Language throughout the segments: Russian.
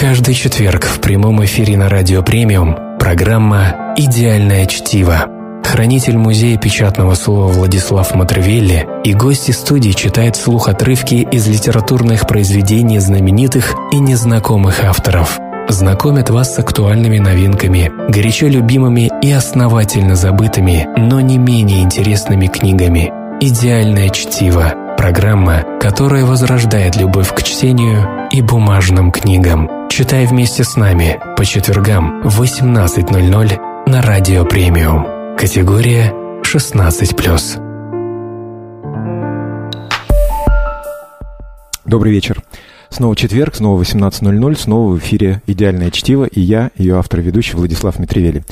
Каждый четверг в прямом эфире на Радио Премиум программа «Идеальное чтиво». Хранитель музея печатного слова Владислав Матревелли и гости студии читают вслух отрывки из литературных произведений знаменитых и незнакомых авторов. Знакомят вас с актуальными новинками, горячо любимыми и основательно забытыми, но не менее интересными книгами. «Идеальное чтиво» – программа, которая возрождает любовь к чтению и бумажным книгам. Читай вместе с нами по четвергам в 18.00 на Радио Премиум. Категория 16+. Добрый вечер. Снова четверг, снова 18.00, снова в эфире «Идеальное чтиво» и я, ее автор-ведущий Владислав Митревели.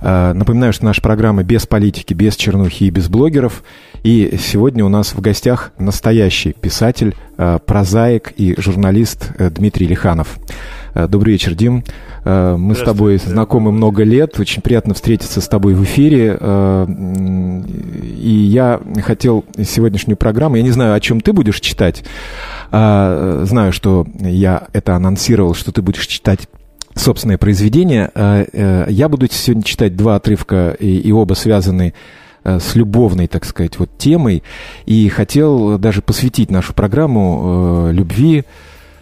А, напоминаю, что наша программа без политики, без чернухи и без блогеров. И сегодня у нас в гостях настоящий писатель, а, прозаик и журналист э, Дмитрий Лиханов. А, добрый вечер, Дим. Мы с тобой знакомы много лет. Очень приятно встретиться с тобой в эфире. И я хотел сегодняшнюю программу, я не знаю, о чем ты будешь читать. Знаю, что я это анонсировал, что ты будешь читать собственное произведение. Э, э, я буду сегодня читать два отрывка, и, оба связаны э, с любовной, так сказать, вот темой. И хотел даже посвятить нашу программу любви,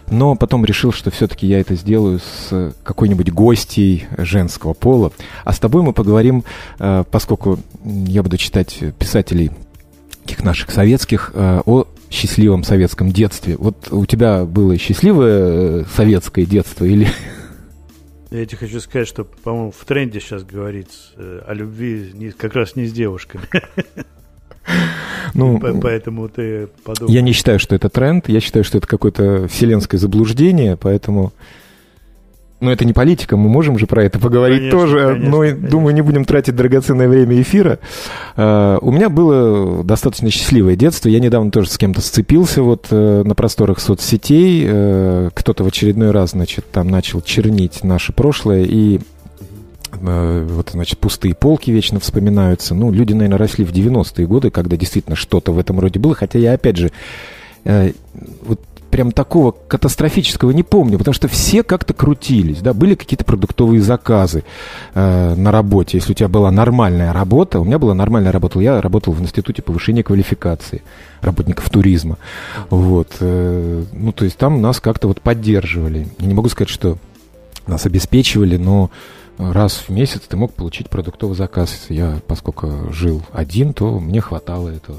но потом решил, что все-таки я это сделаю с какой-нибудь гостьей женского пола. А с тобой мы поговорим, поскольку я буду читать писателей таких наших советских, о счастливом советском детстве. Вот у тебя было счастливое советское детство или я тебе хочу сказать, что, по-моему, в тренде сейчас говорится э, о любви не, как раз не с девушками. Ну, поэтому ты подумал. Я не считаю, что это тренд. Я считаю, что это какое-то вселенское заблуждение, поэтому... Но это не политика, мы можем же про это поговорить конечно, тоже, конечно, но конечно. думаю, не будем тратить драгоценное время эфира. Uh, у меня было достаточно счастливое детство. Я недавно тоже с кем-то сцепился вот uh, на просторах соцсетей. Uh, кто-то в очередной раз, значит, там начал чернить наше прошлое и вот, значит, пустые полки вечно вспоминаются. Ну, люди, наверное, росли в 90-е годы, когда действительно что-то в этом роде было. Хотя я, опять же, вот прям такого катастрофического не помню, потому что все как-то крутились, да, были какие-то продуктовые заказы э, на работе. Если у тебя была нормальная работа, у меня была нормальная работа, я работал в институте повышения квалификации работников туризма, вот, э, ну то есть там нас как-то вот поддерживали. Я не могу сказать, что нас обеспечивали, но раз в месяц ты мог получить продуктовый заказ. Я, поскольку жил один, то мне хватало этого.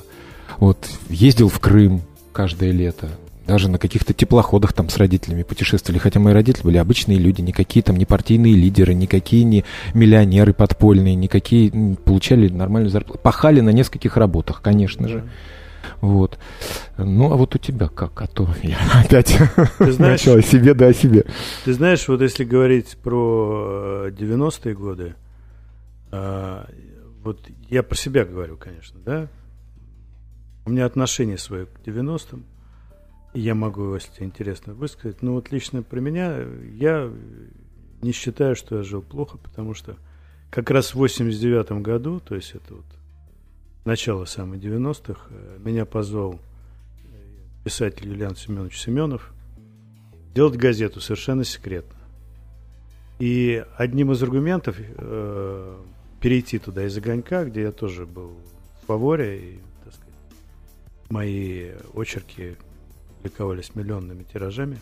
Вот ездил в Крым каждое лето, даже на каких-то теплоходах там с родителями путешествовали, хотя мои родители были обычные люди, никакие там не партийные лидеры, никакие не миллионеры подпольные, никакие получали нормальную зарплату. Пахали на нескольких работах, конечно же. Вот. Ну, а вот у тебя как? А то я опять ты знаешь, начал о себе да о себе. Ты знаешь, вот если говорить про 90-е э, годы, э, вот я про себя говорю, конечно, да? У меня отношение свое к 90-м я могу, если интересно, высказать. Но вот лично про меня, я не считаю, что я жил плохо, потому что как раз в 89 году, то есть это вот начало самых 90-х, э, меня позвал писатель Юлиан Семенович Семенов делать газету совершенно секретно. И одним из аргументов э, перейти туда из огонька, где я тоже был в фаворе, и, так сказать, мои очерки публиковались миллионными тиражами,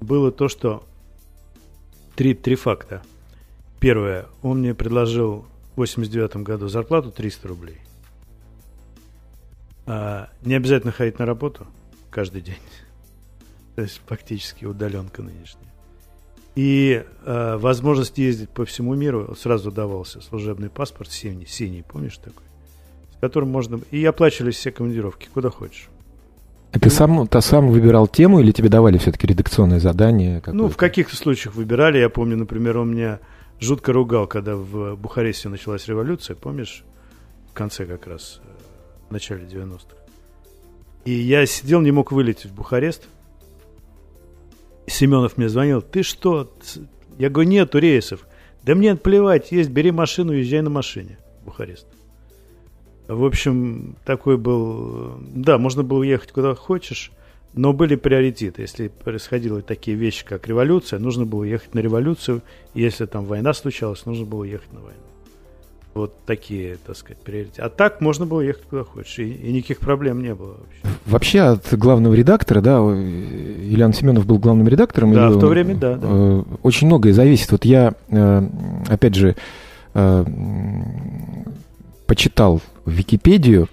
было то, что три, три факта. Первое, он мне предложил в 89 году зарплату 300 рублей. А, не обязательно ходить на работу каждый день. То есть фактически удаленка нынешняя. И э, возможность ездить по всему миру сразу давался служебный паспорт синий, синий, помнишь такой, с которым можно и оплачивались все командировки, куда хочешь. А ты сам, ты сам выбирал тему или тебе давали все-таки редакционное задание? Ну, в каких-то случаях выбирали. Я помню, например, он меня жутко ругал, когда в Бухаресте началась революция, помнишь? В конце как раз, э, в начале 90-х. И я сидел, не мог вылететь в Бухарест. Семенов мне звонил, ты что? Я говорю, нету рейсов. Да мне плевать, есть, бери машину, езжай на машине в Бухарест. В общем, такой был... Да, можно было ехать куда хочешь, Но были приоритеты. Если происходили такие вещи, как революция, нужно было ехать на революцию. Если там война случалась, нужно было ехать на войну. Вот такие, так сказать, приоритеты. А так можно было ехать куда хочешь, и, и никаких проблем не было вообще. Вообще от главного редактора, да, Ильян Семенов был главным редактором. Да, в то время, да, да. Э, очень многое зависит. Вот я, э, опять же, э, почитал Википедию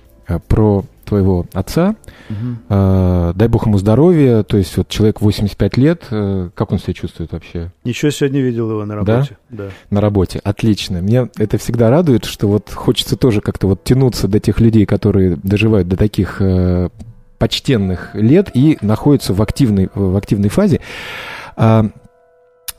про твоего отца. Угу. Э, дай бог ему здоровья. То есть вот человек 85 лет, э, как он себя чувствует вообще? Ничего, сегодня видел его на работе. Да? да. На работе, отлично. Меня это всегда радует, что вот хочется тоже как-то вот тянуться до тех людей, которые доживают до таких э, почтенных лет и находятся в активной, в активной фазе. А,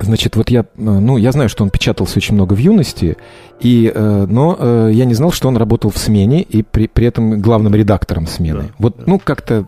Значит, вот я, ну, я знаю, что он печатался очень много в юности, и, э, но э, я не знал, что он работал в смене и при, при этом главным редактором смены. Да, вот, да. ну, как-то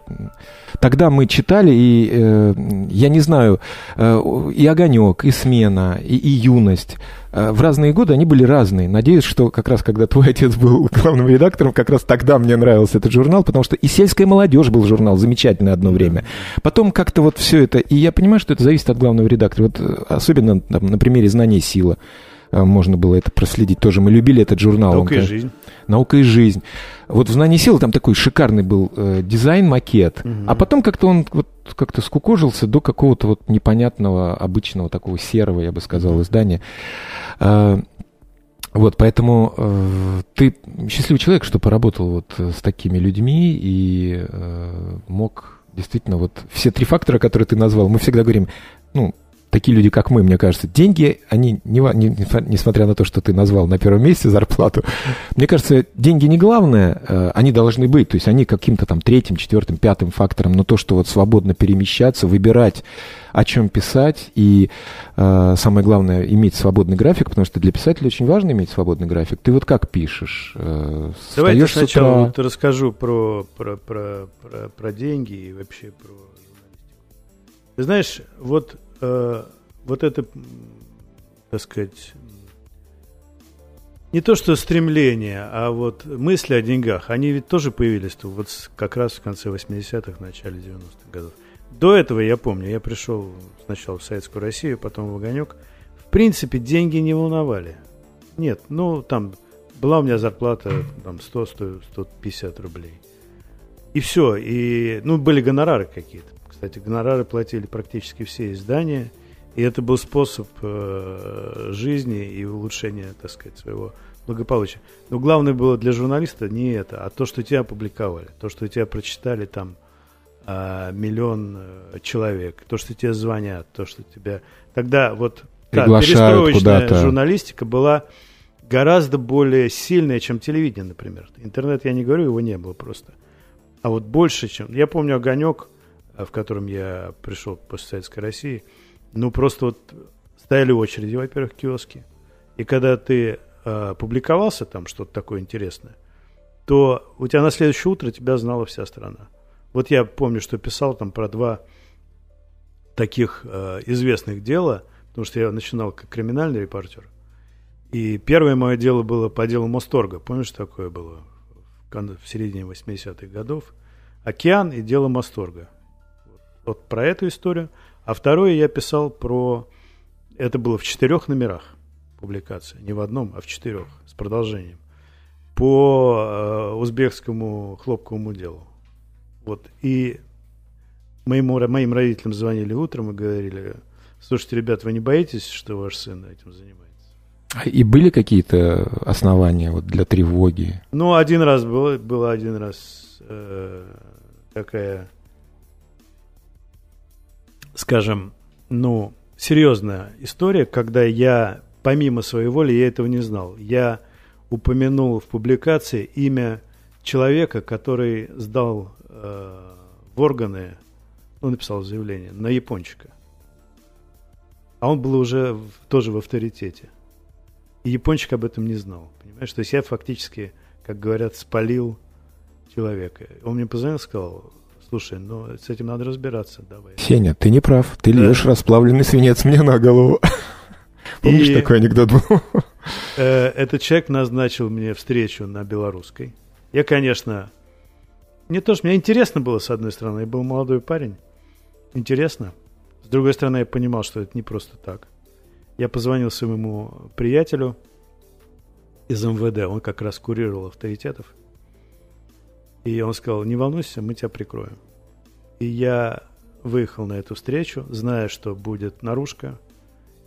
тогда мы читали, и э, я не знаю, э, и огонек, и смена, и, и юность. Э, в разные годы они были разные. Надеюсь, что как раз когда твой отец был главным редактором, как раз тогда мне нравился этот журнал, потому что и сельская молодежь был журнал замечательный одно время. Потом как-то вот все это, и я понимаю, что это зависит от главного редактора. Вот э, особенно там, на примере знания сила. Э, можно было это проследить. Тоже мы любили этот журнал. Наука Он, и жизнь. Наука и жизнь. Вот в «Знании силы» там такой шикарный был э, дизайн, макет. Угу. А потом как-то он вот как-то скукожился до какого-то вот непонятного, обычного такого серого, я бы сказал, угу. издания. Э, вот, поэтому э, ты счастливый человек, что поработал вот с такими людьми и э, мог действительно вот все три фактора, которые ты назвал, мы всегда говорим, ну, такие люди, как мы, мне кажется, деньги, они, не, не, несмотря на то, что ты назвал на первом месте зарплату, мне кажется, деньги не главное, э, они должны быть, то есть они каким-то там третьим, четвертым, пятым фактором, но то, что вот свободно перемещаться, выбирать, о чем писать, и э, самое главное, иметь свободный график, потому что для писателя очень важно иметь свободный график. Ты вот как пишешь? Э, Давай я сначала вот расскажу про, про, про, про, про деньги и вообще про журналистику. Ты знаешь, вот э, вот это, так сказать, не то что стремление, а вот мысли о деньгах, они ведь тоже появились вот как раз в конце 80-х, начале 90-х годов. До этого я помню, я пришел сначала в Советскую Россию, потом в Огонек. В принципе, деньги не волновали. Нет, ну там была у меня зарплата там 100-150 рублей. И все. И, ну, были гонорары какие-то. Кстати, гонорары платили практически все издания, и это был способ э, жизни и улучшения, так сказать, своего благополучия. Но главное было для журналиста не это, а то, что тебя опубликовали, то, что тебя прочитали там э, миллион э, человек, то, что тебе звонят, то, что тебя... Тогда вот да, перестроечная журналистика была гораздо более сильная, чем телевидение, например. Интернет, я не говорю, его не было просто. А вот больше, чем... Я помню «Огонек», в котором я пришел после Советской России, ну, просто вот стояли очереди, во-первых, киоски. И когда ты э, публиковался там что-то такое интересное, то у тебя на следующее утро тебя знала вся страна. Вот я помню, что писал там про два таких э, известных дела, потому что я начинал как криминальный репортер. И первое мое дело было по делу Мосторга. Помнишь, такое было в середине 80-х годов? «Океан» и дело Мосторга вот про эту историю. А второе я писал про... Это было в четырех номерах публикация. Не в одном, а в четырех, с продолжением. По э, узбекскому хлопковому делу. Вот. И моему, моим родителям звонили утром и говорили, слушайте, ребят, вы не боитесь, что ваш сын этим занимается? И были какие-то основания вот для тревоги? Ну, один раз было, было один раз э, такая скажем, ну, серьезная история, когда я, помимо своей воли, я этого не знал. Я упомянул в публикации имя человека, который сдал э, в органы, ну, написал заявление, на япончика. А он был уже в, тоже в авторитете. И япончик об этом не знал. Понимаешь? То есть я фактически, как говорят, спалил человека. Он мне позвонил и сказал, Слушай, ну с этим надо разбираться, давай. Сеня, ты не прав. Ты да. льешь расплавленный свинец мне на голову. Помнишь, и, такой анекдот был? Э, этот человек назначил мне встречу на белорусской. Я, конечно, Мне тоже, мне интересно было, с одной стороны, я был молодой парень, интересно. С другой стороны, я понимал, что это не просто так. Я позвонил своему приятелю из МВД, он как раз курировал авторитетов. И он сказал, не волнуйся, мы тебя прикроем. И я выехал на эту встречу, зная, что будет наружка,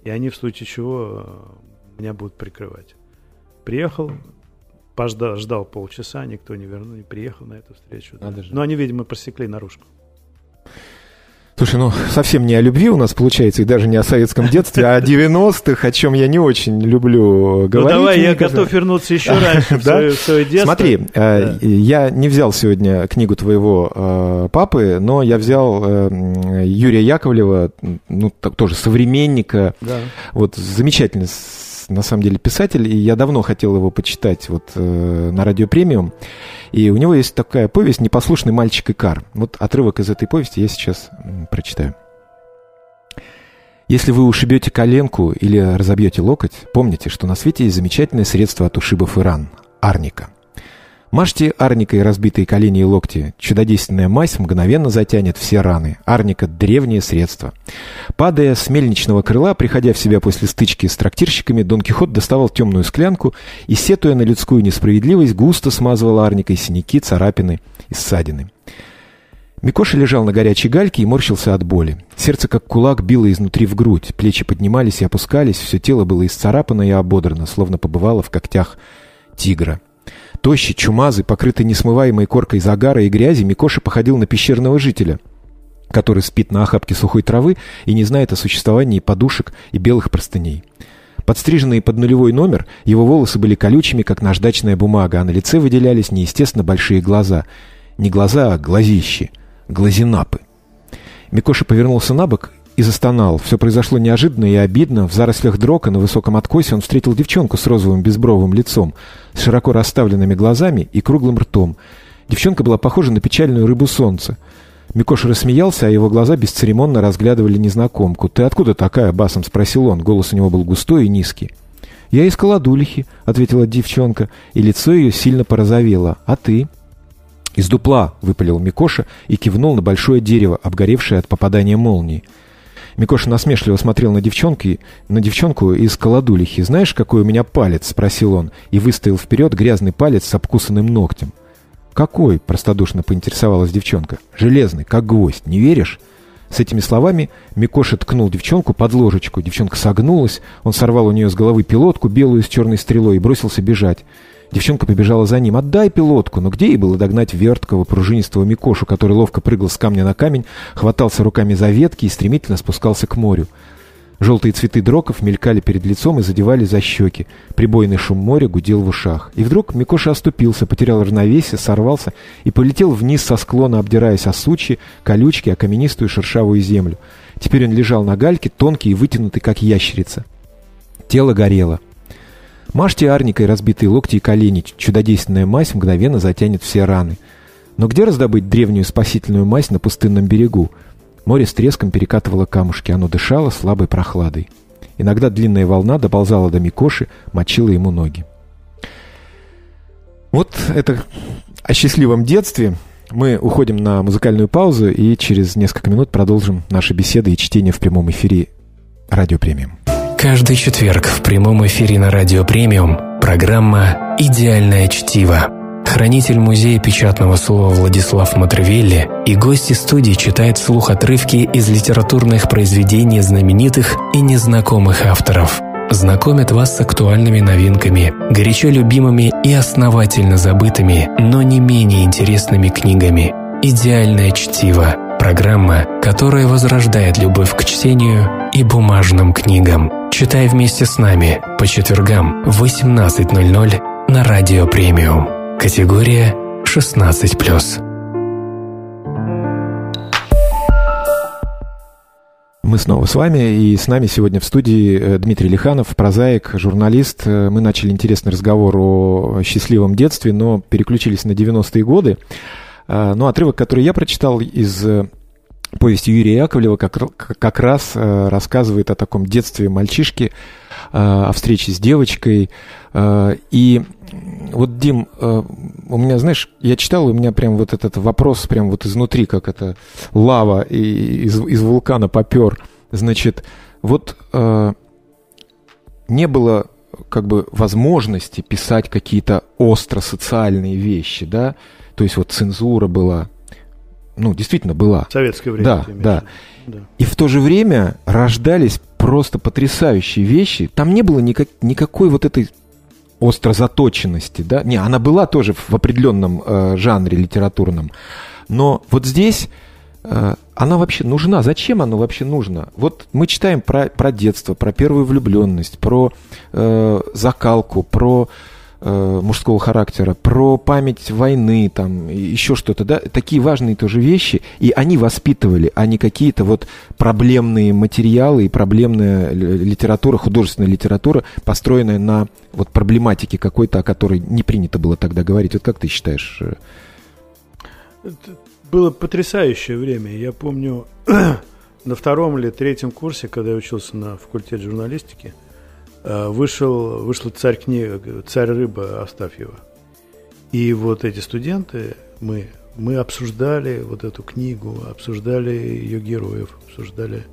и они в случае чего э, меня будут прикрывать. Приехал, пождал, ждал полчаса, никто не вернул, не приехал на эту встречу. Да. Но они, видимо, просекли наружку. Слушай, ну совсем не о любви у нас получается, и даже не о советском детстве, а о 90-х, о чем я не очень люблю ну, говорить. Ну давай, я готов вернуться еще раньше в свое детство. Смотри, э, я не взял сегодня книгу твоего э, папы, но я взял э, Юрия Яковлева, ну тоже современника, вот замечательный на самом деле писатель, и я давно хотел его почитать вот э, на радио премиум. И у него есть такая повесть «Непослушный мальчик Икар». Вот отрывок из этой повести я сейчас прочитаю. Если вы ушибете коленку или разобьете локоть, помните, что на свете есть замечательное средство от ушибов и ран – арника. Мажьте арникой разбитые колени и локти. Чудодейственная мазь мгновенно затянет все раны. Арника – древнее средство. Падая с мельничного крыла, приходя в себя после стычки с трактирщиками, Дон Кихот доставал темную склянку и, сетуя на людскую несправедливость, густо смазывал арникой синяки, царапины и ссадины. Микоша лежал на горячей гальке и морщился от боли. Сердце, как кулак, било изнутри в грудь, плечи поднимались и опускались, все тело было исцарапано и ободрано, словно побывало в когтях тигра. Тощий, чумазый, покрытый несмываемой коркой загара и грязи, Микоша походил на пещерного жителя, который спит на охапке сухой травы и не знает о существовании подушек и белых простыней. Подстриженные под нулевой номер, его волосы были колючими, как наждачная бумага, а на лице выделялись неестественно большие глаза. Не глаза, а глазищи. Глазинапы. Микоша повернулся на бок и застонал. Все произошло неожиданно и обидно. В зарослях дрока на высоком откосе он встретил девчонку с розовым безбровым лицом, с широко расставленными глазами и круглым ртом. Девчонка была похожа на печальную рыбу солнца. Микоша рассмеялся, а его глаза бесцеремонно разглядывали незнакомку. «Ты откуда такая?» — басом спросил он. Голос у него был густой и низкий. «Я из Колодулихи», — ответила девчонка, и лицо ее сильно порозовело. «А ты?» «Из дупла», — выпалил Микоша и кивнул на большое дерево, обгоревшее от попадания молнии. Микоша насмешливо смотрел на девчонки, на девчонку из колодулихи. «Знаешь, какой у меня палец?» — спросил он, и выставил вперед грязный палец с обкусанным ногтем. «Какой?» — простодушно поинтересовалась девчонка. «Железный, как гвоздь. Не веришь?» С этими словами Микоша ткнул девчонку под ложечку. Девчонка согнулась, он сорвал у нее с головы пилотку, белую с черной стрелой, и бросился бежать. Девчонка побежала за ним. «Отдай пилотку!» Но где ей было догнать верткого, пружинистого Микошу, который ловко прыгал с камня на камень, хватался руками за ветки и стремительно спускался к морю. Желтые цветы дроков мелькали перед лицом и задевали за щеки. Прибойный шум моря гудел в ушах. И вдруг Микоша оступился, потерял равновесие, сорвался и полетел вниз со склона, обдираясь о сучьи, колючки, о каменистую шершавую землю. Теперь он лежал на гальке, тонкий и вытянутый, как ящерица. Тело горело. Мажьте арникой разбитые локти и колени, чудодейственная мазь мгновенно затянет все раны. Но где раздобыть древнюю спасительную мазь на пустынном берегу? Море с треском перекатывало камушки, оно дышало слабой прохладой. Иногда длинная волна доползала до Микоши, мочила ему ноги. Вот это о счастливом детстве. Мы уходим на музыкальную паузу и через несколько минут продолжим наши беседы и чтение в прямом эфире Радио Премиум. Каждый четверг в прямом эфире на Радио Премиум программа «Идеальное чтиво». Хранитель музея печатного слова Владислав Матревелли и гости студии читают вслух отрывки из литературных произведений знаменитых и незнакомых авторов. Знакомят вас с актуальными новинками, горячо любимыми и основательно забытыми, но не менее интересными книгами. «Идеальное чтиво» – программа, которая возрождает любовь к чтению и бумажным книгам. Читай вместе с нами по четвергам в 18.00 на Радио Премиум. Категория 16+. Мы снова с вами, и с нами сегодня в студии э, Дмитрий Лиханов, прозаик, журналист. Э, мы начали интересный разговор о счастливом детстве, но переключились на 90-е годы. А, но отрывок, который я прочитал из э, повесть Юрия Яковлева как, как раз э, рассказывает о таком детстве мальчишки, э, о встрече с девочкой. Э, и вот, Дим, э, у меня, знаешь, я читал, у меня прям вот этот вопрос прям вот изнутри, как это лава из, из вулкана попер. Значит, вот не было как бы возможности писать какие-то остро социальные вещи, да, то есть вот цензура была, ну, действительно была. Советское время. Да, да. да. И в то же время рождались просто потрясающие вещи. Там не было никак, никакой вот этой остро заточенности, да. Не, она была тоже в определенном э, жанре литературном. Но вот здесь э, она вообще нужна. Зачем она вообще нужна? Вот мы читаем про, про детство, про первую влюбленность, про э, закалку, про э, мужского характера, про память войны, там, еще что-то, да, такие важные тоже вещи, и они воспитывали, а не какие-то вот проблемные материалы и проблемная литература, художественная литература, построенная на вот проблематике какой-то, о которой не принято было тогда говорить. Вот как ты считаешь? Э? Это было потрясающее время. Я помню на втором или третьем курсе, когда я учился на факультете журналистики, вышел, вышла царь книга, царь рыба Астафьева. И вот эти студенты, мы, мы обсуждали вот эту книгу, обсуждали ее героев, обсуждали,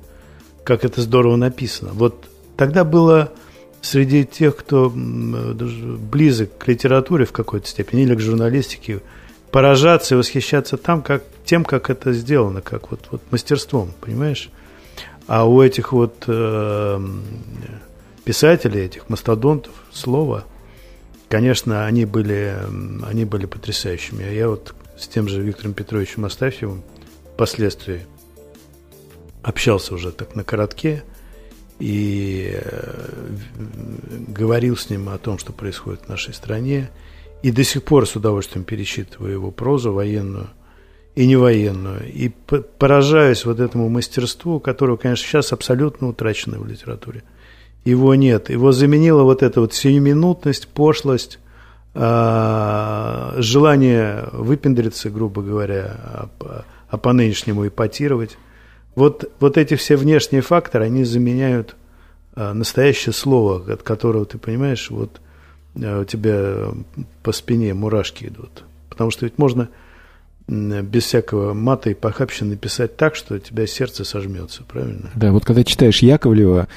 как это здорово написано. Вот тогда было среди тех, кто близок к литературе в какой-то степени или к журналистике, поражаться и восхищаться там, как, тем, как это сделано, как вот, вот мастерством, понимаешь? А у этих вот э, писателей, этих мастодонтов, слова, конечно, они были, они были потрясающими. А я вот с тем же Виктором Петровичем Астафьевым впоследствии общался уже так на коротке и э, говорил с ним о том, что происходит в нашей стране. И до сих пор с удовольствием перечитываю его прозу военную и не военную. И поражаюсь вот этому мастерству, которое, конечно, сейчас абсолютно утрачено в литературе его нет. Его заменила вот эта вот сиюминутность, пошлость, а, желание выпендриться, грубо говоря, а, а по-нынешнему ипотировать. Вот, вот эти все внешние факторы, они заменяют а, настоящее слово, от которого ты понимаешь, вот у тебя по спине мурашки идут. Потому что ведь можно без всякого мата и похабщины написать так, что у тебя сердце сожмется, правильно? Да, вот когда читаешь Яковлева,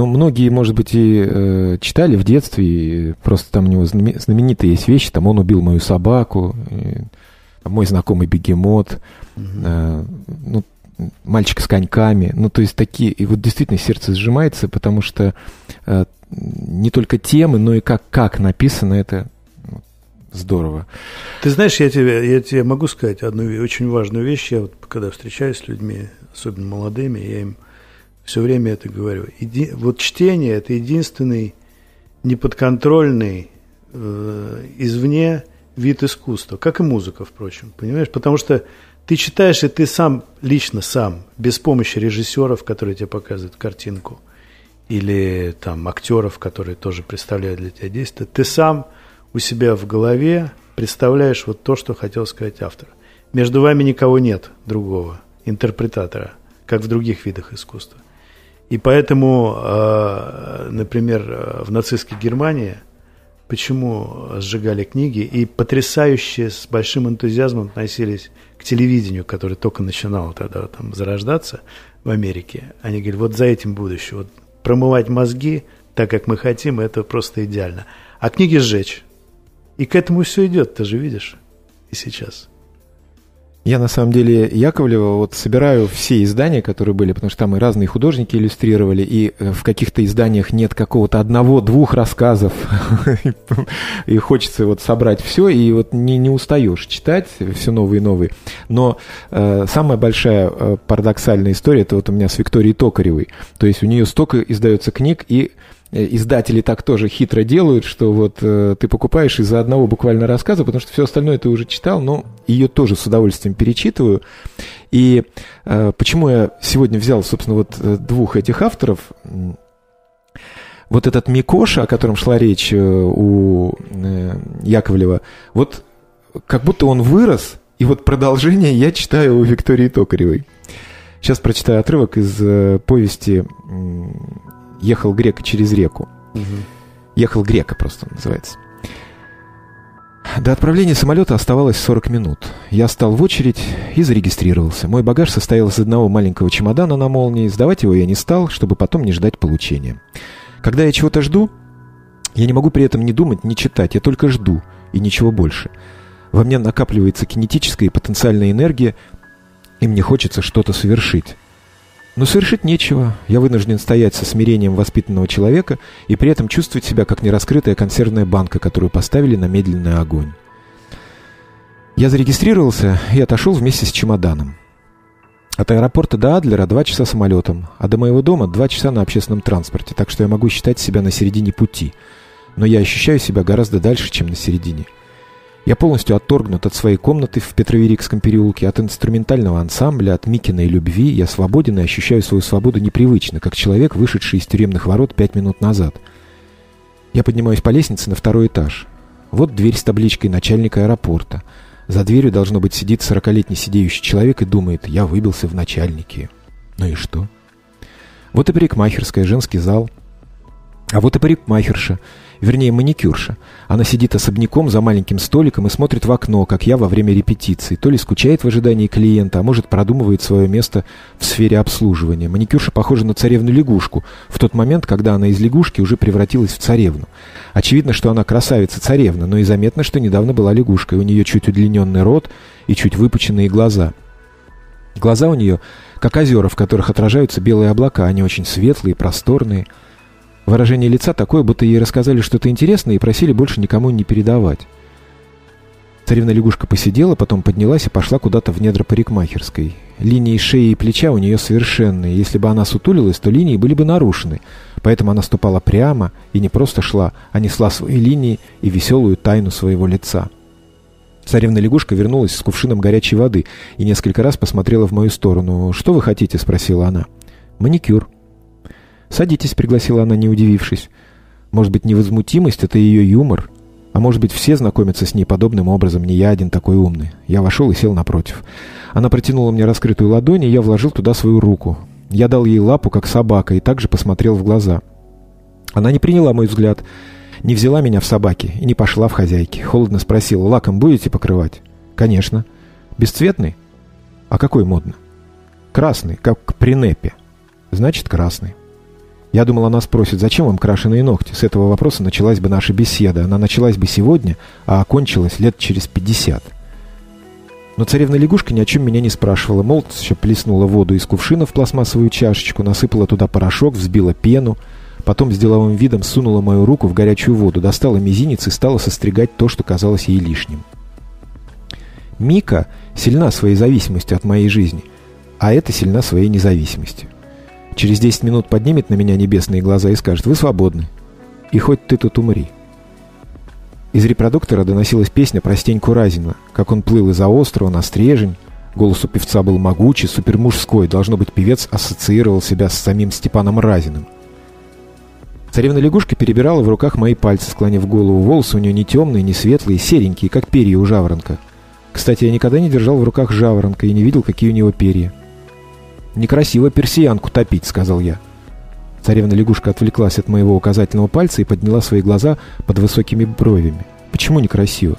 ну, многие, может быть, и э, читали в детстве, и просто там у него знаменитые есть вещи, там «Он убил мою собаку», и, «Мой знакомый бегемот», угу. э, ну, «Мальчик с коньками», ну, то есть такие, и вот действительно сердце сжимается, потому что э, не только темы, но и как, как написано это здорово. Ты знаешь, я тебе, я тебе могу сказать одну очень важную вещь. Я вот когда встречаюсь с людьми, особенно молодыми, я им все время это говорю. Еди, вот чтение – это единственный неподконтрольный э, извне вид искусства, как и музыка, впрочем, понимаешь? Потому что ты читаешь, и ты сам, лично сам, без помощи режиссеров, которые тебе показывают картинку, или там актеров, которые тоже представляют для тебя действие, ты сам у себя в голове представляешь вот то, что хотел сказать автор. Между вами никого нет другого интерпретатора, как в других видах искусства. И поэтому, э, например, э, в нацистской Германии почему сжигали книги и потрясающе с большим энтузиазмом относились к телевидению, которое только начинало тогда там зарождаться в Америке. Они говорят, вот за этим будущее. Вот промывать мозги так, как мы хотим, это просто идеально. А книги сжечь. И к этому все идет, ты же видишь и сейчас. Я на самом деле Яковлева вот собираю все издания, которые были, потому что там и разные художники иллюстрировали, и э, в каких-то изданиях нет какого-то одного-двух рассказов, и хочется вот собрать все, и вот не, не устаешь читать все новые и новые. Но э, самая большая э, парадоксальная история, это вот у меня с Викторией Токаревой. То есть у нее столько издается книг, и издатели так тоже хитро делают, что вот э, ты покупаешь из-за одного буквально рассказа, потому что все остальное ты уже читал, но ее тоже с удовольствием перечитываю. И э, почему я сегодня взял, собственно, вот э, двух этих авторов, вот этот Микоша, о котором шла речь э, у э, Яковлева, вот как будто он вырос, и вот продолжение я читаю у Виктории Токаревой. Сейчас прочитаю отрывок из э, повести ехал грека через реку. Угу. Ехал грека просто называется. До отправления самолета оставалось 40 минут. Я стал в очередь и зарегистрировался. Мой багаж состоял из одного маленького чемодана на молнии. Сдавать его я не стал, чтобы потом не ждать получения. Когда я чего-то жду, я не могу при этом ни думать, ни читать. Я только жду, и ничего больше. Во мне накапливается кинетическая и потенциальная энергия, и мне хочется что-то совершить. Но совершить нечего. Я вынужден стоять со смирением воспитанного человека и при этом чувствовать себя как нераскрытая консервная банка, которую поставили на медленный огонь. Я зарегистрировался и отошел вместе с чемоданом. От аэропорта до Адлера два часа самолетом, а до моего дома два часа на общественном транспорте, так что я могу считать себя на середине пути. Но я ощущаю себя гораздо дальше, чем на середине. Я полностью отторгнут от своей комнаты в Петроверикском переулке, от инструментального ансамбля, от Микиной любви. Я свободен и ощущаю свою свободу непривычно, как человек, вышедший из тюремных ворот пять минут назад. Я поднимаюсь по лестнице на второй этаж. Вот дверь с табличкой начальника аэропорта. За дверью, должно быть, сидит сорокалетний сидеющий человек и думает, я выбился в начальники. Ну и что? Вот и парикмахерская, женский зал. А вот и парикмахерша вернее маникюрша. Она сидит особняком за маленьким столиком и смотрит в окно, как я во время репетиции. То ли скучает в ожидании клиента, а может продумывает свое место в сфере обслуживания. Маникюрша похожа на царевну-лягушку в тот момент, когда она из лягушки уже превратилась в царевну. Очевидно, что она красавица-царевна, но и заметно, что недавно была лягушкой. У нее чуть удлиненный рот и чуть выпученные глаза. Глаза у нее как озера, в которых отражаются белые облака. Они очень светлые, просторные. Выражение лица такое, будто ей рассказали что-то интересное и просили больше никому не передавать. Царевна-лягушка посидела, потом поднялась и пошла куда-то в недра парикмахерской. Линии шеи и плеча у нее совершенные. Если бы она сутулилась, то линии были бы нарушены. Поэтому она ступала прямо и не просто шла, а несла свои линии и веселую тайну своего лица. Царевна-лягушка вернулась с кувшином горячей воды и несколько раз посмотрела в мою сторону. «Что вы хотите?» — спросила она. «Маникюр», «Садитесь», — пригласила она, не удивившись. «Может быть, невозмутимость — это ее юмор? А может быть, все знакомятся с ней подобным образом, не я один такой умный?» Я вошел и сел напротив. Она протянула мне раскрытую ладонь, и я вложил туда свою руку. Я дал ей лапу, как собака, и также посмотрел в глаза. Она не приняла мой взгляд, не взяла меня в собаки и не пошла в хозяйки. Холодно спросила, лаком будете покрывать? «Конечно». «Бесцветный?» «А какой модно?» «Красный, как при непе». «Значит, красный». Я думал, она спросит, зачем вам крашеные ногти? С этого вопроса началась бы наша беседа. Она началась бы сегодня, а окончилась лет через пятьдесят. Но царевна-лягушка ни о чем меня не спрашивала. Молча плеснула воду из кувшина в пластмассовую чашечку, насыпала туда порошок, взбила пену. Потом с деловым видом сунула мою руку в горячую воду, достала мизинец и стала состригать то, что казалось ей лишним. Мика сильна своей зависимостью от моей жизни, а это сильна своей независимостью. Через 10 минут поднимет на меня небесные глаза и скажет «Вы свободны. И хоть ты тут умри». Из репродуктора доносилась песня про Стеньку Разина, как он плыл из-за острова на стрежень. Голос у певца был могучий, супермужской. Должно быть, певец ассоциировал себя с самим Степаном Разиным. Царевна-лягушка перебирала в руках мои пальцы, склонив голову. Волосы у нее не темные, не светлые, серенькие, как перья у жаворонка. Кстати, я никогда не держал в руках жаворонка и не видел, какие у него перья. «Некрасиво персиянку топить», — сказал я. Царевна-лягушка отвлеклась от моего указательного пальца и подняла свои глаза под высокими бровями. «Почему некрасиво?»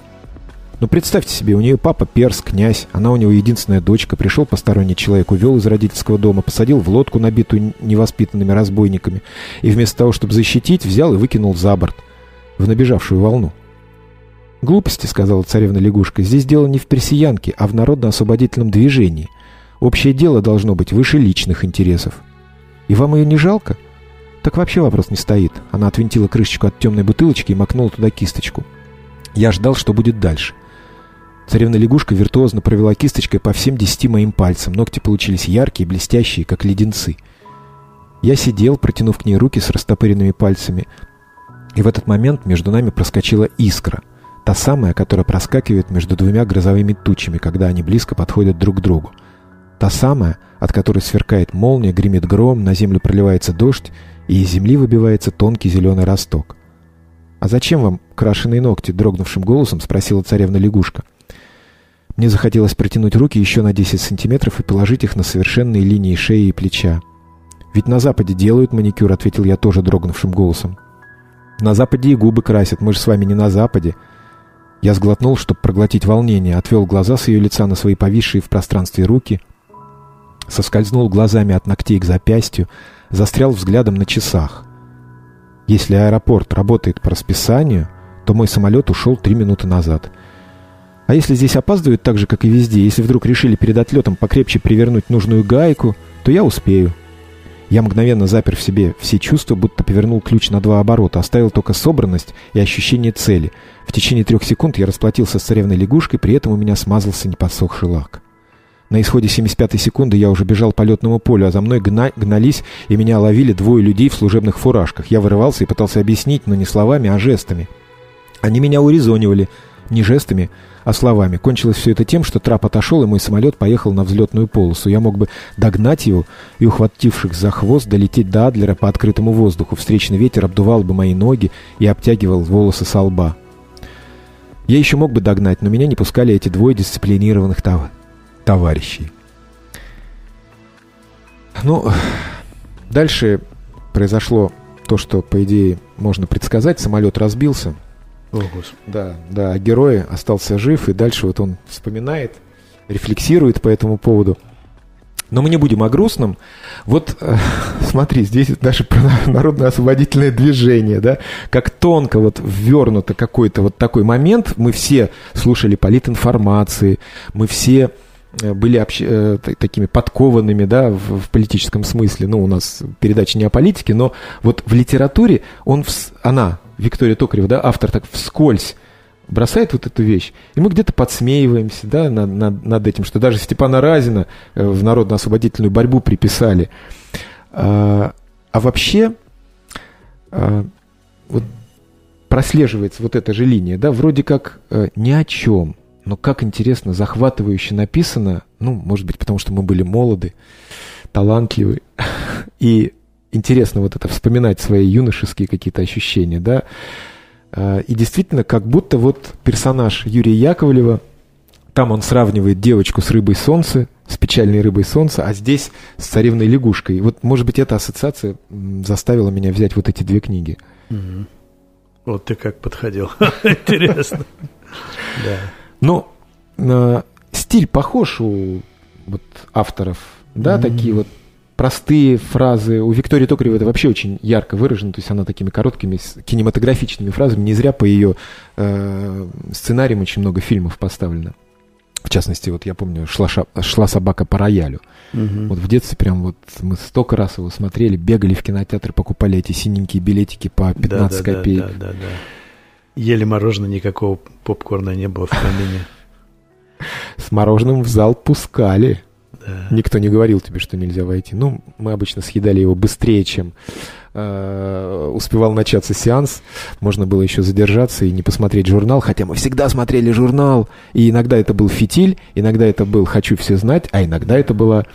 «Ну, представьте себе, у нее папа перс, князь, она у него единственная дочка, пришел посторонний человек, увел из родительского дома, посадил в лодку, набитую невоспитанными разбойниками, и вместо того, чтобы защитить, взял и выкинул за борт, в набежавшую волну». «Глупости», — сказала царевна-лягушка, — «здесь дело не в персиянке, а в народно-освободительном движении». Общее дело должно быть выше личных интересов. И вам ее не жалко? Так вообще вопрос не стоит. Она отвинтила крышечку от темной бутылочки и макнула туда кисточку. Я ждал, что будет дальше. Царевна-лягушка виртуозно провела кисточкой по всем десяти моим пальцам. Ногти получились яркие, блестящие, как леденцы. Я сидел, протянув к ней руки с растопыренными пальцами. И в этот момент между нами проскочила искра. Та самая, которая проскакивает между двумя грозовыми тучами, когда они близко подходят друг к другу. Та самая, от которой сверкает молния, гремит гром, на землю проливается дождь, и из земли выбивается тонкий зеленый росток. «А зачем вам крашеные ногти?» — дрогнувшим голосом спросила царевна-лягушка. Мне захотелось протянуть руки еще на 10 сантиметров и положить их на совершенные линии шеи и плеча. «Ведь на Западе делают маникюр», — ответил я тоже дрогнувшим голосом. «На Западе и губы красят, мы же с вами не на Западе». Я сглотнул, чтобы проглотить волнение, отвел глаза с ее лица на свои повисшие в пространстве руки, соскользнул глазами от ногтей к запястью, застрял взглядом на часах. Если аэропорт работает по расписанию, то мой самолет ушел три минуты назад. А если здесь опаздывают так же, как и везде, если вдруг решили перед отлетом покрепче привернуть нужную гайку, то я успею. Я мгновенно запер в себе все чувства, будто повернул ключ на два оборота, оставил только собранность и ощущение цели. В течение трех секунд я расплатился с царевной лягушкой, при этом у меня смазался неподсохший лак. На исходе 75-й секунды я уже бежал по летному полю, а за мной гна гнались и меня ловили двое людей в служебных фуражках. Я вырывался и пытался объяснить, но не словами, а жестами. Они меня урезонивали, не жестами, а словами. Кончилось все это тем, что трап отошел, и мой самолет поехал на взлетную полосу. Я мог бы догнать его и, ухватившись за хвост, долететь до Адлера по открытому воздуху. Встречный ветер обдувал бы мои ноги и обтягивал волосы со лба. Я еще мог бы догнать, но меня не пускали эти двое дисциплинированных тов... товарищей. Ну, дальше произошло то, что, по идее, можно предсказать. Самолет разбился. О, Господи. Да, да, а герой остался жив, и дальше вот он вспоминает, рефлексирует по этому поводу. Но мы не будем о грустном. Вот э, смотри, здесь про народно-освободительное движение, да, как тонко вот ввернуто какой-то вот такой момент. Мы все слушали политинформации, мы все были общ... э, такими подкованными, да, в, в политическом смысле. Ну, у нас передача не о политике, но вот в литературе он, вс... она, Виктория Токарева, да, автор так вскользь бросает вот эту вещь, и мы где-то подсмеиваемся, да, над, над, над этим, что даже Степана Разина э, в народно-освободительную борьбу приписали. А, а вообще, а, вот прослеживается вот эта же линия, да, вроде как ни о чем, но как интересно, захватывающе написано, ну, может быть, потому что мы были молоды, талантливы, и интересно вот это вспоминать свои юношеские какие-то ощущения, да. А, и действительно, как будто вот персонаж Юрия Яковлева, там он сравнивает девочку с рыбой солнца, с печальной рыбой солнца, а здесь с царевной лягушкой. Вот, может быть, эта ассоциация заставила меня взять вот эти две книги. Угу. Вот ты как подходил. Интересно. Да. Но э, стиль похож у вот авторов, да, такие вот простые фразы. У Виктории Токаревой это вообще очень ярко выражено, то есть она такими короткими кинематографичными фразами. Не зря по ее э, сценариям очень много фильмов поставлено. В частности, вот я помню, шла, шла собака по роялю. Угу. Вот в детстве прям вот мы столько раз его смотрели, бегали в кинотеатр, покупали эти синенькие билетики по 15 да, да, копеек. Да, да, да, да. Ели мороженое, никакого попкорна не было в камине. С мороженым в зал пускали. Да. Никто не говорил тебе, что нельзя войти. Ну, мы обычно съедали его быстрее, чем э, успевал начаться сеанс. Можно было еще задержаться и не посмотреть журнал, хотя мы всегда смотрели журнал. И иногда это был фитиль, иногда это был «Хочу все знать», а иногда это было...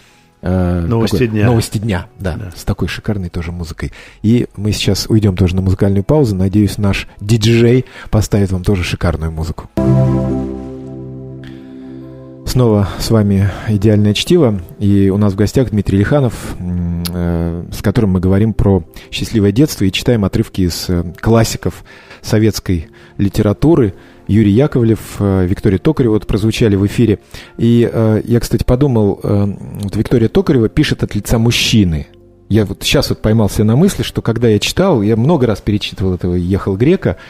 Э, новости такой, дня. Новости дня, да, да, с такой шикарной тоже музыкой. И мы сейчас уйдем тоже на музыкальную паузу. Надеюсь, наш диджей поставит вам тоже шикарную музыку. Снова с вами «Идеальное чтиво», и у нас в гостях Дмитрий Лиханов, э, с которым мы говорим про счастливое детство и читаем отрывки из э, классиков советской литературы. Юрий Яковлев, э, Виктория Токарева вот прозвучали в эфире. И я, кстати, подумал, вот Виктория Токарева пишет от лица мужчины. Я вот сейчас вот поймался на мысли, что когда я читал, я много раз перечитывал этого «Ехал Грека», Э,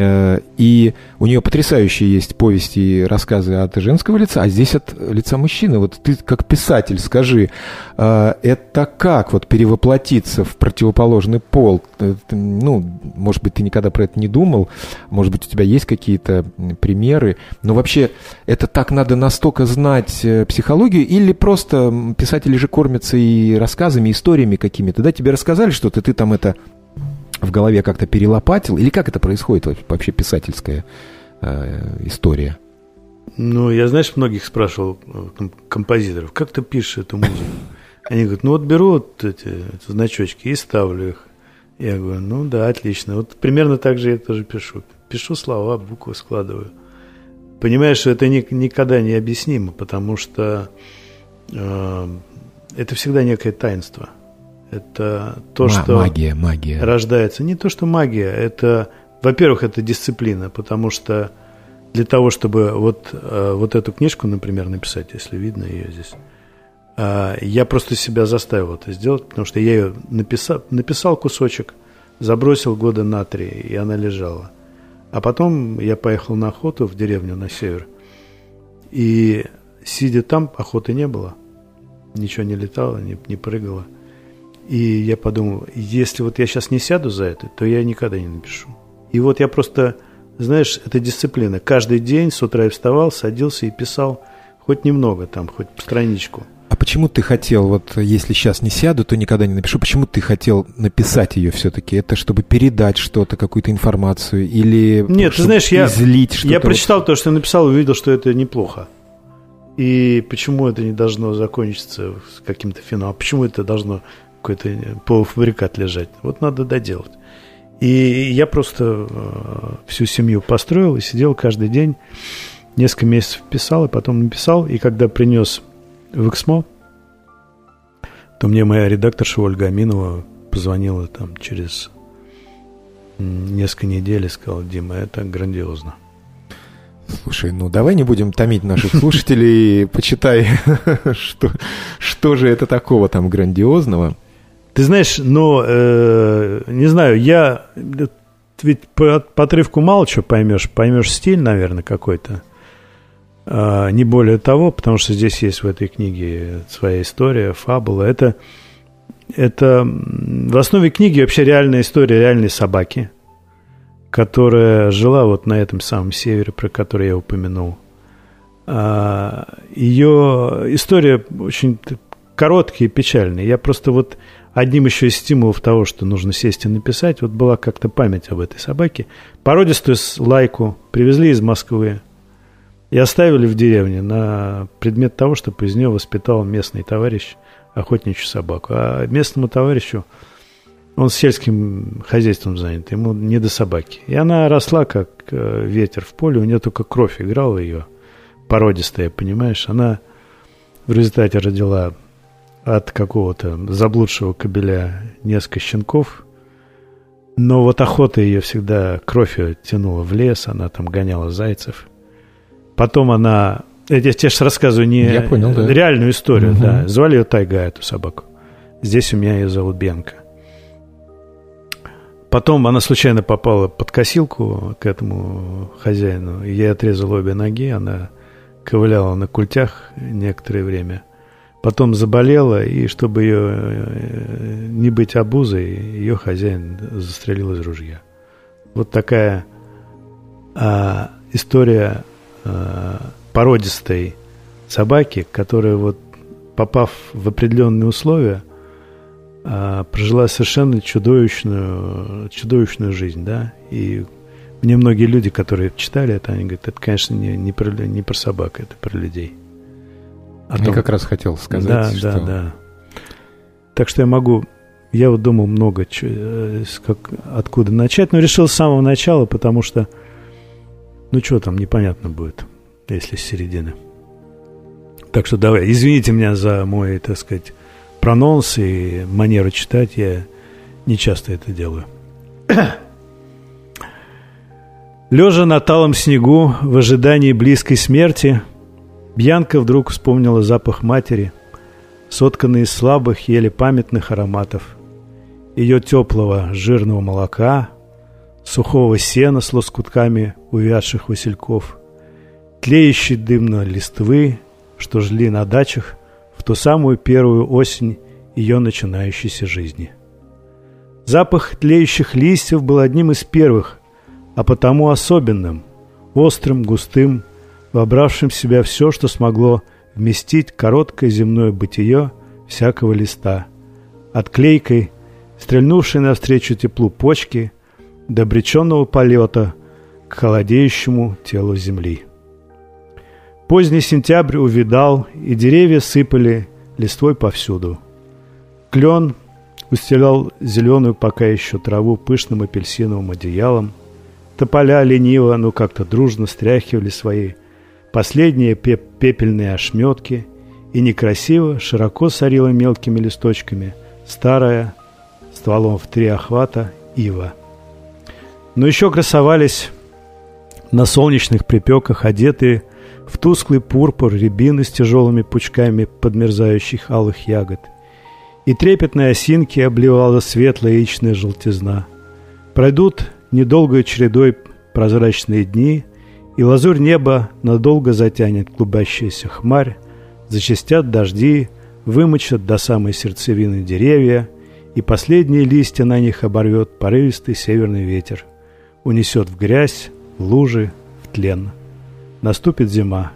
и у нее потрясающие есть повести и рассказы от женского лица, а здесь от лица мужчины. Вот ты как писатель скажи, э, это как вот перевоплотиться в противоположный пол? Э, ну, может быть, ты никогда про это не думал, может быть, у тебя есть какие-то примеры, но вообще это так надо настолько знать психологию или просто писатели же кормятся и рассказами, историями какими-то, да, тебе рассказали что-то, ты там это в голове как-то перелопатил? Или как это происходит вообще писательская э, история? Ну, я, знаешь, многих спрашивал, э, композиторов, как ты пишешь эту музыку? Они говорят, ну вот беру вот эти, эти значочки и ставлю их. Я говорю, ну да, отлично. Вот примерно так же я тоже пишу. Пишу слова, буквы складываю. Понимаешь, что это ни, никогда не объяснимо, потому что э, это всегда некое таинство – это то, М- что магия, магия. рождается. Не то, что магия, это, во-первых, это дисциплина, потому что для того, чтобы вот, э, вот эту книжку, например, написать, если видно ее здесь, э, я просто себя заставил это сделать, потому что я ее написал, написал кусочек, забросил года на три, и она лежала. А потом я поехал на охоту в деревню на север. И сидя там, охоты не было. Ничего не летало, не, не прыгало. И я подумал, если вот я сейчас не сяду за это, то я никогда не напишу. И вот я просто, знаешь, это дисциплина. Каждый день с утра я вставал, садился и писал хоть немного там, хоть страничку. А почему ты хотел, вот если сейчас не сяду, то никогда не напишу, почему ты хотел написать ее все-таки? Это чтобы передать что-то, какую-то информацию или Нет, ты знаешь, я, излить что-то? Я прочитал вот... то, что я написал, увидел, что это неплохо. И почему это не должно закончиться с каким-то финалом? Почему это должно какой-то полуфабрикат лежать? Вот надо доделать. И я просто э, всю семью построил и сидел каждый день, несколько месяцев писал, и потом написал. И когда принес в Эксмо, то мне моя редакторша Ольга Аминова позвонила там через несколько недель и сказала, Дима, это грандиозно. Слушай, ну давай не будем томить наших слушателей, почитай, что, что же это такого там грандиозного. Ты знаешь, но, э, не знаю, я ведь по, по отрывку мало чего поймешь, поймешь стиль, наверное, какой-то. А, не более того, потому что здесь есть в этой книге своя история, фабула. Это, это в основе книги вообще реальная история реальной собаки, которая жила вот на этом самом севере, про который я упомянул. А, Ее история очень короткая и печальная. Я просто вот одним еще из стимулов того, что нужно сесть и написать, вот была как-то память об этой собаке. Породистую лайку привезли из Москвы, и оставили в деревне на предмет того, чтобы из нее воспитал местный товарищ охотничью собаку. А местному товарищу он сельским хозяйством занят, ему не до собаки. И она росла, как э, ветер в поле, у нее только кровь играла ее, породистая, понимаешь. Она в результате родила от какого-то заблудшего кобеля несколько щенков, но вот охота ее всегда кровь ее тянула в лес, она там гоняла зайцев. Потом она... Я тебе сейчас рассказываю не Я понял, да. реальную историю, угу. да. Звали ее Тайга, эту собаку. Здесь у меня ее зовут Бенка. Потом она случайно попала под косилку к этому хозяину. Ей отрезала обе ноги, она ковыляла на культях некоторое время. Потом заболела, и чтобы ее э, не быть обузой, ее хозяин застрелил из ружья. Вот такая а, история Э, породистой собаки, которая вот попав в определенные условия, э, прожила совершенно чудовищную, чудовищную жизнь, да, и мне многие люди, которые читали это, они говорят, это, конечно, не, не, про, не про собак, это про людей. О я том, как раз хотел сказать, да, что... Да, да, Так что я могу, я вот думал много, э, как, откуда начать, но решил с самого начала, потому что ну, что там, непонятно будет, если с середины. Так что давай, извините меня за мой, так сказать, прононс и манеру читать. Я не часто это делаю. Лежа на талом снегу в ожидании близкой смерти, Бьянка вдруг вспомнила запах матери, сотканный из слабых, еле памятных ароматов, ее теплого жирного молока, сухого сена с лоскутками увядших васильков, тлеющей дымно листвы, что жили на дачах в ту самую первую осень ее начинающейся жизни. Запах тлеющих листьев был одним из первых, а потому особенным, острым, густым, вобравшим в себя все, что смогло вместить короткое земное бытие всякого листа, отклейкой, стрельнувшей навстречу теплу почки – до обреченного полета к холодеющему телу земли. Поздний сентябрь увидал, и деревья сыпали листвой повсюду. Клен устелял зеленую пока еще траву пышным апельсиновым одеялом. Тополя лениво, но как-то дружно стряхивали свои последние пепельные ошметки, и некрасиво, широко сорила мелкими листочками старая, стволом в три охвата, ива – но еще красовались на солнечных припеках одетые в тусклый пурпур рябины с тяжелыми пучками подмерзающих алых ягод. И трепетные осинки обливала светлая яичная желтизна. Пройдут недолгой чередой прозрачные дни, и лазурь неба надолго затянет клубящаяся хмарь, зачастят дожди, вымочат до самой сердцевины деревья, и последние листья на них оборвет порывистый северный ветер, унесет в грязь, в лужи, в тлен. Наступит зима,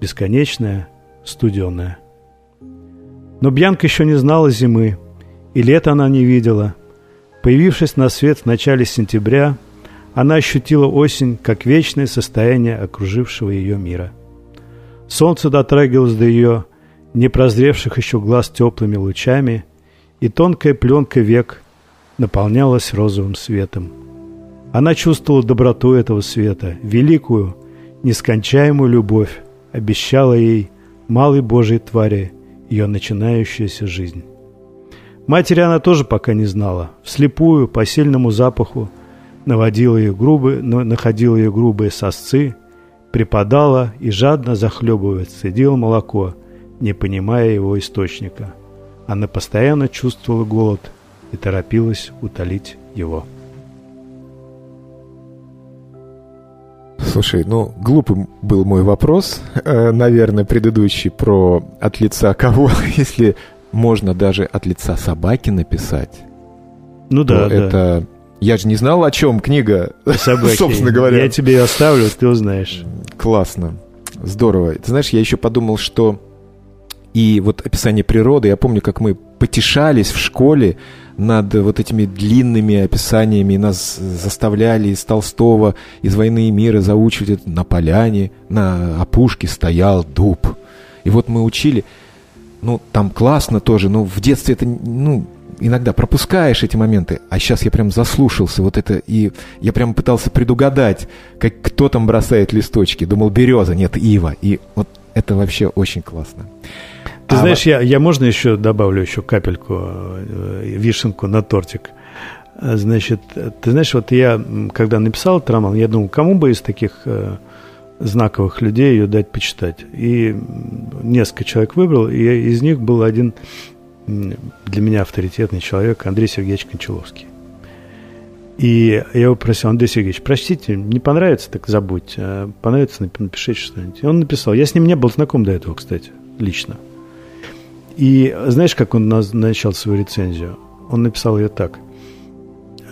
бесконечная, студеная. Но Бьянка еще не знала зимы, и лета она не видела. Появившись на свет в начале сентября, она ощутила осень как вечное состояние окружившего ее мира. Солнце дотрагивалось до ее непрозревших еще глаз теплыми лучами, и тонкая пленка век наполнялась розовым светом. Она чувствовала доброту этого света, великую, нескончаемую любовь, обещала ей малой Божьей твари ее начинающаяся жизнь. Матери она тоже пока не знала. Вслепую, по сильному запаху, наводила ее грубые, находила ее грубые сосцы, припадала и жадно захлебываясь, цедила молоко, не понимая его источника. Она постоянно чувствовала голод и торопилась утолить его. Слушай, ну, глупым был мой вопрос, э, наверное, предыдущий про от лица кого, если можно даже от лица собаки написать. Ну да, да. Это я же не знал, о чем книга, Собаки. собственно говоря. Я тебе ее оставлю, ты узнаешь. Классно. Здорово. Ты знаешь, я еще подумал, что и вот описание природы, я помню, как мы потешались в школе над вот этими длинными описаниями, нас заставляли из Толстого, из «Войны и мира» заучивать это на поляне, на опушке стоял дуб. И вот мы учили, ну, там классно тоже, но в детстве это, ну, иногда пропускаешь эти моменты, а сейчас я прям заслушался вот это, и я прям пытался предугадать, как кто там бросает листочки. Думал, береза, нет, ива. И вот это вообще очень классно. Ты а знаешь, я, я можно еще добавлю еще капельку, э, вишенку на тортик. Значит, ты знаешь, вот я, когда написал этот роман, я думал, кому бы из таких э, знаковых людей ее дать почитать. И несколько человек выбрал, и из них был один для меня авторитетный человек Андрей Сергеевич Кончаловский. И я его просил, Андрей Сергеевич, простите, не понравится, так забудь. А понравится, напишите что-нибудь. И он написал. Я с ним не был знаком до этого, кстати, лично. И знаешь, как он начал свою рецензию? Он написал ее так.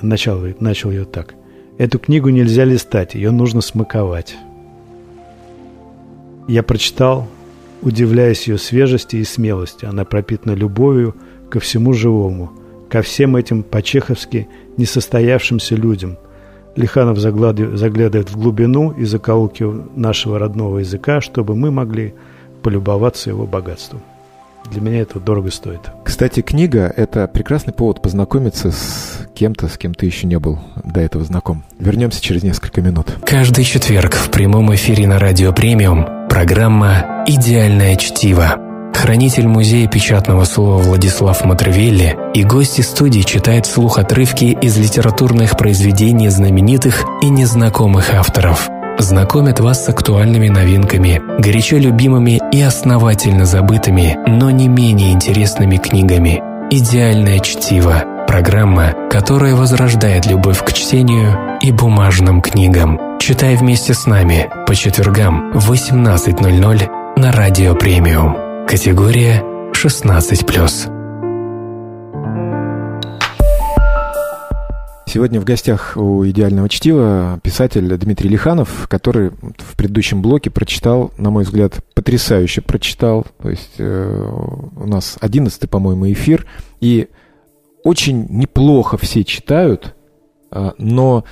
Начал, начал ее так. Эту книгу нельзя листать, ее нужно смаковать. Я прочитал, удивляясь ее свежести и смелости. Она пропитана любовью ко всему живому, ко всем этим по-чеховски несостоявшимся людям. Лиханов заглядывает в глубину и закоулки нашего родного языка, чтобы мы могли полюбоваться его богатством. Для меня это дорого стоит. Кстати, книга — это прекрасный повод познакомиться с кем-то, с кем ты еще не был до этого знаком. Вернемся через несколько минут. Каждый четверг в прямом эфире на Радио Премиум программа «Идеальное чтиво». Хранитель музея печатного слова Владислав Матревелли и гости студии читают вслух отрывки из литературных произведений знаменитых и незнакомых авторов – знакомят вас с актуальными новинками, горячо любимыми и основательно забытыми, но не менее интересными книгами. «Идеальное чтиво» – программа, которая возрождает любовь к чтению и бумажным книгам. Читай вместе с нами по четвергам в 18.00 на Радио Премиум. Категория 16+. Сегодня в гостях у «Идеального чтива» писатель Дмитрий Лиханов, который в предыдущем блоке прочитал, на мой взгляд, потрясающе прочитал. То есть э, у нас одиннадцатый, по-моему, эфир. И очень неплохо все читают, э, но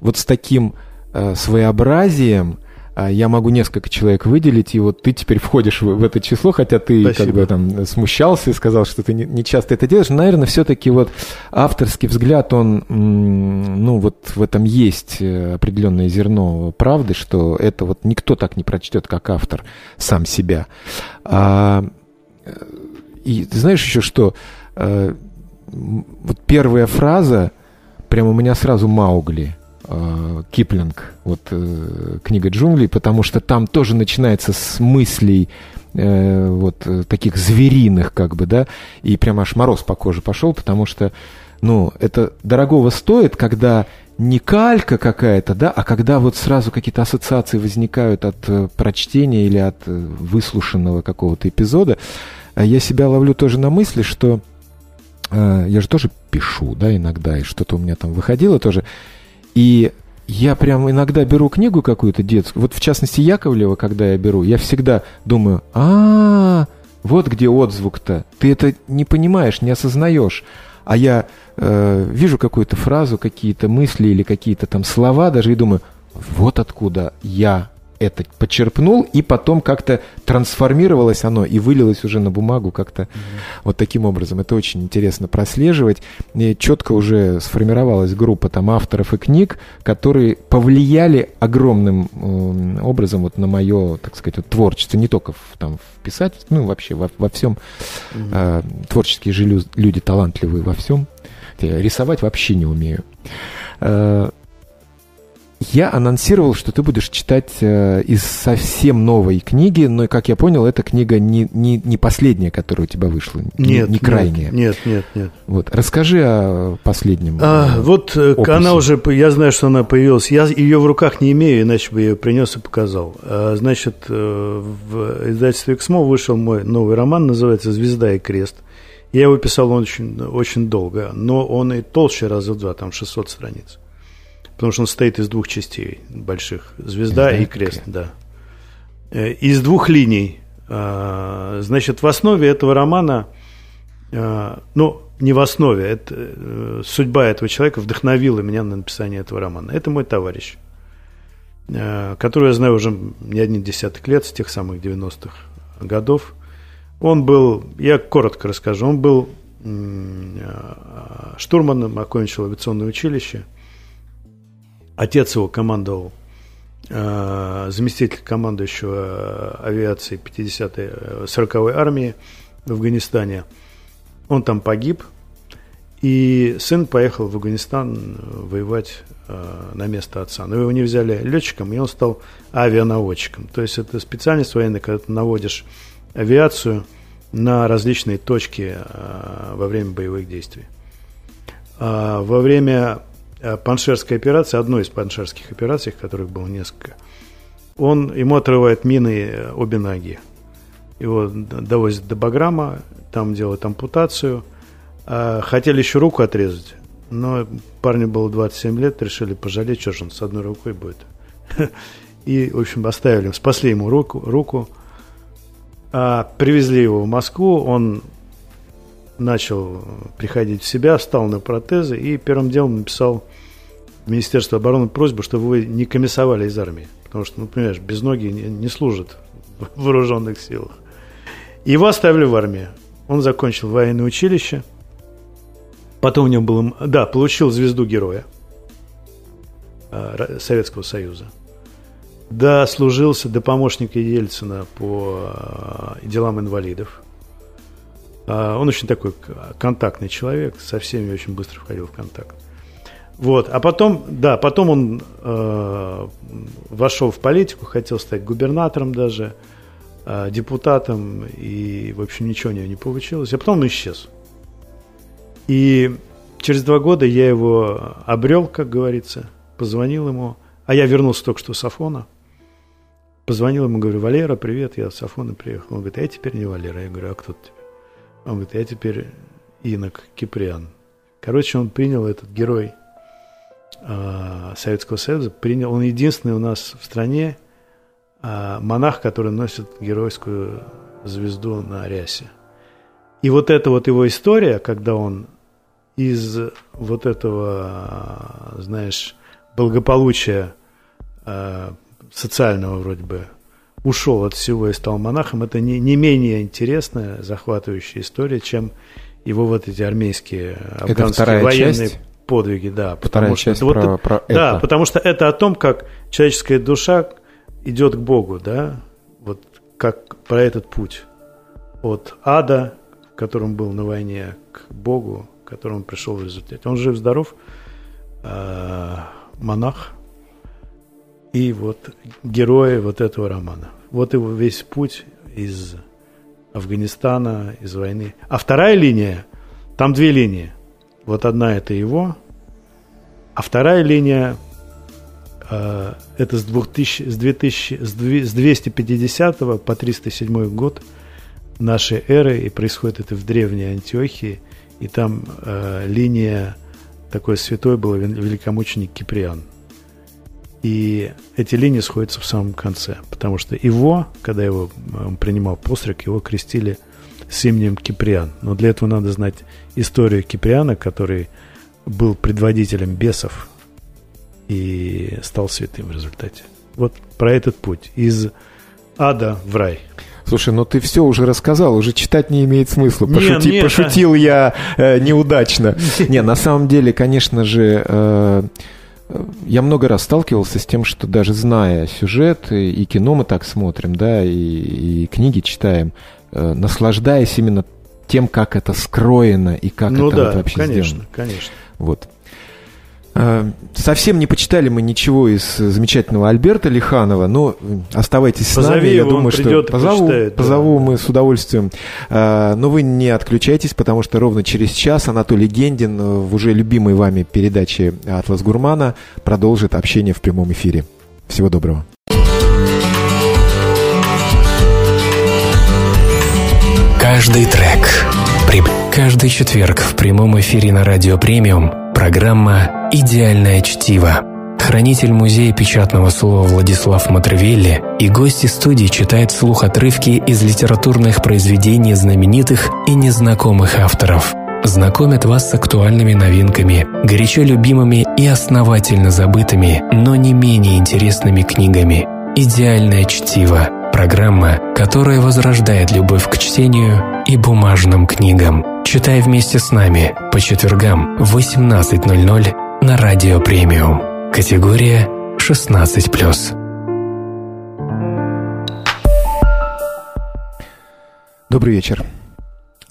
вот с таким э, своеобразием – я могу несколько человек выделить, и вот ты теперь входишь в, в это число, хотя ты Спасибо. как бы там смущался и сказал, что ты не, не часто это делаешь. Но, наверное, все-таки вот авторский взгляд, он, ну, вот в этом есть э, определенное зерно правды, что это вот никто так не прочтет, как автор сам себя. А, э, и ты знаешь еще что? А, вот первая фраза, прямо у меня сразу Маугли – Киплинг, вот э, книга джунглей, потому что там тоже начинается с мыслей э, вот э, таких звериных, как бы, да, и прямо аж мороз по коже пошел, потому что, ну, это дорогого стоит, когда не калька какая-то, да, а когда вот сразу какие-то ассоциации возникают от э, прочтения или от э, выслушанного какого-то эпизода, а я себя ловлю тоже на мысли, что э, я же тоже пишу, да, иногда, и что-то у меня там выходило тоже, и я прям иногда беру книгу какую-то детскую, вот в частности Яковлева, когда я беру, я всегда думаю, а, вот где отзвук-то, ты это не понимаешь, не осознаешь, а я э, вижу какую-то фразу, какие-то мысли или какие-то там слова даже и думаю, вот откуда я это почерпнул, и потом как-то трансформировалось оно и вылилось уже на бумагу как-то mm-hmm. вот таким образом. Это очень интересно прослеживать. И четко уже сформировалась группа там авторов и книг, которые повлияли огромным э, образом вот на мое, так сказать, вот, творчество, не только в, там, в писательстве, ну вообще во, во всем. Mm-hmm. Э, творческие же люди талантливые во всем. Рисовать вообще не умею. Э, я анонсировал, что ты будешь читать э, из совсем новой книги, но, как я понял, эта книга не, не, не последняя, которая у тебя вышла, нет, не, не крайняя. Нет, нет, нет. Вот. Расскажи о последнем. А, э, вот э, опусе. она уже, я знаю, что она появилась. Я ее в руках не имею, иначе бы я ее принес и показал. А, значит, э, в издательстве «Эксмо» вышел мой новый роман, называется «Звезда и крест». Я его писал очень, очень долго, но он и толще раза в два, там 600 страниц потому что он состоит из двух частей больших. Звезда и крест, да. Э, из двух линий. А, значит, в основе этого романа, а, ну, не в основе, это, э, судьба этого человека вдохновила меня на написание этого романа. Это мой товарищ, э, которого я знаю уже не один десяток лет, с тех самых 90-х годов. Он был, я коротко расскажу, он был штурманом, окончил авиационное училище – Отец его командовал, э, заместитель командующего авиации 50-й, 40-й армии в Афганистане. Он там погиб, и сын поехал в Афганистан воевать э, на место отца. Но его не взяли летчиком, и он стал авианаводчиком. То есть это специальность военная, когда ты наводишь авиацию на различные точки э, во время боевых действий. А во время Э, паншерской операции, одной из паншерских операций, которых было несколько, он, ему отрывает мины э, обе ноги. Его довозят до Баграма, там делают ампутацию. А хотели еще руку отрезать, но парню было 27 лет, решили пожалеть, что же он с одной рукой будет. И, в общем, оставили, спасли ему руку, руку. А привезли его в Москву, он начал приходить в себя, встал на протезы и первым делом написал в Министерство обороны просьбу, чтобы вы не комиссовали из армии. Потому что, ну, понимаешь, без ноги не, не служат в вооруженных силах. Его оставили в армии. Он закончил военное училище. Потом у него был... Да, получил звезду героя э, Советского Союза. Да, служился до помощника Ельцина по э, делам инвалидов. А, он очень такой контактный человек, со всеми очень быстро входил в контакт. Вот, а потом, да, потом он э, вошел в политику, хотел стать губернатором даже, э, депутатом, и, в общем, ничего у него не получилось. А потом он исчез. И через два года я его обрел, как говорится, позвонил ему, а я вернулся только что с Афона, позвонил ему, говорю, Валера, привет, я с Афона приехал. Он говорит, а я теперь не Валера. Я говорю, а кто ты? Он говорит, я теперь инок Киприан. Короче, он принял этот герой э, Советского Союза, принял, он единственный у нас в стране э, монах, который носит геройскую звезду на рясе. И вот эта вот его история, когда он из вот этого, знаешь, благополучия э, социального вроде бы ушел от всего и стал монахом, это не, не менее интересная, захватывающая история, чем его вот эти армейские афганские военные часть? подвиги, да. Вторая потому часть что, про, вот, про да, это. потому что это о том, как человеческая душа идет к Богу, да, вот как про этот путь от ада, в котором был на войне, к Богу, к которому пришел в результате. Он жив-здоров, а, монах и вот герои вот этого романа. Вот его весь путь из Афганистана, из войны. А вторая линия, там две линии. Вот одна это его, а вторая линия э, это с, 2000, с, 2000, с 250 по 307 год нашей эры, и происходит это в Древней Антиохии, и там э, линия такой святой был великомученик Киприан. И эти линии сходятся в самом конце, потому что его, когда его он принимал постриг, его крестили с именем Киприан. Но для этого надо знать историю Киприана, который был предводителем бесов и стал святым в результате. Вот про этот путь из ада в рай. Слушай, ну ты все уже рассказал, уже читать не имеет смысла. Пошути, нет, нет, пошутил я э, неудачно. Не, на самом деле, конечно же, э, я много раз сталкивался с тем, что даже зная сюжет, и, и кино мы так смотрим, да, и, и книги читаем, э, наслаждаясь именно тем, как это скроено и как ну это да, вот вообще конечно, сделано. конечно, конечно. Вот. Э, совсем не почитали мы ничего из замечательного Альберта Лиханова, но оставайтесь с Позови нами. Я думаю, что позову, почитает, позову да. мы с удовольствием. Э, но вы не отключайтесь, потому что ровно через час Анатолий Гендин в уже любимой вами передаче «Атлас Гурмана» продолжит общение в прямом эфире. Всего доброго. Каждый трек. При... Каждый четверг в прямом эфире на Радио Премиум – Программа «Идеальное чтиво». Хранитель музея печатного слова Владислав Матревелли и гости студии читают вслух отрывки из литературных произведений знаменитых и незнакомых авторов. Знакомят вас с актуальными новинками, горячо любимыми и основательно забытыми, но не менее интересными книгами. «Идеальное чтиво» – программа, которая возрождает любовь к чтению и бумажным книгам. Читай вместе с нами по четвергам в 18.00 на Радио Премиум. Категория 16+. Добрый вечер.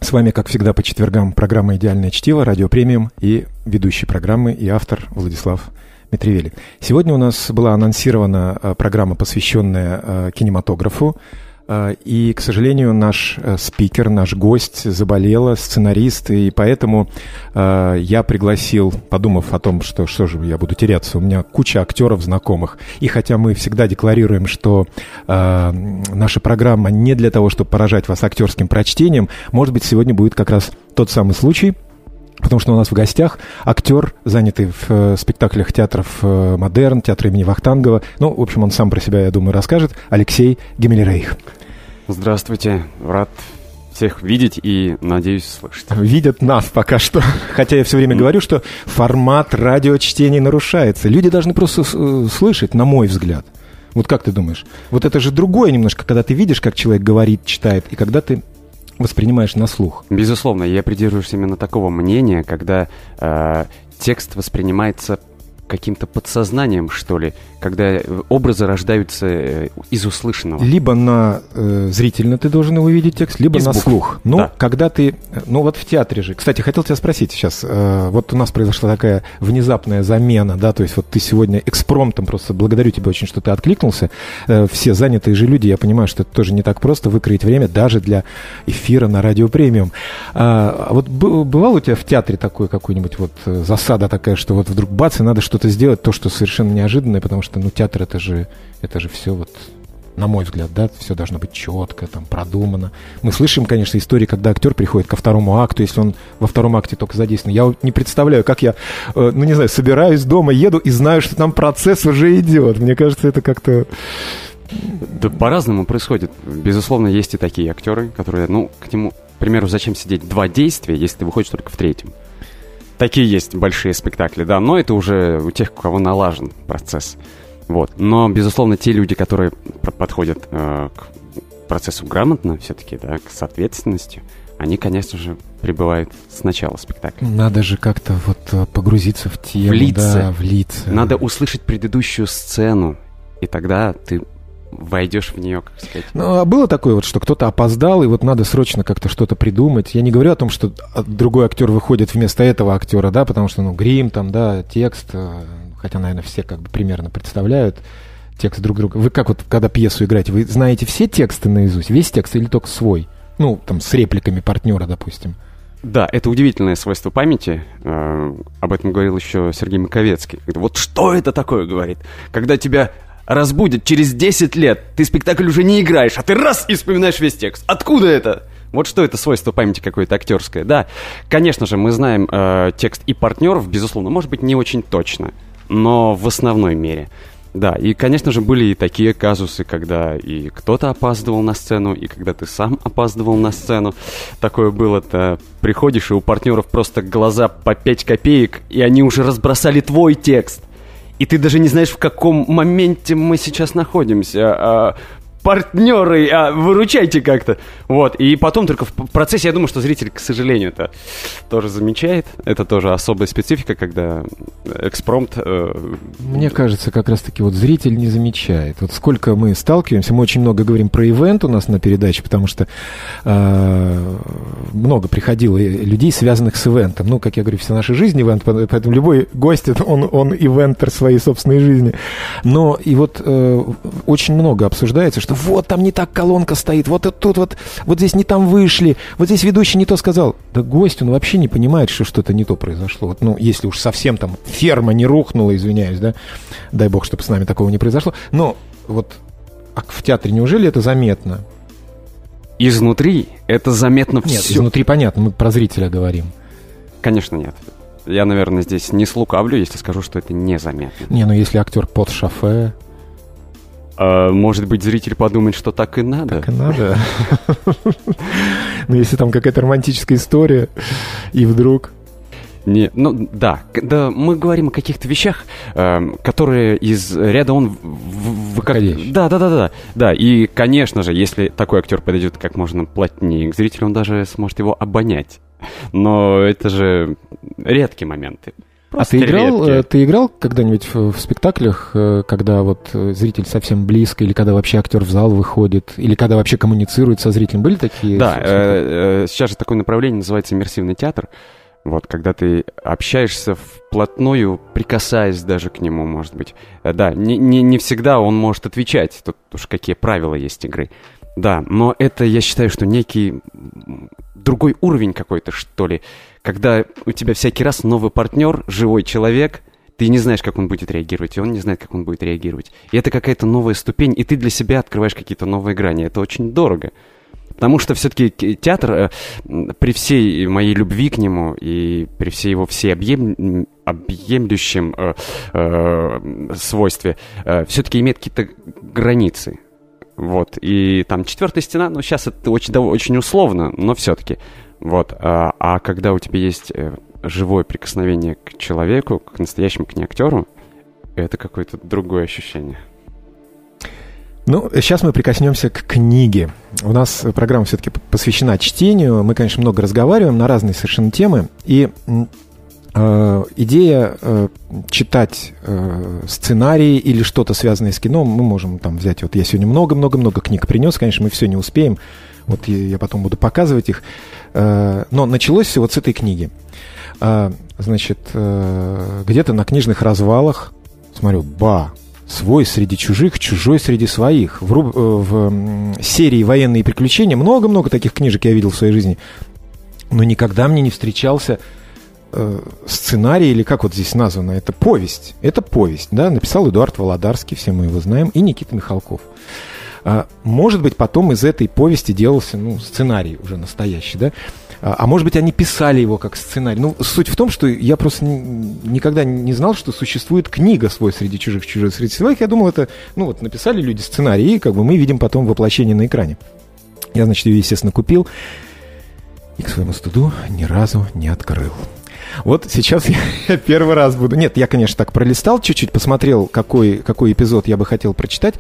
С вами, как всегда, по четвергам программа «Идеальное чтиво», радио «Премиум» и ведущий программы и автор Владислав Митревели. Сегодня у нас была анонсирована э, программа, посвященная э, кинематографу. А, и, к сожалению, наш э, спикер, наш гость заболела, сценарист, и поэтому я пригласил, подумав о том, что что же я буду теряться, у меня куча актеров знакомых. И хотя мы всегда декларируем, что наша программа не для того, чтобы поражать вас актерским прочтением, может быть, сегодня будет как раз тот самый случай, Потому что у нас в гостях актер, занятый в э, спектаклях театров э, «Модерн», театра имени Вахтангова. Ну, в общем, он сам про себя, я думаю, расскажет. Алексей Гемельрейх. Здравствуйте, рад всех видеть и, надеюсь, слышать. Видят нас пока что. Хотя я все время говорю, что формат радиочтения нарушается. Люди должны просто э, слышать, на мой взгляд. Вот как ты думаешь? Вот это же другое немножко, когда ты видишь, как человек говорит, читает, и когда ты воспринимаешь на слух. Безусловно, я придерживаюсь именно такого мнения, когда э, текст воспринимается каким-то подсознанием, что ли, когда образы рождаются э, из услышанного. Либо на э, зрительно ты должен увидеть текст, либо из на букв. слух. Ну, да. когда ты, ну вот в театре же. Кстати, хотел тебя спросить сейчас. Э, вот у нас произошла такая внезапная замена, да, то есть вот ты сегодня экспромтом просто благодарю тебя очень, что ты откликнулся. Э, все занятые же люди, я понимаю, что это тоже не так просто выкроить время даже для эфира на радио премиум. А вот бывал у тебя в театре такой какой-нибудь вот э, засада такая, что вот вдруг бац, и надо что-то сделать, то, что совершенно неожиданное, потому что, ну, театр это же, это же все вот на мой взгляд, да, все должно быть четко, там, продумано. Мы слышим, конечно, истории, когда актер приходит ко второму акту, если он во втором акте только задействован. Я не представляю, как я, э, ну, не знаю, собираюсь дома, еду и знаю, что там процесс уже идет. Мне кажется, это как-то... Да по-разному происходит. Безусловно, есть и такие актеры, которые, ну, к нему, к примеру, зачем сидеть два действия, если ты выходишь только в третьем. Такие есть большие спектакли, да, но это уже у тех, у кого налажен процесс. Вот. Но, безусловно, те люди, которые подходят э, к процессу грамотно, все-таки, да, с ответственностью, они, конечно же, прибывают с начала спектакля. Надо же как-то вот э, погрузиться в тему, влиться. да, влиться. Надо услышать предыдущую сцену, и тогда ты войдешь в нее, как сказать. Ну, а было такое вот, что кто-то опоздал, и вот надо срочно как-то что-то придумать. Я не говорю о том, что другой актер выходит вместо этого актера, да, потому что, ну, грим там, да, текст, э, хотя, наверное, все как бы примерно представляют текст друг друга. Вы как вот, когда пьесу играете, вы знаете все тексты наизусть, весь текст или только свой? Ну, там, с репликами партнера, допустим. Да, это удивительное свойство памяти. Э, об этом говорил еще Сергей Маковецкий. Вот что это такое, говорит, когда тебя разбудят через 10 лет, ты спектакль уже не играешь, а ты раз и вспоминаешь весь текст. Откуда это? Вот что это свойство памяти какое-то актерское. Да, конечно же, мы знаем э, текст и партнеров, безусловно, может быть, не очень точно, но в основной мере. Да, и, конечно же, были и такие казусы, когда и кто-то опаздывал на сцену, и когда ты сам опаздывал на сцену. Такое было-то. Приходишь, и у партнеров просто глаза по 5 копеек, и они уже разбросали твой текст. И ты даже не знаешь, в каком моменте мы сейчас находимся. Партнеры, а, выручайте как-то. Вот, и потом только в процессе, я думаю, что зритель, к сожалению, это тоже замечает. Это тоже особая специфика, когда экспромт... Э... Мне кажется, как раз-таки вот зритель не замечает. Вот сколько мы сталкиваемся, мы очень много говорим про ивент у нас на передаче, потому что э, много приходило людей, связанных с ивентом. Ну, как я говорю, вся наша жизнь ивент, поэтому любой гость, он, он ивентер своей собственной жизни. Но и вот э, очень много обсуждается, что вот там не так колонка стоит, вот тут вот, вот здесь не там вышли, вот здесь ведущий не то сказал. Да гость, он вообще не понимает, что что-то не то произошло. Вот, ну, если уж совсем там ферма не рухнула, извиняюсь, да, дай бог, чтобы с нами такого не произошло. Но вот а в театре неужели это заметно? Изнутри это заметно Нет, все. изнутри понятно, мы про зрителя говорим. Конечно, нет. Я, наверное, здесь не слукавлю, если скажу, что это незаметно. Не, ну если актер под шофе, а, может быть, зритель подумает, что так и надо. Так и надо. Ну, если там какая-то романтическая история, и вдруг... Не, ну да, да, мы говорим о каких-то вещах, э, которые из ряда он в, в, как, да, да, да, да, да. И, конечно же, если такой актер подойдет как можно плотнее к зрителю, он даже сможет его обонять. Но это же редкие моменты. Просто а ты играл, редкие. ты играл когда-нибудь в, в спектаклях, э, когда вот э, зритель совсем близко, или когда вообще актер в зал выходит, или когда вообще коммуницирует со зрителем? Были такие? Да, э, э, сейчас же такое направление называется иммерсивный театр. Вот, когда ты общаешься вплотную, прикасаясь даже к нему, может быть. Да, не, не, не всегда он может отвечать. Тут уж какие правила есть игры. Да, но это, я считаю, что некий другой уровень какой-то, что ли когда у тебя всякий раз новый партнер, живой человек, ты не знаешь, как он будет реагировать, и он не знает, как он будет реагировать. И это какая-то новая ступень, и ты для себя открываешь какие-то новые грани. Это очень дорого. Потому что все-таки театр, э, при всей моей любви к нему и при всей его всей объем, объемлющем э, э, свойстве, э, все-таки имеет какие-то границы. Вот. И там четвертая стена, ну, сейчас это очень, очень условно, но все-таки. Вот. А, а когда у тебя есть э, живое прикосновение к человеку, к настоящему, к неактеру, это какое-то другое ощущение. Ну, сейчас мы прикоснемся к книге. У нас программа все-таки посвящена чтению. Мы, конечно, много разговариваем на разные совершенно темы. И идея э, читать э, сценарии или что-то связанное с кино, мы можем там взять. Вот я сегодня много-много-много книг принес. Конечно, мы все не успеем. Вот я потом буду показывать их. Э, но началось все вот с этой книги. Значит, э, где-то на книжных развалах, смотрю, ба, свой среди чужих, чужой среди своих. В, э, в серии «Военные приключения» много-много таких книжек я видел в своей жизни. Но никогда мне не встречался сценарий, или как вот здесь названо, это повесть. Это повесть, да, написал Эдуард Володарский, все мы его знаем, и Никита Михалков. А, может быть, потом из этой повести делался ну, сценарий уже настоящий, да? А, а может быть, они писали его как сценарий. Ну, суть в том, что я просто никогда не знал, что существует книга «Свой среди чужих, чужой среди своих». Я думал, это, ну вот, написали люди сценарий, и как бы мы видим потом воплощение на экране. Я, значит, ее, естественно, купил и к своему стыду ни разу не открыл. Вот сейчас я первый раз буду... Нет, я, конечно, так пролистал чуть-чуть, посмотрел, какой, какой эпизод я бы хотел прочитать,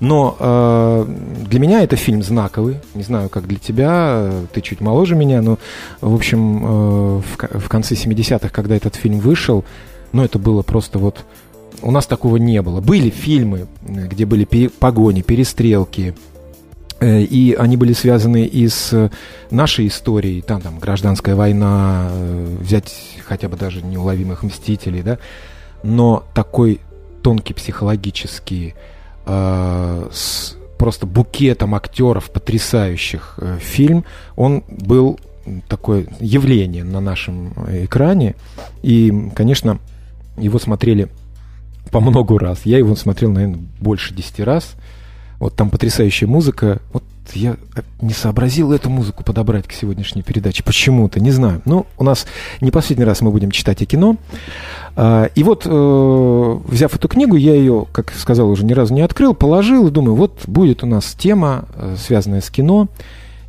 но э, для меня это фильм знаковый. Не знаю, как для тебя, ты чуть моложе меня, но, в общем, э, в, в конце 70-х, когда этот фильм вышел, ну, это было просто вот... У нас такого не было. Были фильмы, где были погони, перестрелки, Э, и они были связаны и с нашей историей, там, там гражданская война, э, взять хотя бы даже неуловимых мстителей, да. но такой тонкий психологический, э, с просто букетом актеров потрясающих э, фильм, он был такое явление на нашем экране. И, конечно, его смотрели по много раз. Я его смотрел, наверное, больше десяти раз. Вот там потрясающая музыка. Вот я не сообразил эту музыку подобрать к сегодняшней передаче. Почему-то, не знаю. Ну, у нас не последний раз мы будем читать о кино. А, и вот, э, взяв эту книгу, я ее, как сказал, уже ни разу не открыл, положил и думаю, вот будет у нас тема, э, связанная с кино,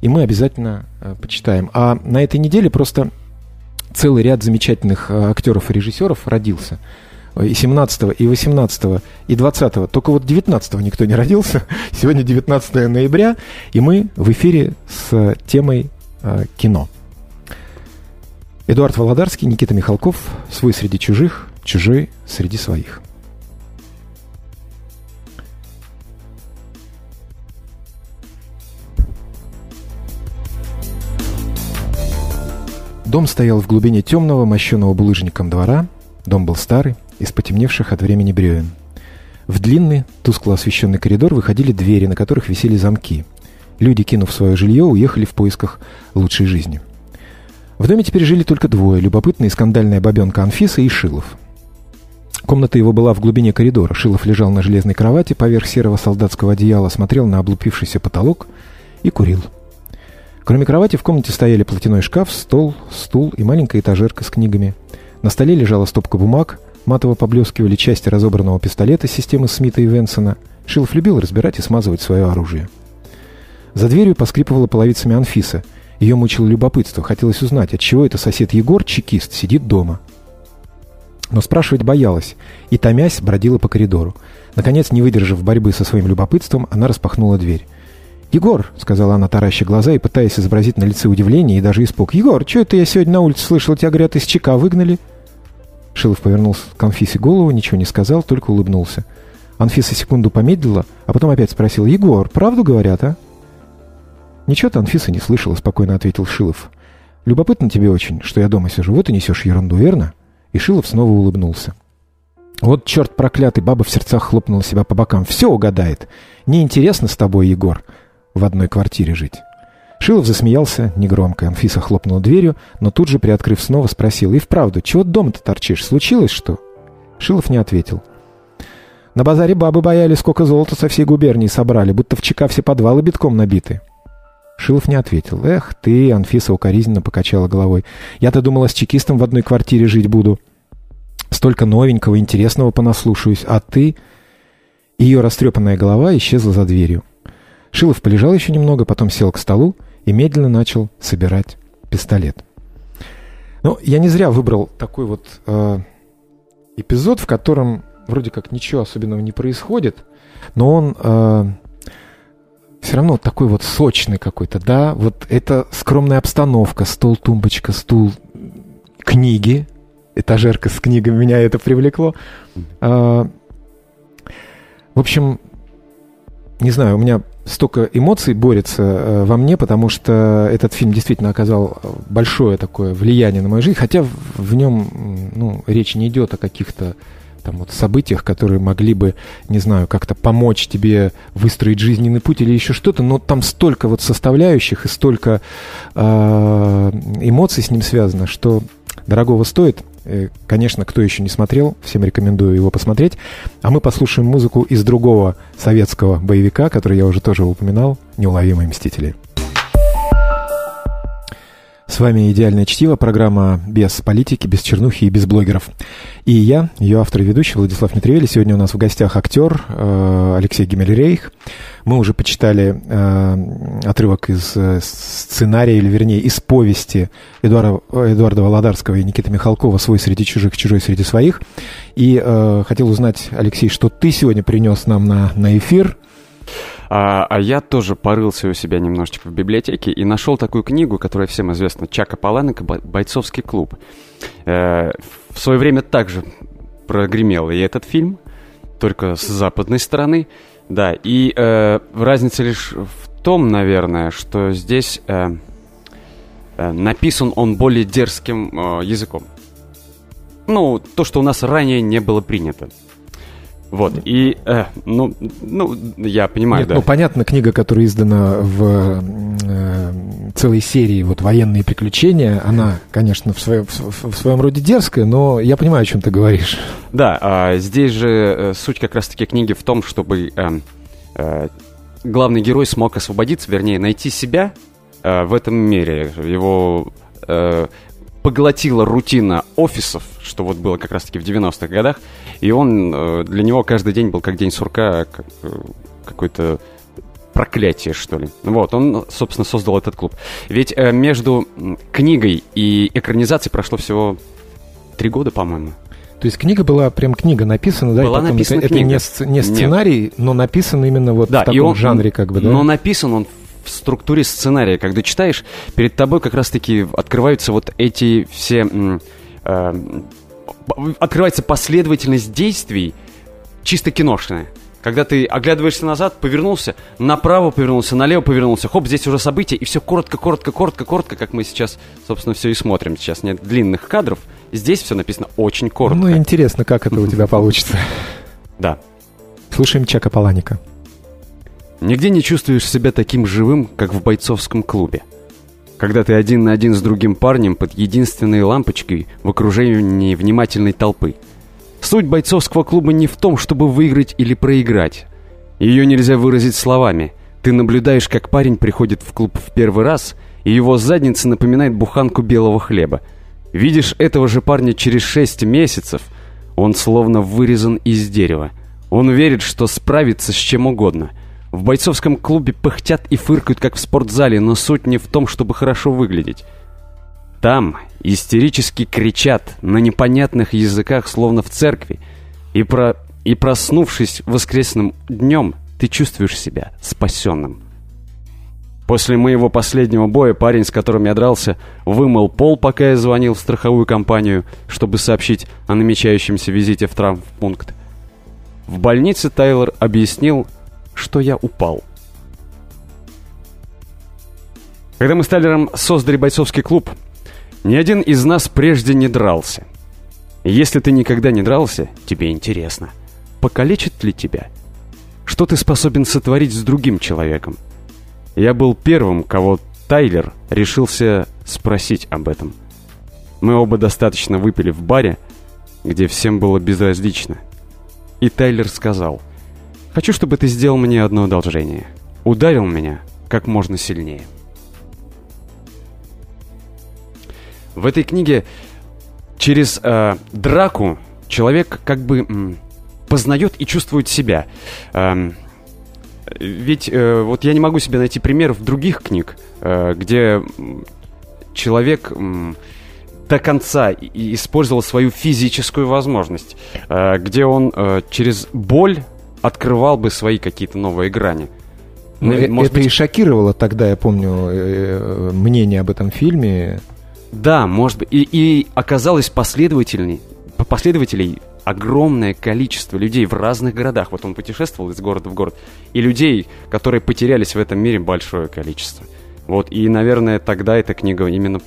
и мы обязательно э, почитаем. А на этой неделе просто целый ряд замечательных актеров и режиссеров родился – и 17 и 18 и 20 только вот 19 никто не родился. Сегодня 19 ноября, и мы в эфире с темой э, кино. Эдуард Володарский, Никита Михалков, свой среди чужих, чужой среди своих. Дом стоял в глубине темного, мощенного булыжником двора. Дом был старый, из потемневших от времени бревен. В длинный, тускло освещенный коридор выходили двери, на которых висели замки. Люди, кинув свое жилье, уехали в поисках лучшей жизни. В доме теперь жили только двое, любопытная и скандальная бабенка Анфиса и Шилов. Комната его была в глубине коридора. Шилов лежал на железной кровати, поверх серого солдатского одеяла, смотрел на облупившийся потолок и курил. Кроме кровати в комнате стояли платяной шкаф, стол, стул и маленькая этажерка с книгами. На столе лежала стопка бумаг, Матово поблескивали части разобранного пистолета системы Смита и Венсона. Шилов любил разбирать и смазывать свое оружие. За дверью поскрипывала половицами Анфиса. Ее мучило любопытство. Хотелось узнать, отчего это сосед Егор, чекист, сидит дома. Но спрашивать боялась, и, томясь, бродила по коридору. Наконец, не выдержав борьбы со своим любопытством, она распахнула дверь. «Егор», — сказала она, тараща глаза и пытаясь изобразить на лице удивление и даже испуг. «Егор, что это я сегодня на улице слышал, тебя, говорят, из ЧК выгнали?» Шилов повернулся к Анфисе голову, ничего не сказал, только улыбнулся. Анфиса секунду помедлила, а потом опять спросила, «Егор, правду говорят, а?» «Ничего ты, Анфиса, не слышала», — спокойно ответил Шилов. «Любопытно тебе очень, что я дома сижу. Вот и несешь ерунду, верно?» И Шилов снова улыбнулся. «Вот черт проклятый!» — баба в сердцах хлопнула себя по бокам. «Все угадает. Неинтересно с тобой, Егор, в одной квартире жить». Шилов засмеялся негромко. Анфиса хлопнула дверью, но тут же, приоткрыв снова, спросил. «И вправду, чего дома-то торчишь? Случилось что?» Шилов не ответил. На базаре бабы боялись, сколько золота со всей губернии собрали, будто в ЧК все подвалы битком набиты. Шилов не ответил. «Эх ты!» — Анфиса укоризненно покачала головой. «Я-то думала, с чекистом в одной квартире жить буду. Столько новенького, интересного понаслушаюсь. А ты...» Ее растрепанная голова исчезла за дверью. Шилов полежал еще немного, потом сел к столу и медленно начал собирать пистолет. Ну, я не зря выбрал такой вот э, эпизод, в котором вроде как ничего особенного не происходит, но он э, все равно такой вот сочный какой-то, да, вот это скромная обстановка, стол, тумбочка, стул, книги, этажерка с книгами, меня это привлекло. Э, в общем, не знаю, у меня столько эмоций борется э, во мне, потому что этот фильм действительно оказал большое такое влияние на мою жизнь, хотя в нем ну, речь не идет о каких-то там вот событиях, которые могли бы, не знаю, как-то помочь тебе выстроить жизненный путь или еще что-то, но там столько вот составляющих и столько э, эмоций с ним связано, что дорогого стоит. Э, конечно, кто еще не смотрел, всем рекомендую его посмотреть. А мы послушаем музыку из другого советского боевика, который я уже тоже упоминал, «Неуловимые мстители». С вами «Идеальное чтиво», программа без политики, без чернухи и без блогеров. И я, ее автор и ведущий Владислав Митревели. Сегодня у нас в гостях актер э, Алексей Гимельрейх. Мы уже почитали э, отрывок из э, сценария, или вернее, из повести Эдуарда, Эдуарда Володарского и Никиты Михалкова «Свой среди чужих, чужой среди своих». И хотел узнать, Алексей, что ты сегодня принес нам на, на эфир – а, а я тоже порылся у себя немножечко в библиотеке и нашел такую книгу, которая всем известна, Чака Паланека «Бойцовский клуб». Э, в свое время также прогремел и этот фильм, только с западной стороны. Да, и э, разница лишь в том, наверное, что здесь э, э, написан он более дерзким э, языком. ну, то, что у нас ранее не было принято. Вот, и, э, ну, ну, я понимаю, Нет, да. ну, понятно, книга, которая издана в э, целой серии вот «Военные приключения», она, конечно, в своем, в, в своем роде дерзкая, но я понимаю, о чем ты говоришь. Да, а здесь же э, суть как раз-таки книги в том, чтобы э, э, главный герой смог освободиться, вернее, найти себя э, в этом мире. Его э, поглотила рутина офисов, что вот было как раз-таки в 90-х годах, и он, э, для него каждый день был как день сурка, как э, какой-то проклятие, что ли. Вот, он, собственно, создал этот клуб. Ведь э, между книгой и экранизацией прошло всего три года, по-моему. То есть книга была, прям книга написана, да? Была написана это, это книга. не, сц- не Нет. сценарий, но написан именно вот в таком жанре, как бы, да? Но написан он в структуре сценария. Когда читаешь, перед тобой как раз-таки открываются вот эти все... э, открывается последовательность действий чисто киношная. Когда ты оглядываешься назад, повернулся, направо повернулся, налево повернулся, хоп, здесь уже события, и все коротко, коротко, коротко, коротко, как мы сейчас, собственно, все и смотрим. Сейчас нет длинных кадров, здесь все написано очень коротко. Ну, интересно, как это у тебя получится. Да. Слушаем Чака Паланика. Нигде не чувствуешь себя таким живым, как в бойцовском клубе. Когда ты один на один с другим парнем под единственной лампочкой в окружении внимательной толпы. Суть бойцовского клуба не в том, чтобы выиграть или проиграть. Ее нельзя выразить словами. Ты наблюдаешь, как парень приходит в клуб в первый раз, и его задница напоминает буханку белого хлеба. Видишь этого же парня через шесть месяцев, он словно вырезан из дерева. Он верит, что справится с чем угодно. В бойцовском клубе пыхтят и фыркают, как в спортзале, но суть не в том, чтобы хорошо выглядеть. Там истерически кричат на непонятных языках, словно в церкви, и, про... и проснувшись воскресным днем, ты чувствуешь себя спасенным. После моего последнего боя парень, с которым я дрался, вымыл пол, пока я звонил в страховую компанию, чтобы сообщить о намечающемся визите в травмпункт. В больнице Тайлор объяснил, что я упал. Когда мы с Тайлером создали бойцовский клуб, ни один из нас прежде не дрался. Если ты никогда не дрался, тебе интересно, покалечит ли тебя? Что ты способен сотворить с другим человеком? Я был первым, кого Тайлер решился спросить об этом. Мы оба достаточно выпили в баре, где всем было безразлично. И Тайлер сказал, «Хочу, чтобы ты сделал мне одно одолжение. Ударил меня как можно сильнее». В этой книге через э, драку человек как бы м, познает и чувствует себя. Эм, ведь э, вот я не могу себе найти примеров других книг, э, где человек м, до конца использовал свою физическую возможность, э, где он э, через боль открывал бы свои какие-то новые грани. Ну, э- может это быть- и шокировало тогда, я помню, э, мнение об этом фильме. Да, может быть. И, и оказалось последовательней, по- последователей огромное количество людей в разных городах. Вот он путешествовал из города в город. И людей, которые потерялись в этом мире, большое количество. Вот, и, наверное, тогда эта книга именно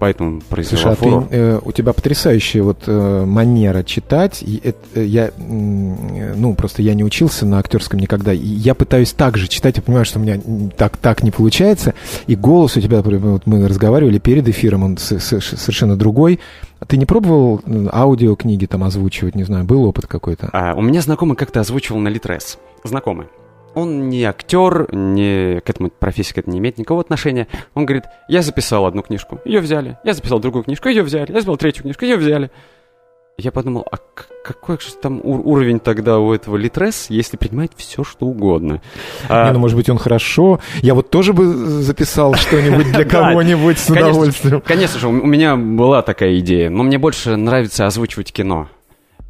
поэтому произвела Слушай, а ты, э, у тебя потрясающая вот э, манера читать. И э, я, э, ну, просто я не учился на актерском никогда. И я пытаюсь так же читать. Я понимаю, что у меня так, так не получается. И голос у тебя, например, вот мы разговаривали перед эфиром, он с- с- совершенно другой. А ты не пробовал аудиокниги там озвучивать? Не знаю, был опыт какой-то? А, у меня знакомый как-то озвучивал на Литрес. Знакомый. Он не актер, не, к этому профессии к этому не имеет никакого отношения. Он говорит, я записал одну книжку, ее взяли. Я записал другую книжку, ее взяли. Я записал третью книжку, ее взяли. Я подумал, а какой же там ур- уровень тогда у этого Литрес, если принимает все, что угодно? А, Не, ну, может быть, он хорошо. Я вот тоже бы записал что-нибудь для кого-нибудь с удовольствием. Конечно же, у меня была такая идея, но мне больше нравится озвучивать кино.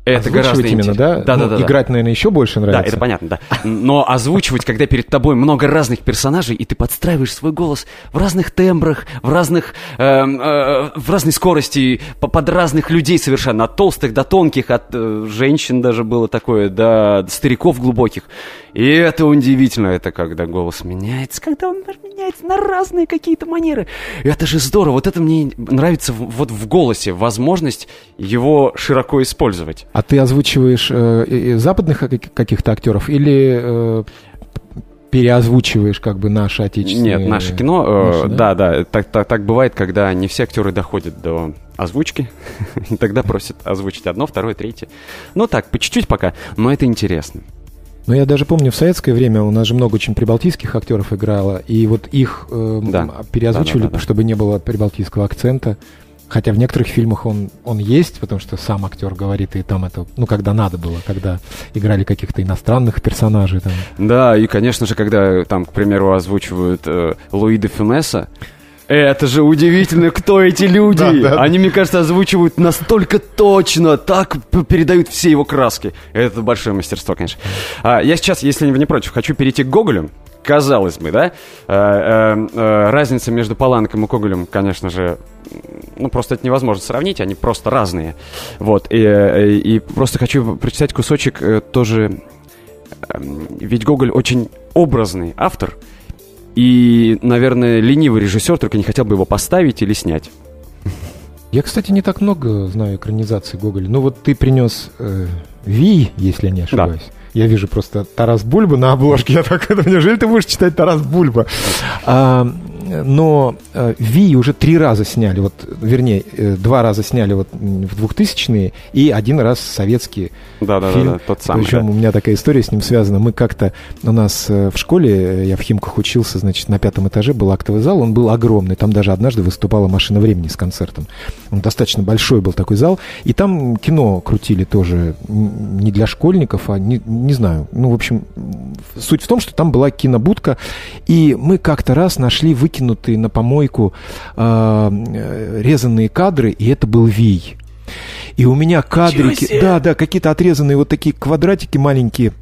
Это гораздо именно, да? Да, ну, да, да. Играть, да. наверное, еще больше нравится. Да, это понятно, да. Но озвучивать, когда перед тобой много разных персонажей, и ты подстраиваешь свой голос в разных тембрах, в разных, э, э, в разной скорости, под разных людей совершенно, от толстых до тонких, от э, женщин даже было такое, до стариков глубоких. И это удивительно, это когда голос меняется, когда он меняется на разные какие-то манеры. Это же здорово, вот это мне нравится вот в голосе, возможность его широко использовать. А ты озвучиваешь э, западных каких-то актеров или э, переозвучиваешь как бы наше отечественное? Нет, наше кино, э, наше, да, да, да так, так, так бывает, когда не все актеры доходят до озвучки, и тогда просят озвучить одно, второе, третье. Ну так, по чуть-чуть пока, но это интересно. Но я даже помню, в советское время у нас же много очень прибалтийских актеров играло, и вот их э, да. переозвучивали, да, да, да, чтобы не было прибалтийского акцента. Хотя в некоторых фильмах он, он есть, потому что сам актер говорит, и там это, ну, когда надо было, когда играли каких-то иностранных персонажей. Там. Да, и, конечно же, когда там, к примеру, озвучивают э, Луи де Фюнеса, это же удивительно, кто эти люди. Да, да. Они, мне кажется, озвучивают настолько точно, так передают все его краски. Это большое мастерство, конечно. А, я сейчас, если вы не против, хочу перейти к Гоголю. Казалось бы, да? А, а, а, разница между Паланком и Гоголем, конечно же, ну, просто это невозможно сравнить, они просто разные. Вот, и, и, просто хочу прочитать кусочек э, тоже... Эм, ведь Гоголь очень образный автор, и, наверное, ленивый режиссер только не хотел бы его поставить или снять. Я, кстати, не так много знаю экранизации Гоголя. Ну вот ты принес э, Ви, если я не ошибаюсь. Да. Я вижу просто Тарас Бульба на обложке. Я так, неужели ты будешь читать Тарас Бульба? А, но э, Ви уже три раза сняли, вот, вернее, э, два раза сняли вот в 2000-е и один раз советский да, да, фильм. Да, да, тот самый. Причем да. у меня такая история с ним связана. Мы как-то, у нас э, в школе, я в Химках учился, значит, на пятом этаже был актовый зал, он был огромный, там даже однажды выступала «Машина времени» с концертом. Он достаточно большой был такой зал, и там кино крутили тоже не для школьников, а не, не знаю, ну, в общем, суть в том, что там была кинобудка, и мы как-то раз нашли выкинутый выкинутые на помойку э, резанные кадры, и это был Вий. И у меня кадрики, да, да, какие-то отрезанные вот такие квадратики маленькие.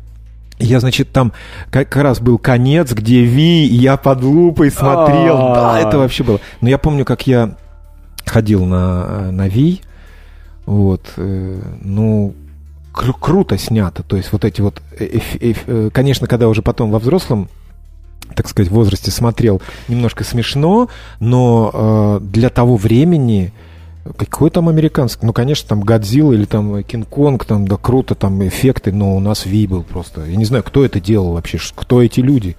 Я, значит, там как раз был конец, где Ви, я под лупой смотрел. Да, это вообще было. Но я помню, как я ходил на, на Ви. Вот, э, ну, кру- круто снято. То есть вот эти вот, э, э, э, конечно, когда уже потом во взрослом так сказать, возрасте смотрел немножко смешно, но э, для того времени какой там американский? Ну, конечно, там Годзилла или там Кинг-Конг, там, да, круто, там эффекты, но у нас Ви был просто. Я не знаю, кто это делал вообще, кто эти люди.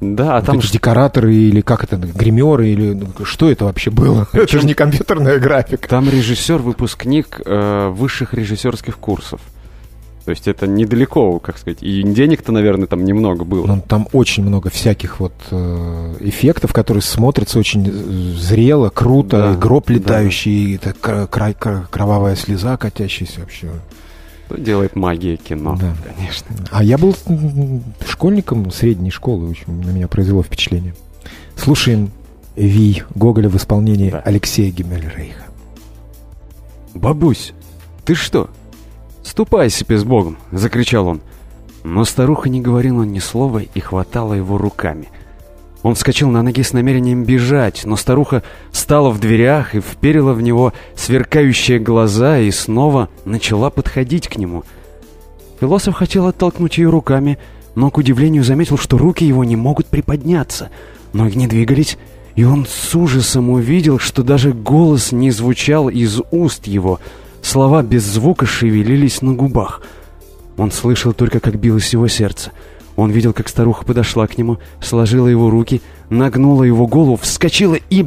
Да, а вот там... Эти декораторы или как это, гримеры или ну, что это вообще было? Причем... Это же не компьютерная графика. Там режиссер, выпускник э, высших режиссерских курсов. То есть это недалеко, как сказать, и денег-то, наверное, там немного было. Ну, там очень много всяких вот э, эффектов, которые смотрятся очень э, зрело, круто, да, гроб летающий, да. это кра- кра- кровавая слеза катящаяся вообще. Что делает магия кино, да. конечно. А я был школьником средней школы, очень на меня произвело впечатление. Слушаем Ви Гоголя в исполнении да. Алексея Гиммельрейха. Бабусь, ты что, «Ступай себе с Богом!» — закричал он. Но старуха не говорила ни слова и хватала его руками. Он вскочил на ноги с намерением бежать, но старуха стала в дверях и вперила в него сверкающие глаза и снова начала подходить к нему. Философ хотел оттолкнуть ее руками, но, к удивлению, заметил, что руки его не могут приподняться. Ноги не двигались, и он с ужасом увидел, что даже голос не звучал из уст его — Слова без звука шевелились на губах. Он слышал только, как билось его сердце. Он видел, как старуха подошла к нему, сложила его руки, нагнула его голову, вскочила и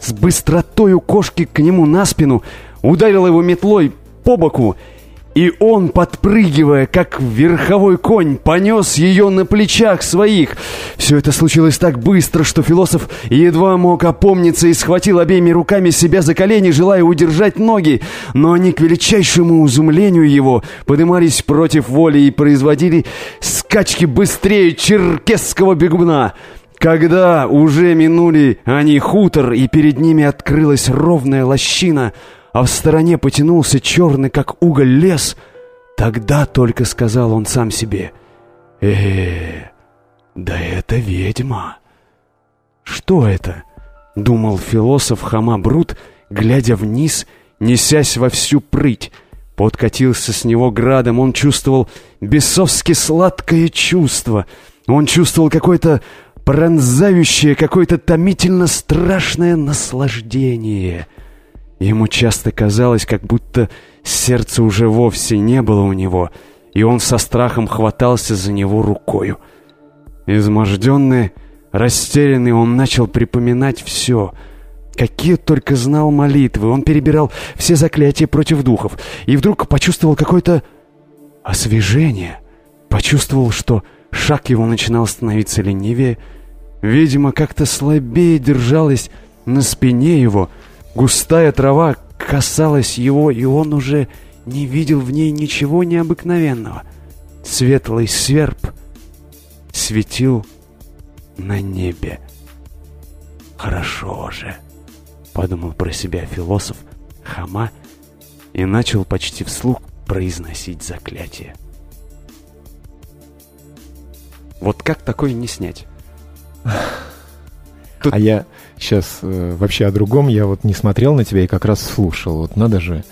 с быстротою кошки к нему на спину ударила его метлой по боку и он, подпрыгивая, как верховой конь, понес ее на плечах своих. Все это случилось так быстро, что философ едва мог опомниться и схватил обеими руками себя за колени, желая удержать ноги. Но они, к величайшему изумлению его, поднимались против воли и производили скачки быстрее черкесского бегуна. Когда уже минули они хутор, и перед ними открылась ровная лощина — а в стороне потянулся черный, как уголь, лес, тогда только сказал он сам себе, э, -э да это ведьма». «Что это?» — думал философ Хама Брут, глядя вниз, несясь во всю прыть. Подкатился с него градом, он чувствовал бесовски сладкое чувство. Он чувствовал какое-то пронзающее, какое-то томительно страшное наслаждение. Ему часто казалось, как будто сердца уже вовсе не было у него, и он со страхом хватался за него рукою. Изможденный, растерянный, он начал припоминать все — Какие только знал молитвы. Он перебирал все заклятия против духов. И вдруг почувствовал какое-то освежение. Почувствовал, что шаг его начинал становиться ленивее. Видимо, как-то слабее держалась на спине его. Густая трава касалась его, и он уже не видел в ней ничего необыкновенного. Светлый сверб светил на небе. Хорошо же подумал про себя философ Хама и начал почти вслух произносить заклятие. Вот как такое не снять? Тут... А я сейчас э, вообще о другом, я вот не смотрел на тебя и как раз слушал. Вот надо же.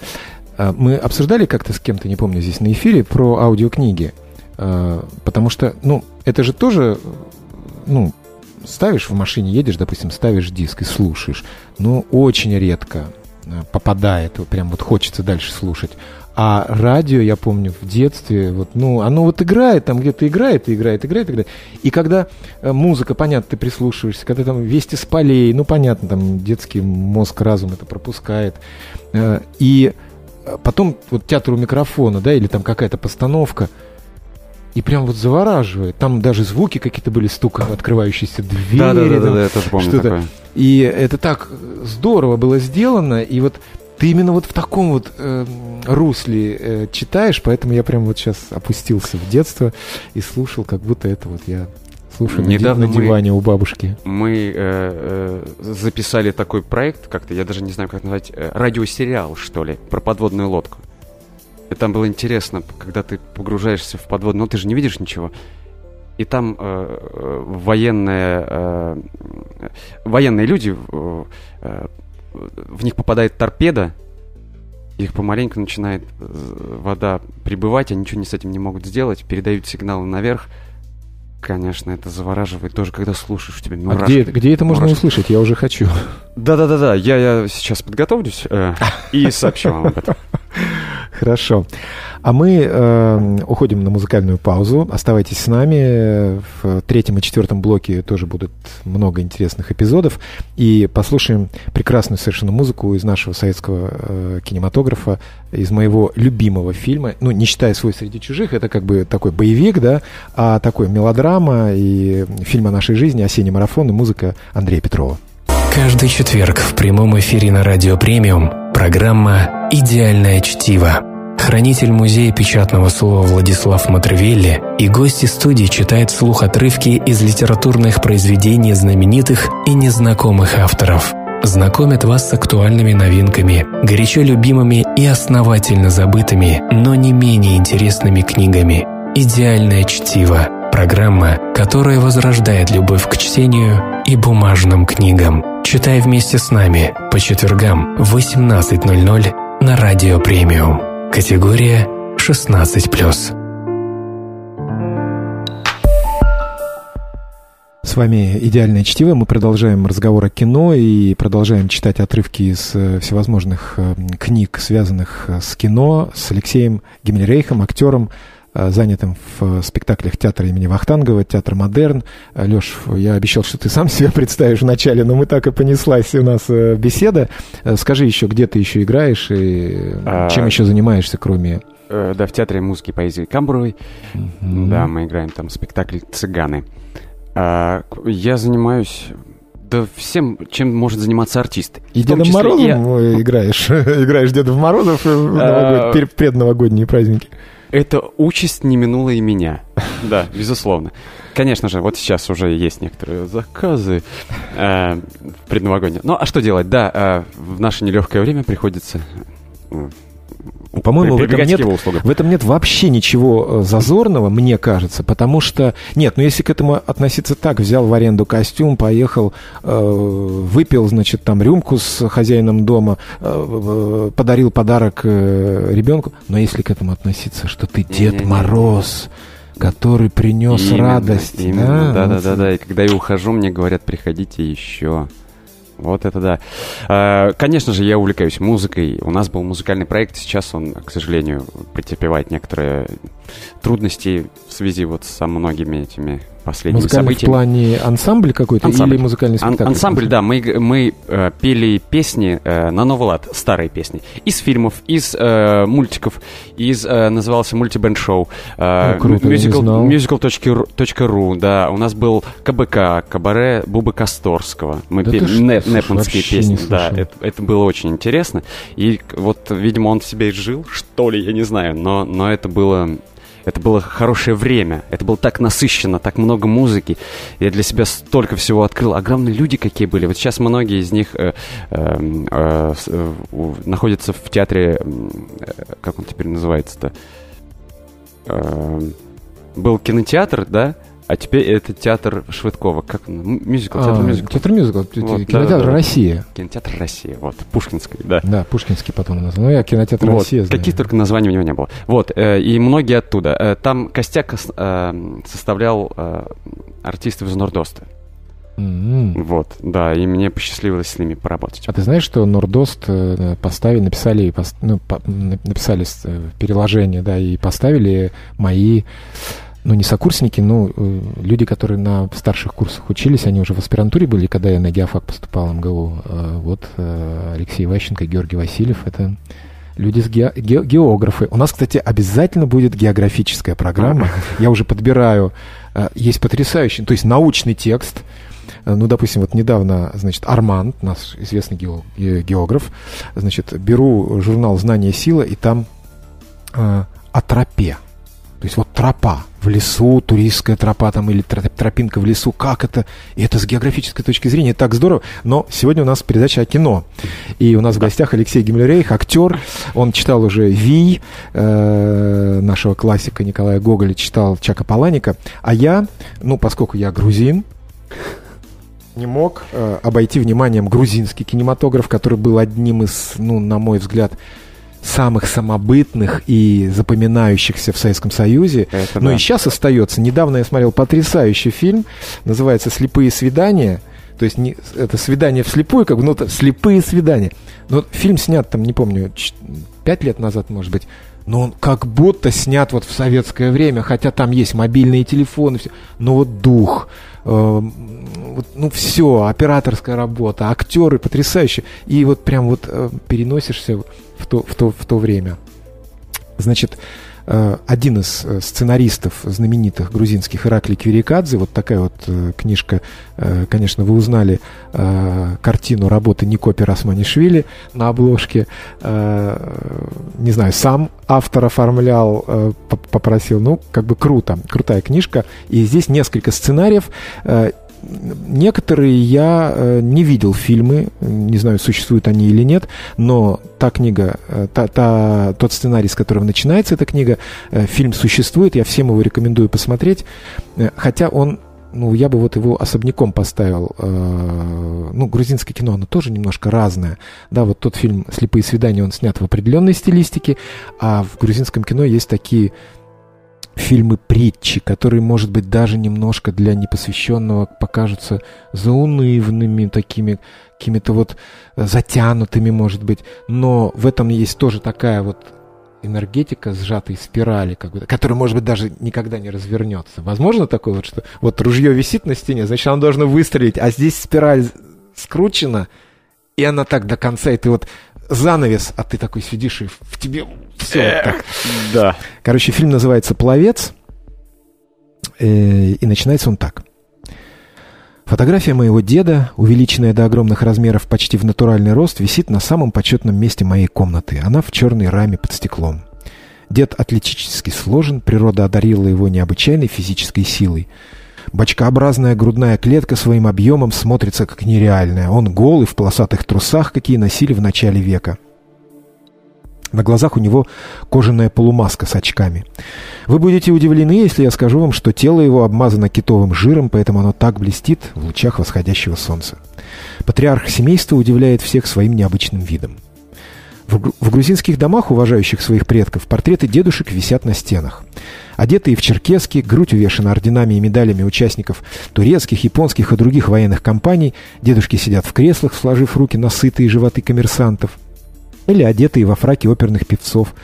А, мы обсуждали как-то с кем-то, не помню, здесь на эфире про аудиокниги. А, потому что, ну, это же тоже, ну, ставишь в машине, едешь, допустим, ставишь диск и слушаешь, ну, очень редко э, попадает, прям вот хочется дальше слушать. А радио, я помню, в детстве, вот, ну, оно вот играет, там где-то играет, и играет, играет, играет. И когда э, музыка, понятно, ты прислушиваешься, когда там вести с полей, ну, понятно, там детский мозг, разум это пропускает. Э, и потом вот театр у микрофона, да, или там какая-то постановка – и прям вот завораживает. Там даже звуки какие-то были, стук открывающейся двери. Да, да, да, да, я тоже помню такое. И это так здорово было сделано, и вот ты именно вот в таком вот э, русле э, читаешь, поэтому я прям вот сейчас опустился в детство и слушал, как будто это вот я слушаю Недавно на диване мы, у бабушки. Мы э, э, записали такой проект, как-то, я даже не знаю, как назвать, э, радиосериал, что ли, про подводную лодку. И там было интересно, когда ты погружаешься в подводную, но ты же не видишь ничего. И там э, э военные, э, военные люди, э, в них попадает торпеда, их помаленьку начинает э, вода прибывать, они ничего не с этим не могут сделать, передают сигналы наверх, Конечно, это завораживает тоже, когда слушаешь, у тебя мурашки. А где, где это можно мурашки. услышать? Я уже хочу. Да-да-да-да, я, я сейчас подготовлюсь э, и сообщу вам об этом. Хорошо. А мы э, уходим на музыкальную паузу. Оставайтесь с нами. В третьем и четвертом блоке тоже будут много интересных эпизодов. И послушаем прекрасную совершенно музыку из нашего советского э, кинематографа, из моего любимого фильма. Ну, не считая «Свой среди чужих», это как бы такой боевик, да, а такой мелодрама и фильм о нашей жизни, «Осенний марафон» и музыка Андрея Петрова. Каждый четверг в прямом эфире на Радио Премиум программа «Идеальное чтиво». Хранитель музея печатного слова Владислав Матревелли и гости студии читают слух отрывки из литературных произведений знаменитых и незнакомых авторов. Знакомят вас с актуальными новинками, горячо любимыми и основательно забытыми, но не менее интересными книгами. «Идеальное чтиво» – программа, которая возрождает любовь к чтению и бумажным книгам. Читай вместе с нами по четвергам в 18.00 на Радио Премиум. Категория 16+. С вами «Идеальное чтиво». Мы продолжаем разговор о кино и продолжаем читать отрывки из э, всевозможных э, книг, связанных э, с кино, с Алексеем Гиммельрейхом, актером, занятым в спектаклях театра имени Вахтангова, театр «Модерн». Э, Леш, я обещал, что ты сам себя представишь вначале, но мы так и понеслась у нас э, беседа. Скажи еще, где ты еще играешь и а... чем еще занимаешься, кроме... Да, в театре музыки поэзии Камбровой. Mm-hmm. Да, мы играем там спектакль «Цыганы». А, я занимаюсь да всем, чем может заниматься артист. И Дедом Морозом я... играешь? играешь Дедом Морозов в а, предновогодние праздники? Эта участь не минула и меня. Да, безусловно. Конечно же, вот сейчас уже есть некоторые заказы э, предновогодние. Ну, а что делать? Да, э, в наше нелегкое время приходится по-моему, в этом, нет, в этом нет вообще ничего э, зазорного, мне кажется, потому что... Нет, ну если к этому относиться так, взял в аренду костюм, поехал, э, выпил, значит, там рюмку с хозяином дома, э, подарил подарок э, ребенку, но если к этому относиться, что ты Дед Не-не-не. Мороз который принес именно, радость. Именно, да, да, да, да. И когда я ухожу, мне говорят, приходите еще. Вот это да. А, конечно же, я увлекаюсь музыкой. У нас был музыкальный проект, сейчас он, к сожалению, претерпевает некоторые трудности в связи вот со многими этими последними музыкальный событиями. в плане ансамбль какой-то ансамбль. или музыкальный спектакль? Ан- ансамбль, да. Мы, мы э, пели песни э, на новый лад, старые песни. Из фильмов, из э, мультиков, из, э, назывался мультибенд-шоу. Э, musical, musical.ru, да. У нас был КБК, кабаре Бубы Косторского. Мы да пели не, непманские песни. Да, это, это было очень интересно. И вот, видимо, он в себе жил, что ли, я не знаю. Но, но это было это было хорошее время. Это было так насыщенно, так много музыки. Я для себя столько всего открыл. Огромные люди какие были. Вот сейчас многие из них э, э, э, э находятся в театре... Э, как он теперь называется-то? Э, был кинотеатр, да? А теперь это театр Швыдкова. Как он? Мюзикл, театр а, мюзикл. Театр мюзикл. Кинотеатр Россия. Кинотеатр Россия, вот. Пушкинский, да. Да, Пушкинский потом назвал. Ну, я кинотеатр. Россия знаю. Каких только названий у него не было. Вот, э, и многие оттуда. Э, там костяк э, составлял артистов из Нордоста. Mm-hmm. Вот, да, и мне посчастливилось с ними поработать. А ты знаешь, что Нордост поставили, написали, ну, написали э, переложение, да, и поставили мои ну, не сокурсники, но э, люди, которые на старших курсах учились, они уже в аспирантуре были, когда я на геофак поступал в МГУ. Э, вот э, Алексей Ващенко, Георгий Васильев, это люди с ге, ге, географы. У нас, кстати, обязательно будет географическая программа. Я уже подбираю. Э, есть потрясающий, то есть научный текст. Ну, допустим, вот недавно, значит, Арманд, наш известный ге, географ, значит, беру журнал «Знание сила», и там э, о тропе. То есть вот тропа в лесу, туристская тропа там или тропинка в лесу, как это? И это с географической точки зрения так здорово. Но сегодня у нас передача о кино. И у нас в гостях Алексей Гиммлерейх, актер. Он читал уже «Ви», э, нашего классика Николая Гоголя, читал Чака Паланика. А я, ну, поскольку я грузин, не мог э, обойти вниманием грузинский кинематограф, который был одним из, ну, на мой взгляд, самых самобытных и запоминающихся в Советском Союзе. Это Но да. и сейчас остается. Недавно я смотрел потрясающий фильм, называется «Слепые свидания». То есть не, это свидание вслепую, как бы, ну, слепые свидания. Но фильм снят там, не помню, пять лет назад, может быть. Но он как будто снят вот в советское время, хотя там есть мобильные телефоны, все. Но вот дух, э, вот, ну все, операторская работа, актеры потрясающие. И вот прям вот э, переносишься в то, в то, в то время. Значит, э, один из э, сценаристов знаменитых грузинских Ираклий Кюрикадзе, вот такая вот э, книжка, конечно, вы узнали картину работы Никопи Расманишвили на обложке, не знаю, сам автор оформлял, попросил, ну, как бы круто, крутая книжка, и здесь несколько сценариев, Некоторые я э, не видел фильмы, не знаю, существуют они или нет, но та книга, э, та, та, тот сценарий, с которого начинается эта книга, э, фильм существует, я всем его рекомендую посмотреть, хотя он ну, я бы вот его особняком поставил. Ну, грузинское кино, оно тоже немножко разное. Да, вот тот фильм «Слепые свидания», он снят в определенной стилистике, а в грузинском кино есть такие фильмы притчи, которые, может быть, даже немножко для непосвященного покажутся заунывными, такими какими-то вот затянутыми, может быть. Но в этом есть тоже такая вот энергетика сжатой спирали, как бы, которая, может быть, даже никогда не развернется. Возможно такое вот, что вот ружье висит на стене, значит, оно должно выстрелить, а здесь спираль скручена, и она так до конца, и ты вот занавес, а ты такой сидишь, и в тебе все вот так. Да. Короче, фильм называется «Пловец», э, и начинается он так. Фотография моего деда, увеличенная до огромных размеров почти в натуральный рост, висит на самом почетном месте моей комнаты. Она в черной раме под стеклом. Дед атлетически сложен, природа одарила его необычайной физической силой. Бочкообразная грудная клетка своим объемом смотрится как нереальная. Он голый в полосатых трусах, какие носили в начале века. На глазах у него кожаная полумаска с очками. Вы будете удивлены, если я скажу вам, что тело его обмазано китовым жиром, поэтому оно так блестит в лучах восходящего солнца. Патриарх семейства удивляет всех своим необычным видом. В грузинских домах, уважающих своих предков, портреты дедушек висят на стенах. Одетые в черкески, грудь увешана орденами и медалями участников турецких, японских и других военных кампаний, дедушки сидят в креслах, сложив руки на сытые животы коммерсантов – или одетые во фраки оперных певцов,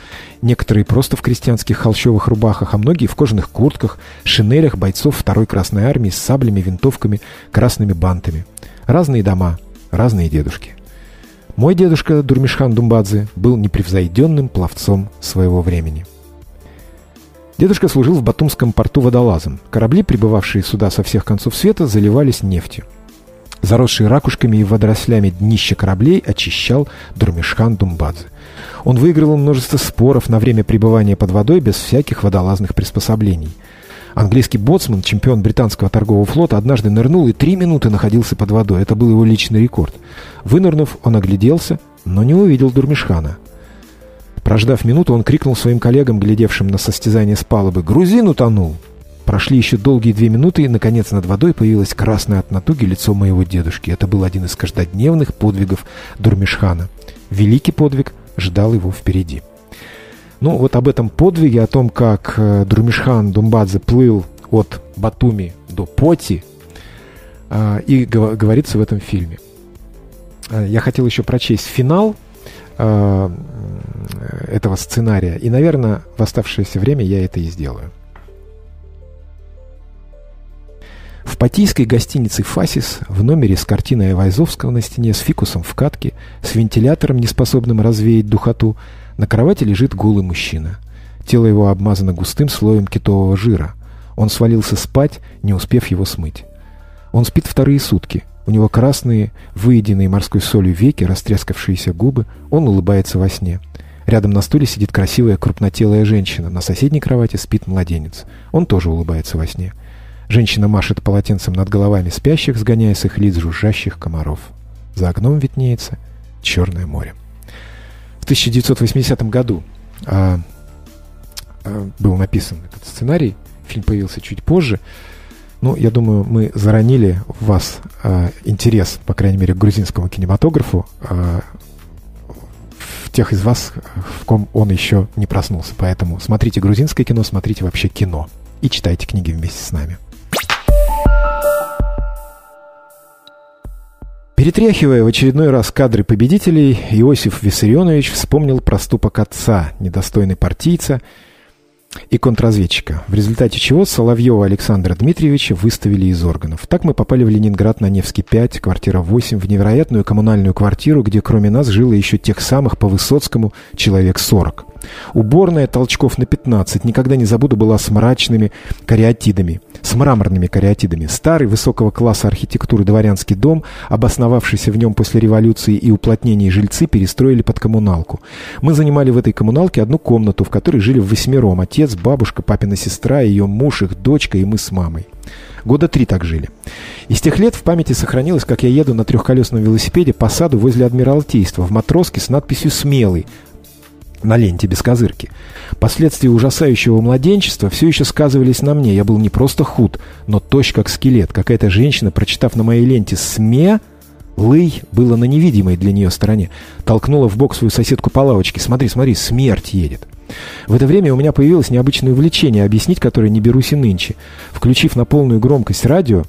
некоторые просто в крестьянских холщовых рубахах, а многие в кожаных куртках, шинелях бойцов второй Красной Армии с саблями, винтовками, красными бантами. Разные дома, разные дедушки. Мой дедушка Дурмишхан Думбадзе был непревзойденным пловцом своего времени. Дедушка служил в Батумском порту водолазом. Корабли, прибывавшие сюда со всех концов света, заливались нефтью. Заросшие ракушками и водорослями днище кораблей очищал Дурмишхан Думбадзе. Он выиграл множество споров на время пребывания под водой без всяких водолазных приспособлений. Английский боцман, чемпион британского торгового флота, однажды нырнул и три минуты находился под водой. Это был его личный рекорд. Вынырнув, он огляделся, но не увидел Дурмишхана. Прождав минуту, он крикнул своим коллегам, глядевшим на состязание с палубы, «Грузин утонул!» Прошли еще долгие две минуты, и, наконец, над водой появилось красное от натуги лицо моего дедушки. Это был один из каждодневных подвигов Дурмишхана. Великий подвиг ждал его впереди. Ну, вот об этом подвиге, о том, как э, Дурмишхан Думбадзе плыл от Батуми до Поти, э, и говорится в этом фильме. Э, я хотел еще прочесть финал этого сценария, и, наверное, в оставшееся время я это и сделаю. В патийской гостинице «Фасис» в номере с картиной Айвазовского на стене, с фикусом в катке, с вентилятором, неспособным развеять духоту, на кровати лежит голый мужчина. Тело его обмазано густым слоем китового жира. Он свалился спать, не успев его смыть. Он спит вторые сутки. У него красные, выеденные морской солью веки, растрескавшиеся губы. Он улыбается во сне. Рядом на стуле сидит красивая крупнотелая женщина. На соседней кровати спит младенец. Он тоже улыбается во сне. Женщина машет полотенцем над головами спящих, сгоняя с их лиц жужжащих комаров. За окном виднеется Черное море. В 1980 году а, а, был написан этот сценарий. Фильм появился чуть позже. Ну, я думаю, мы заронили в вас а, интерес, по крайней мере, к грузинскому кинематографу, а, в тех из вас, в ком он еще не проснулся. Поэтому смотрите грузинское кино, смотрите вообще кино и читайте книги вместе с нами. Перетряхивая в очередной раз кадры победителей, Иосиф Виссарионович вспомнил проступок отца, недостойный партийца и контрразведчика, в результате чего Соловьева Александра Дмитриевича выставили из органов. Так мы попали в Ленинград на Невский 5, квартира 8, в невероятную коммунальную квартиру, где кроме нас жило еще тех самых по Высоцкому человек 40. Уборная толчков на 15, никогда не забуду, была с мрачными кариатидами, с мраморными кариатидами. Старый высокого класса архитектуры дворянский дом, обосновавшийся в нем после революции и уплотнений жильцы, перестроили под коммуналку. Мы занимали в этой коммуналке одну комнату, в которой жили восьмером. Отец, бабушка, папина сестра, ее муж, их дочка и мы с мамой. Года три так жили. Из тех лет в памяти сохранилось, как я еду на трехколесном велосипеде по саду возле Адмиралтейства в матроске с надписью «Смелый», на ленте без козырки. Последствия ужасающего младенчества все еще сказывались на мне. Я был не просто худ, но тощ как скелет. Какая-то женщина, прочитав на моей ленте «СМЕ», Лый было на невидимой для нее стороне. Толкнула в бок свою соседку по лавочке. «Смотри, смотри, смерть едет». В это время у меня появилось необычное увлечение, объяснить которое не берусь и нынче. Включив на полную громкость радио,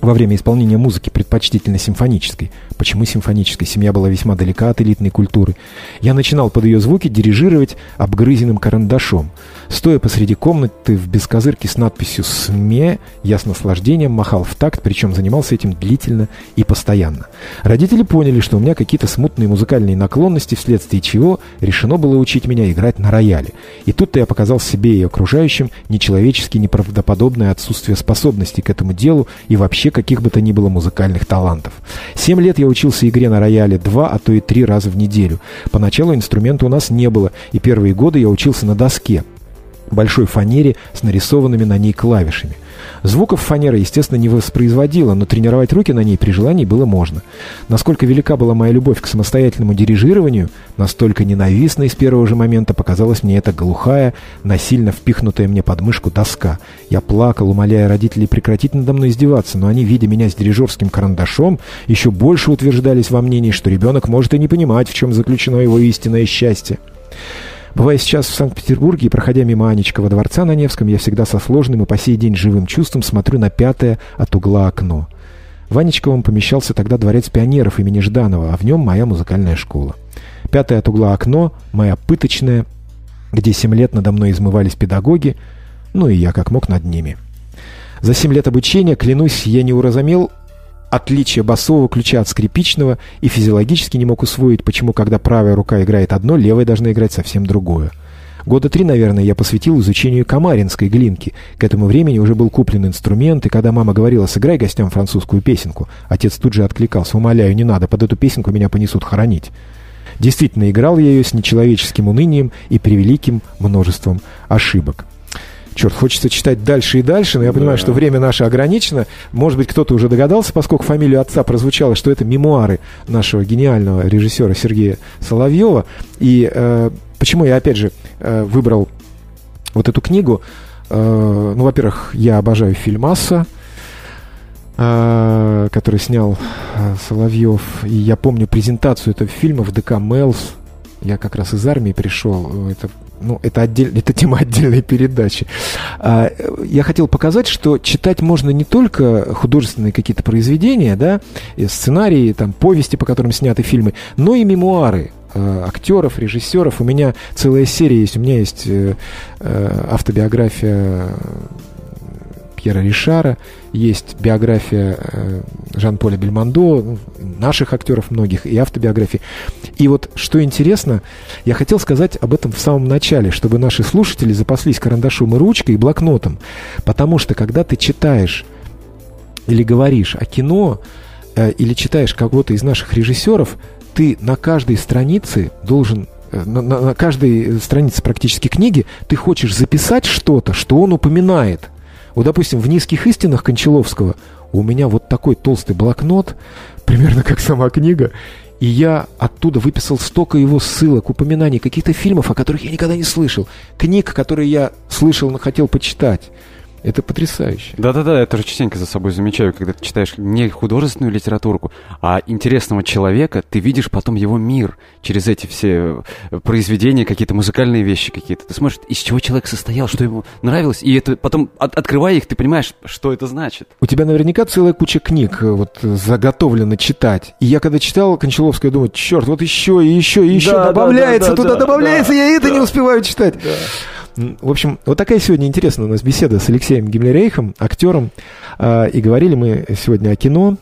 во время исполнения музыки, предпочтительно симфонической. Почему симфонической? Семья была весьма далека от элитной культуры. Я начинал под ее звуки дирижировать обгрызенным карандашом. Стоя посреди комнаты в бескозырке с надписью «СМЕ», я с наслаждением махал в такт, причем занимался этим длительно и постоянно. Родители поняли, что у меня какие-то смутные музыкальные наклонности, вследствие чего решено было учить меня играть на рояле. И тут-то я показал себе и окружающим нечеловечески неправдоподобное отсутствие способностей к этому делу и вообще каких бы то ни было музыкальных талантов. Семь лет я учился игре на рояле два, а то и три раза в неделю. Поначалу инструмента у нас не было, и первые годы я учился на доске. большой фанере с нарисованными на ней клавишами. Звуков фанера, естественно, не воспроизводила, но тренировать руки на ней при желании было можно. Насколько велика была моя любовь к самостоятельному дирижированию, настолько ненавистной с первого же момента показалась мне эта глухая, насильно впихнутая мне под мышку доска. Я плакал, умоляя родителей прекратить надо мной издеваться, но они, видя меня с дирижерским карандашом, еще больше утверждались во мнении, что ребенок может и не понимать, в чем заключено его истинное счастье. Бывая сейчас в Санкт-Петербурге и проходя мимо Анечкова дворца на Невском, я всегда со сложным и по сей день живым чувством смотрю на пятое от угла окно. В Анечковом помещался тогда дворец пионеров имени Жданова, а в нем моя музыкальная школа. Пятое от угла окно, моя пыточная, где семь лет надо мной измывались педагоги, ну и я как мог над ними. За семь лет обучения, клянусь, я не уразумел отличие басового ключа от скрипичного и физиологически не мог усвоить, почему, когда правая рука играет одно, левая должна играть совсем другое. Года три, наверное, я посвятил изучению камаринской глинки. К этому времени уже был куплен инструмент, и когда мама говорила «сыграй гостям французскую песенку», отец тут же откликался «умоляю, не надо, под эту песенку меня понесут хоронить». Действительно, играл я ее с нечеловеческим унынием и превеликим множеством ошибок. Черт, хочется читать дальше и дальше, но я понимаю, да. что время наше ограничено. Может быть, кто-то уже догадался, поскольку фамилия отца прозвучала, что это мемуары нашего гениального режиссера Сергея Соловьева. И э, почему я, опять же, э, выбрал вот эту книгу? Э, ну, во-первых, я обожаю фильм «Асса», э, который снял э, Соловьев. И я помню презентацию этого фильма в ДК «Мелс». Я как раз из армии пришел. Это ну, это, отдель, это тема отдельной передачи. А, я хотел показать, что читать можно не только художественные какие-то произведения, да, сценарии, там, повести, по которым сняты фильмы, но и мемуары а, актеров, режиссеров. У меня целая серия есть. У меня есть э, э, автобиография Пьера Ришара, есть биография э, Жан-Поля Бельмондо, ну, наших актеров многих, и автобиографии. И вот что интересно, я хотел сказать об этом в самом начале, чтобы наши слушатели запаслись карандашом и ручкой, и блокнотом. Потому что, когда ты читаешь или говоришь о кино, э, или читаешь кого-то из наших режиссеров, ты на каждой странице должен э, на, на, на каждой странице практически книги ты хочешь записать что-то, что он упоминает. Вот, допустим, в «Низких истинах» Кончаловского у меня вот такой толстый блокнот, примерно как сама книга, и я оттуда выписал столько его ссылок, упоминаний, каких-то фильмов, о которых я никогда не слышал, книг, которые я слышал, но хотел почитать. Это потрясающе. Да-да-да, я тоже частенько за собой замечаю, когда ты читаешь не художественную литературку, а интересного человека, ты видишь потом его мир через эти все э, произведения, какие-то музыкальные вещи какие-то. Ты смотришь, из чего человек состоял, что ему нравилось, и это потом, от, открывая их, ты понимаешь, что это значит. У тебя наверняка целая куча книг э, вот заготовлено читать. И я когда читал Кончаловскую, думаю, черт, вот еще и еще и еще да, добавляется, да, да, туда да, добавляется, да, я это да. не успеваю читать. Да. В общем, вот такая сегодня интересная у нас беседа с Алексеем Гиммлерейхом, актером. А, и говорили мы сегодня о кино,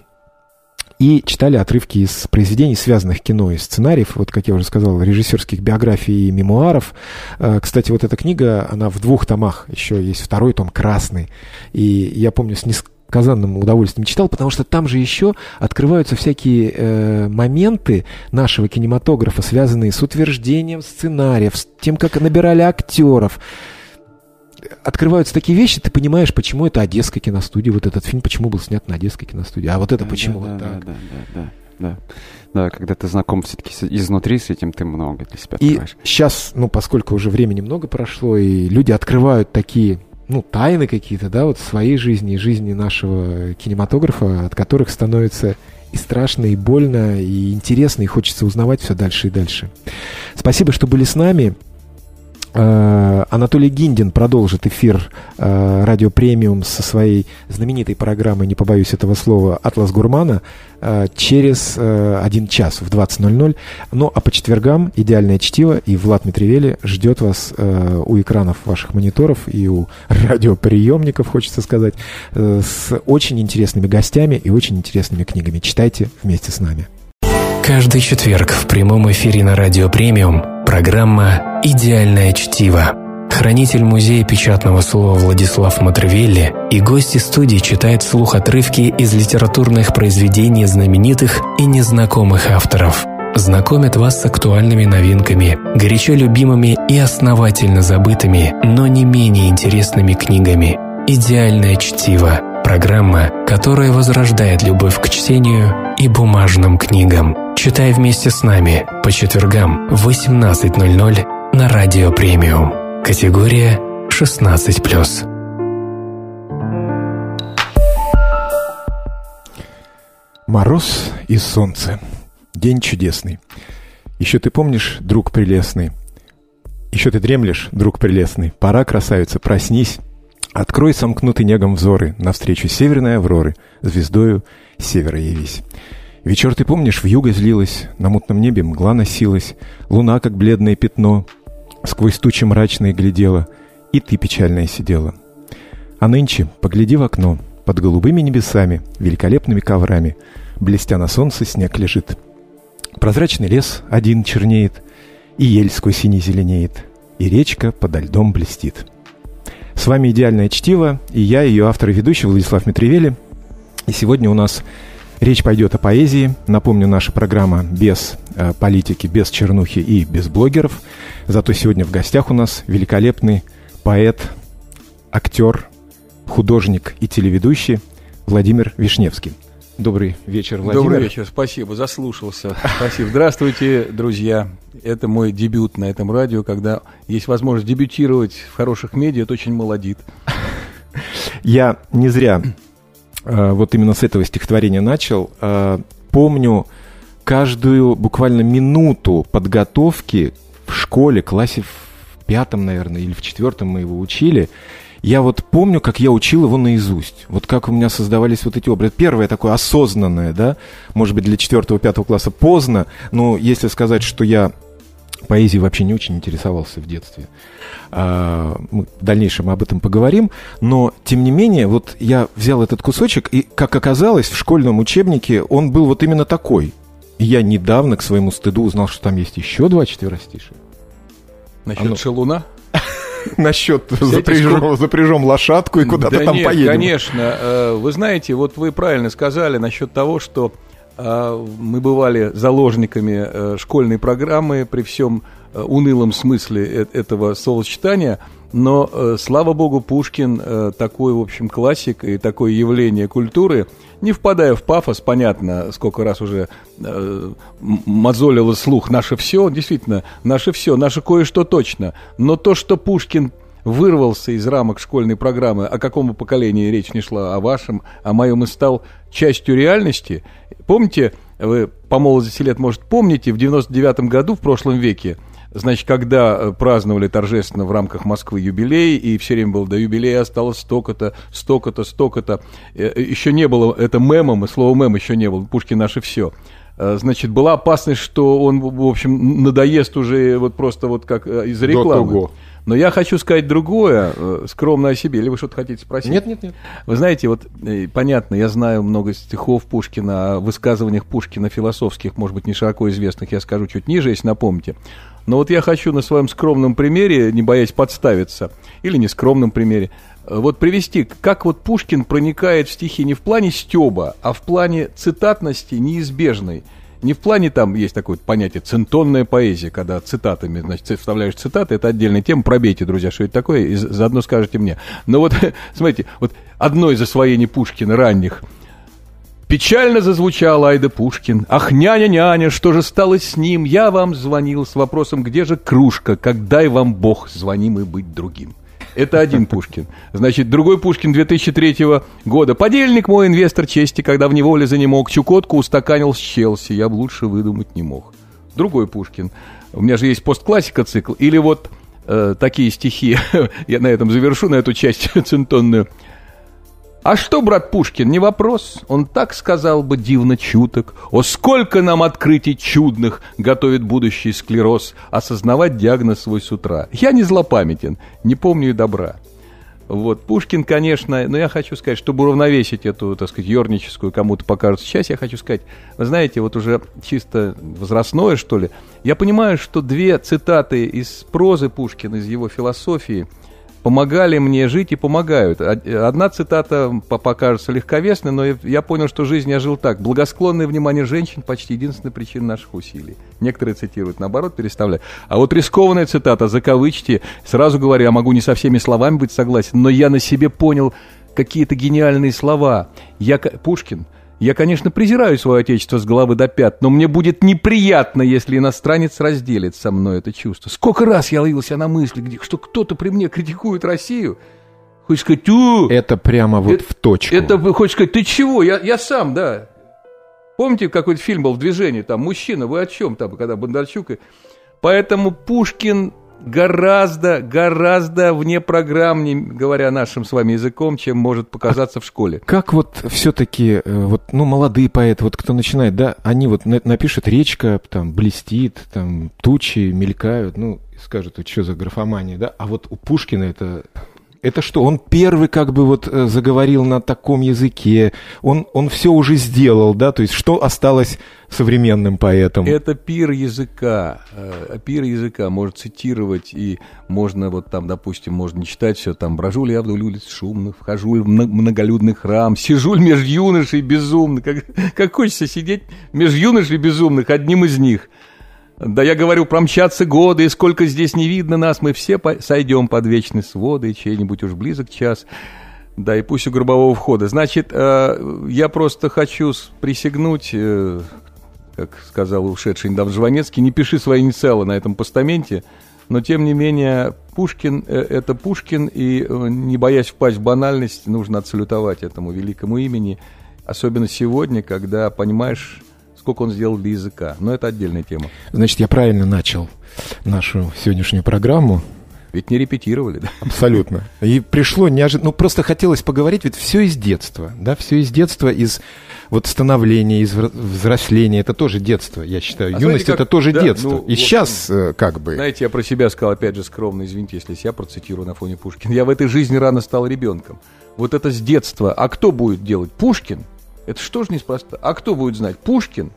и читали отрывки из произведений, связанных кино, из сценариев, вот, как я уже сказал, режиссерских биографий и мемуаров. А, кстати, вот эта книга, она в двух томах, еще есть второй том, красный. И я помню, с несказанным удовольствием читал, потому что там же еще открываются всякие э, моменты нашего кинематографа, связанные с утверждением сценариев, с тем, как набирали актеров. Открываются такие вещи, ты понимаешь, почему это Одесская киностудия, вот этот фильм, почему был снят на Одесской киностудии, а вот это да, почему да, вот да, так. Да, да, да, да. Да, когда ты знаком все-таки изнутри с этим, ты много для себя открываешь. И сейчас, ну, поскольку уже времени много прошло, и люди открывают такие ну, тайны какие-то, да, вот своей жизни жизни нашего кинематографа, от которых становится и страшно, и больно, и интересно, и хочется узнавать все дальше и дальше. Спасибо, что были с нами. Э, Анатолий Гиндин продолжит эфир э, радио премиум со своей знаменитой программой, не побоюсь этого слова, «Атлас Гурмана» э, через один час в 20.00. Ну, а по четвергам «Идеальное чтиво» и Влад Митревели ждет вас у экранов ваших мониторов и у радиоприемников, хочется сказать, с очень интересными гостями и очень интересными книгами. Читайте вместе с нами. Каждый четверг в прямом эфире на радио премиум Программа «Идеальное чтиво». Хранитель музея печатного слова Владислав Матревелли и гости студии читают вслух отрывки из литературных произведений знаменитых и незнакомых авторов. знакомят вас с актуальными новинками, горячо любимыми и основательно забытыми, но не менее интересными книгами. «Идеальное чтиво» – программа, которая возрождает любовь к чтению и бумажным книгам. Читай вместе с нами по четвергам в 18.00 на Радио Премиум. Категория 16+. Мороз и солнце. День чудесный. Еще ты помнишь, друг прелестный? Еще ты дремлешь, друг прелестный. Пора, красавица, проснись. Открой сомкнутый негом взоры Навстречу северной авроры, Звездою севера явись. Вечер, ты помнишь, в юго злилась, На мутном небе мгла носилась, Луна, как бледное пятно, Сквозь тучи мрачные глядела, И ты печальная сидела. А нынче погляди в окно, Под голубыми небесами, Великолепными коврами, Блестя на солнце, снег лежит. Прозрачный лес один чернеет, И ель сквозь синий зеленеет, И речка подо льдом блестит. С вами «Идеальное чтиво» и я, ее автор и ведущий Владислав Митревели. И сегодня у нас речь пойдет о поэзии. Напомню, наша программа без э, политики, без чернухи и без блогеров. Зато сегодня в гостях у нас великолепный поэт, актер, художник и телеведущий Владимир Вишневский. Добрый вечер, Владимир. Добрый вечер, спасибо, заслушался. Спасибо. Здравствуйте, друзья. Это мой дебют на этом радио, когда есть возможность дебютировать в хороших медиа, это очень молодит. Я не зря э, вот именно с этого стихотворения начал. Э, помню каждую буквально минуту подготовки в школе, классе в пятом, наверное, или в четвертом мы его учили – я вот помню, как я учил его наизусть. Вот как у меня создавались вот эти образы. Первое такое осознанное, да, может быть, для четвертого, пятого класса поздно, но если сказать, что я поэзией вообще не очень интересовался в детстве. А, мы в дальнейшем об этом поговорим. Но, тем не менее, вот я взял этот кусочек, и, как оказалось, в школьном учебнике он был вот именно такой. И я недавно, к своему стыду, узнал, что там есть еще два четверостишия. Насчет Оно... шелуна? насчет запряжем, запряжем лошадку и куда-то да там нет, поедем. Конечно. Э, вы знаете, вот вы правильно сказали насчет того, что э, мы бывали заложниками э, школьной программы при всем унылом смысле этого словосочетания – но, э, слава богу, Пушкин э, такой, в общем, классик и такое явление культуры, не впадая в пафос, понятно, сколько раз уже э, мозолило слух наше все, действительно, наше все, наше кое-что точно. Но то, что Пушкин вырвался из рамок школьной программы, о каком поколении речь не шла, о вашем, о моем, и стал частью реальности. Помните, вы по молодости лет, может, помните, в 99 году, в прошлом веке, Значит, когда э, праздновали торжественно в рамках Москвы юбилей, и все время было до юбилея осталось столько-то, столько-то, столько-то. Э, э, еще не было это мемом, и слово мем еще не было. Пушкин наше все. Значит, была опасность, что он, в общем, надоест уже вот просто вот как из рекламы. Но я хочу сказать другое, скромно о себе. Или вы что-то хотите спросить? Нет, нет, нет. Вы знаете, вот понятно, я знаю много стихов Пушкина, о высказываниях Пушкина философских, может быть, не широко известных, я скажу чуть ниже, если напомните. Но вот я хочу на своем скромном примере, не боясь подставиться, или не скромном примере, э, вот привести, как вот Пушкин проникает в стихи не в плане стеба, а в плане цитатности неизбежной. Не в плане там есть такое понятие центонная поэзия, когда цитатами, значит, вставляешь цитаты, это отдельная тема, пробейте, друзья, что это такое, и заодно скажете мне. Но вот, смотрите, вот одно из освоений Пушкина ранних – Печально зазвучал Айда Пушкин. «Ах, няня-няня, что же стало с ним? Я вам звонил с вопросом, где же кружка? Как дай вам Бог, звоним и быть другим». Это один Пушкин. Значит, другой Пушкин 2003 года. Подельник мой, инвестор чести, когда в неволе занемог, Чукотку устаканил с Челси. Я бы лучше выдумать не мог. Другой Пушкин. У меня же есть постклассика цикл. Или вот э, такие стихи, я на этом завершу, на эту часть центонную. А что, брат Пушкин, не вопрос. Он так сказал бы дивно чуток. О, сколько нам открытий чудных готовит будущий склероз, осознавать диагноз свой с утра. Я не злопамятен, не помню и добра. Вот, Пушкин, конечно, но я хочу сказать, чтобы уравновесить эту, так сказать, ерническую, кому-то покажется часть, я хочу сказать, вы знаете, вот уже чисто возрастное, что ли, я понимаю, что две цитаты из прозы Пушкина, из его философии – помогали мне жить и помогают. Одна цитата покажется легковесной, но я понял, что жизнь я жил так. Благосклонное внимание женщин почти единственная причина наших усилий. Некоторые цитируют, наоборот, переставляют. А вот рискованная цитата, закавычьте, сразу говоря, я могу не со всеми словами быть согласен, но я на себе понял какие-то гениальные слова. Я, Пушкин – я, конечно, презираю свое отечество с головы до пят, но мне будет неприятно, если иностранец разделит со мной это чувство. Сколько раз я ловился на мысли, что кто-то при мне критикует Россию, Хочешь сказать, у, Это прямо вот это, в точку. Это, хочешь сказать, ты чего? Я, я сам, да. Помните, какой-то фильм был в движении, там, мужчина, вы о чем там, когда Бондарчук... Поэтому Пушкин гораздо, гораздо вне программнее, говоря нашим с вами языком, чем может показаться а в школе. Как вот все-таки, э, вот, ну, молодые поэты, вот кто начинает, да, они вот напишут речка, там, блестит, там, тучи мелькают, ну, скажут, что за графомания, да, а вот у Пушкина это это что, он первый как бы вот э, заговорил на таком языке, он, он все уже сделал, да, то есть что осталось современным поэтам? Это пир языка, э, пир языка, может цитировать, и можно вот там, допустим, можно читать все, там, брожу ли я вдоль улиц шумных, вхожу ли в многолюдный храм, сижу ли между юношей безумных, как, как хочется сидеть между юношей безумных, одним из них – да я говорю, промчатся годы, и сколько здесь не видно нас, мы все по сойдем под вечные своды, и чей-нибудь уж близок час. Да, и пусть у гробового входа. Значит, э, я просто хочу присягнуть, э, как сказал ушедший недавно Жванецкий, не пиши свои инициалы на этом постаменте, но тем не менее Пушкин э, – это Пушкин, и не боясь впасть в банальность, нужно отсалютовать этому великому имени, особенно сегодня, когда, понимаешь, сколько он сделал для языка. Но это отдельная тема. Значит, я правильно начал нашу сегодняшнюю программу. Ведь не репетировали, да? Абсолютно. И пришло неожиданно. Ну, просто хотелось поговорить, ведь все из детства, да, все из детства, из вот становления, из взросления, это тоже детство, я считаю. А Юность знаете, как... это тоже да, детство. Ну, и сейчас э, как бы... Знаете, я про себя сказал, опять же, скромно, извините, если я процитирую на фоне Пушкина. Я в этой жизни рано стал ребенком. Вот это с детства. А кто будет делать? Пушкин? Это что ж неспроста? А кто будет знать? Пушкин?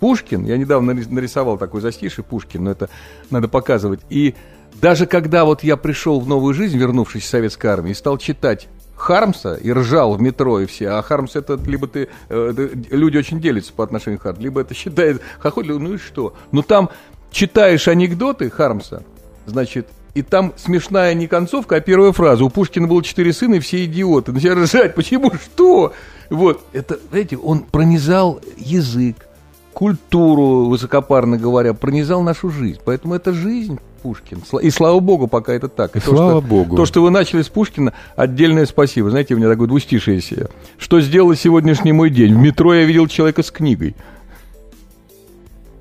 Пушкин, я недавно нарисовал такой застиший Пушкин, но это надо показывать. И даже когда вот я пришел в новую жизнь, вернувшись из советской армии, и стал читать Хармса и ржал в метро и все. А Хармс это либо ты э, люди очень делятся по отношению к Хармсу, либо это считает хохотли, ну и что? Ну там читаешь анекдоты Хармса, значит, и там смешная не концовка, а первая фраза. У Пушкина было четыре сына, и все идиоты. Начали ржать. Почему? Что? Вот. Это, знаете, он пронизал язык, культуру, высокопарно говоря, пронизал нашу жизнь. Поэтому это жизнь Пушкин. И слава богу, пока это так. И слава то, что, богу. То, что вы начали с Пушкина, отдельное спасибо. Знаете, у меня такое двустишее себе. Что сделал сегодняшний мой день? В метро я видел человека с книгой.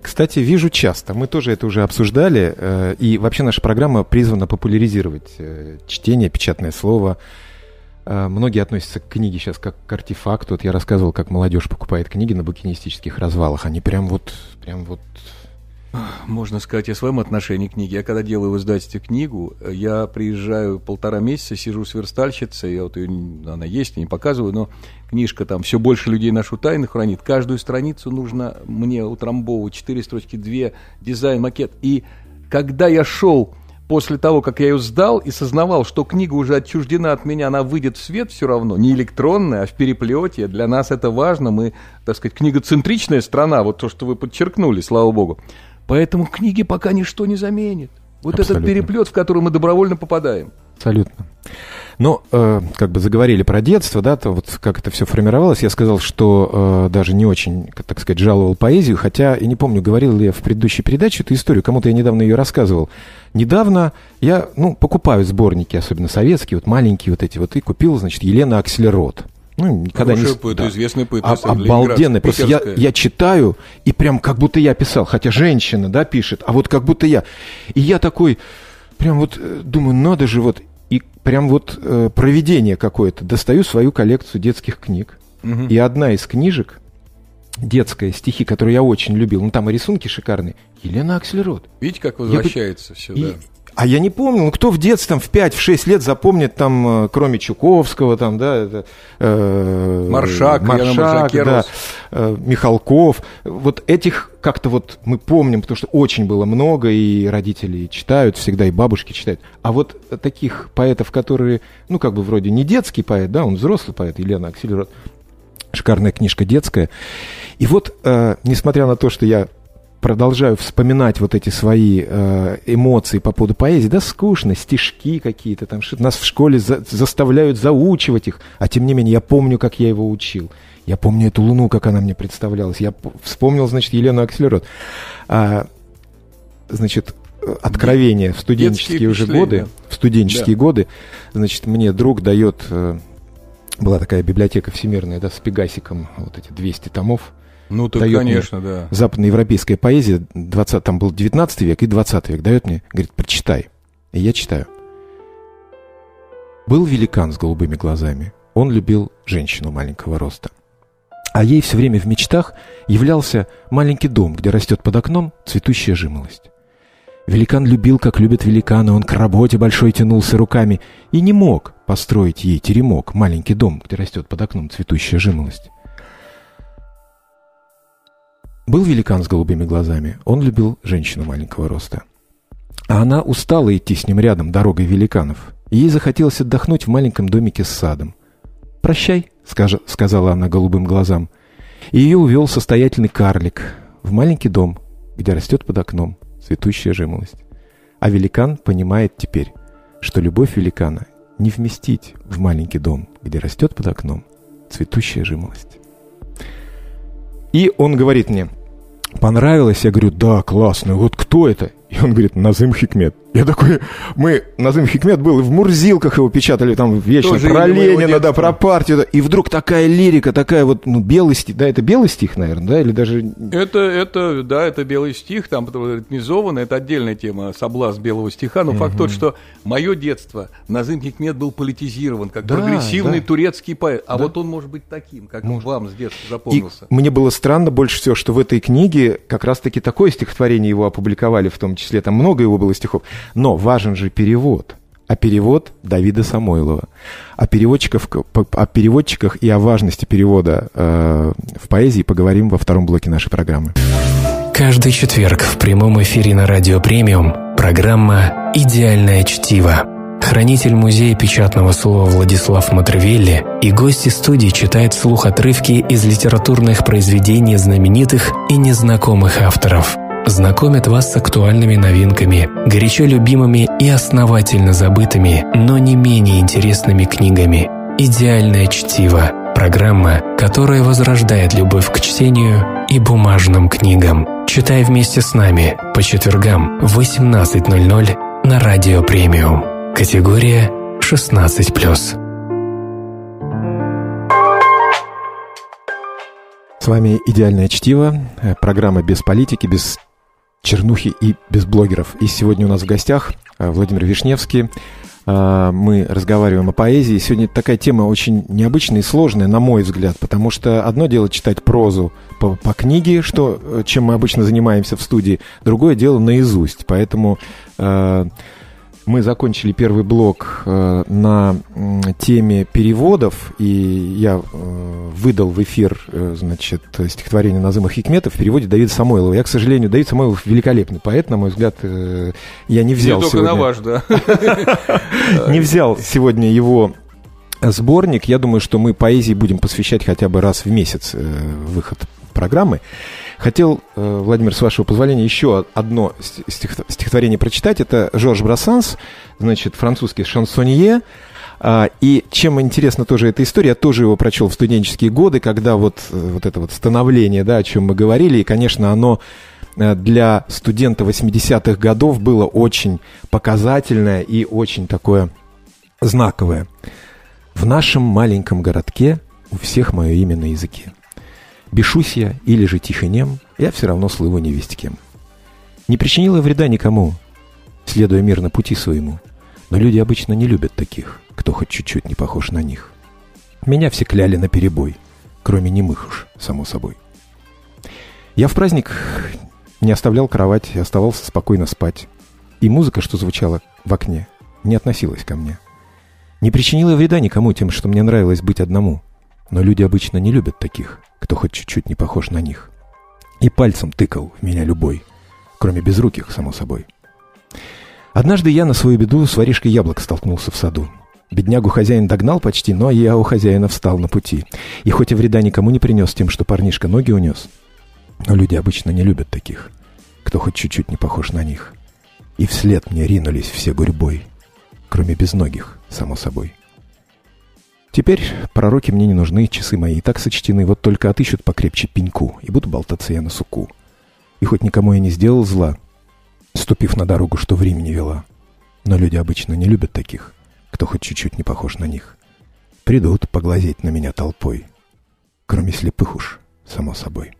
Кстати, вижу часто. Мы тоже это уже обсуждали. Э, и вообще наша программа призвана популяризировать э, чтение, печатное слово. Э, многие относятся к книге сейчас как к артефакту. Вот я рассказывал, как молодежь покупает книги на букинистических развалах. Они прям вот, прям вот можно сказать о своем отношении к книге. Я когда делаю в издательстве книгу, я приезжаю полтора месяца, сижу с верстальщицей, я вот ее, она есть, я не показываю, но книжка там все больше людей нашу тайну хранит. Каждую страницу нужно мне утрамбовывать, четыре строчки, две, дизайн, макет. И когда я шел после того, как я ее сдал и сознавал, что книга уже отчуждена от меня, она выйдет в свет все равно, не электронная, а в переплете. Для нас это важно. Мы, так сказать, книгоцентричная страна, вот то, что вы подчеркнули, слава богу. Поэтому книги пока ничто не заменит. Вот Абсолютно. этот переплет, в который мы добровольно попадаем. Абсолютно. Но э, как бы заговорили про детство, да, то вот как это все формировалось, я сказал, что э, даже не очень, так сказать, жаловал поэзию, хотя, и не помню, говорил ли я в предыдущей передаче эту историю, кому-то я недавно ее рассказывал. Недавно я, ну, покупаю сборники, особенно советские, вот маленькие вот эти вот, и купил, значит, Елена Акселерот. Ну, никогда Хорошая не... Поэт, да. известный поэт. А, обалденный. Просто я, я читаю, и прям как будто я писал. Хотя женщина, да, пишет, а вот как будто я. И я такой, прям вот э, думаю, надо же вот... Прям вот э, проведение какое-то. Достаю свою коллекцию детских книг. Угу. И одна из книжек, детская, стихи, которые я очень любил, ну там и рисунки шикарные, Елена Аксельрод. Видите, как возвращается я, все, и, да. А я не помню, ну кто в детстве, там, в 5-6 лет запомнит, там, э, кроме Чуковского, там, да, это, э, Маршак, Маршак да, э, Михалков. Вот этих как-то вот мы помним, потому что очень было много, и родители читают всегда, и бабушки читают. А вот таких поэтов, которые, ну, как бы вроде не детский поэт, да, он взрослый поэт, Елена Аксельрод, шикарная книжка детская. И вот, э, несмотря на то, что я продолжаю вспоминать вот эти свои э, эмоции по поводу поэзии, да, скучно, стишки какие-то там, что нас в школе за, заставляют заучивать их, а тем не менее я помню, как я его учил. Я помню эту луну, как она мне представлялась. Я вспомнил, значит, Елену Акселерот. А, значит, откровение в студенческие уже годы, в студенческие да. годы, значит, мне друг дает, э, была такая библиотека всемирная, да, с Пегасиком, вот эти 200 томов, ну, так, дает конечно, мне да. западноевропейская поэзия, 20, там был 19 век и 20 век, дает мне, говорит, прочитай. И я читаю. Был великан с голубыми глазами. Он любил женщину маленького роста. А ей все время в мечтах являлся маленький дом, где растет под окном цветущая жимолость. Великан любил, как любят великаны, он к работе большой тянулся руками и не мог построить ей теремок, маленький дом, где растет под окном цветущая жимолость. Был великан с голубыми глазами. Он любил женщину маленького роста. А она устала идти с ним рядом дорогой великанов. Ей захотелось отдохнуть в маленьком домике с садом. «Прощай», — сказала она голубым глазам. И ее увел состоятельный карлик в маленький дом, где растет под окном цветущая жимолость. А великан понимает теперь, что любовь великана не вместить в маленький дом, где растет под окном цветущая жимолость. И он говорит мне, понравилось? Я говорю, да, классно. Вот кто это? И он говорит, Назым Хикмет. Я такой, мы, Назым Хикмет был, и в Мурзилках его печатали, там вечно Тоже про Ленина, да, про партию. Да, и вдруг такая лирика, такая вот, ну, белый стих, да, это белый стих, наверное, да, или даже... Это, это, да, это белый стих, там ритмизовано, это отдельная тема, соблазн белого стиха, но угу. факт тот, что мое детство, Назым Хикмет был политизирован, как да, прогрессивный да. турецкий поэт, а да. вот он может быть таким, как может. вам с детства запомнился. И мне было странно больше всего, что в этой книге как раз-таки такое стихотворение его опубликовали, в том числе, там много его было стихов, но важен же перевод. А перевод Давида Самойлова. О, переводчиков, о переводчиках и о важности перевода э, в поэзии поговорим во втором блоке нашей программы. Каждый четверг в прямом эфире на Радио Премиум программа «Идеальное чтиво». Хранитель музея печатного слова Владислав Матревелли и гости студии читают слух отрывки из литературных произведений знаменитых и незнакомых авторов – знакомят вас с актуальными новинками, горячо любимыми и основательно забытыми, но не менее интересными книгами. «Идеальное чтиво» – программа, которая возрождает любовь к чтению и бумажным книгам. Читай вместе с нами по четвергам в 18.00 на Радио Премиум. Категория 16+. С вами «Идеальное чтиво», программа без политики, без чернухи и без блогеров. И сегодня у нас в гостях э, Владимир Вишневский. Э, мы разговариваем о поэзии. Сегодня такая тема очень необычная и сложная, на мой взгляд, потому что одно дело читать прозу по, по книге, что, э, чем мы обычно занимаемся в студии, другое дело наизусть. Поэтому мы закончили первый блок э, на теме переводов, и я э, выдал в эфир, э, значит, стихотворение Назыма Хикмета в переводе Давида Самойлова. Я, к сожалению, Давид Самойлов великолепный поэт, на мой взгляд, э, я не взял не сегодня... на ваш, да. Не взял сегодня его сборник. Я думаю, что мы поэзии будем посвящать хотя бы раз в месяц э, выход программы. Хотел, э, Владимир, с вашего позволения, еще одно стихотворение прочитать. Это Жорж Брассанс, значит, французский шансонье. А, и чем интересна тоже эта история, я тоже его прочел в студенческие годы, когда вот, э, вот это вот становление, да, о чем мы говорили, и, конечно, оно э, для студента 80-х годов было очень показательное и очень такое знаковое. В нашем маленьком городке у всех мое имя на языке. Бешусь я или же тихонем, я все равно слыву невесть кем. Не причинила вреда никому, следуя мирно пути своему. Но люди обычно не любят таких, кто хоть чуть-чуть не похож на них. Меня все кляли на перебой, кроме немых уж, само собой. Я в праздник не оставлял кровать и оставался спокойно спать. И музыка, что звучала в окне, не относилась ко мне. Не причинила вреда никому тем, что мне нравилось быть одному. Но люди обычно не любят таких, кто хоть чуть-чуть не похож на них. И пальцем тыкал в меня любой, кроме безруких, само собой. Однажды я на свою беду с воришкой яблок столкнулся в саду. Беднягу хозяин догнал почти, но я у хозяина встал на пути. И хоть и вреда никому не принес тем, что парнишка ноги унес, но люди обычно не любят таких, кто хоть чуть-чуть не похож на них. И вслед мне ринулись все гурьбой, кроме безногих, само собой. Теперь пророки мне не нужны, часы мои и так сочтены, вот только отыщут покрепче пеньку, и буду болтаться я на суку. И хоть никому я не сделал зла, ступив на дорогу, что времени вела. Но люди обычно не любят таких, кто хоть чуть-чуть не похож на них. Придут поглазеть на меня толпой. Кроме слепых уж, само собой.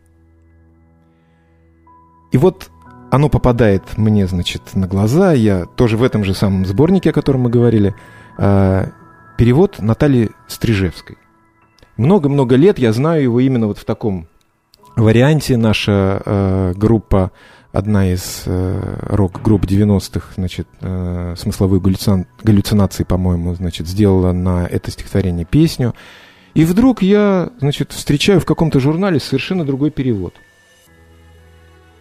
И вот оно попадает мне, значит, на глаза. Я тоже в этом же самом сборнике, о котором мы говорили. А, перевод Натальи Стрижевской. Много-много лет я знаю его именно вот в таком варианте. Наша э, группа одна из э, рок-групп 90-х, значит, э, смысловые галлюци... галлюцинации, по-моему, значит, сделала на это стихотворение песню. И вдруг я, значит, встречаю в каком-то журнале совершенно другой перевод.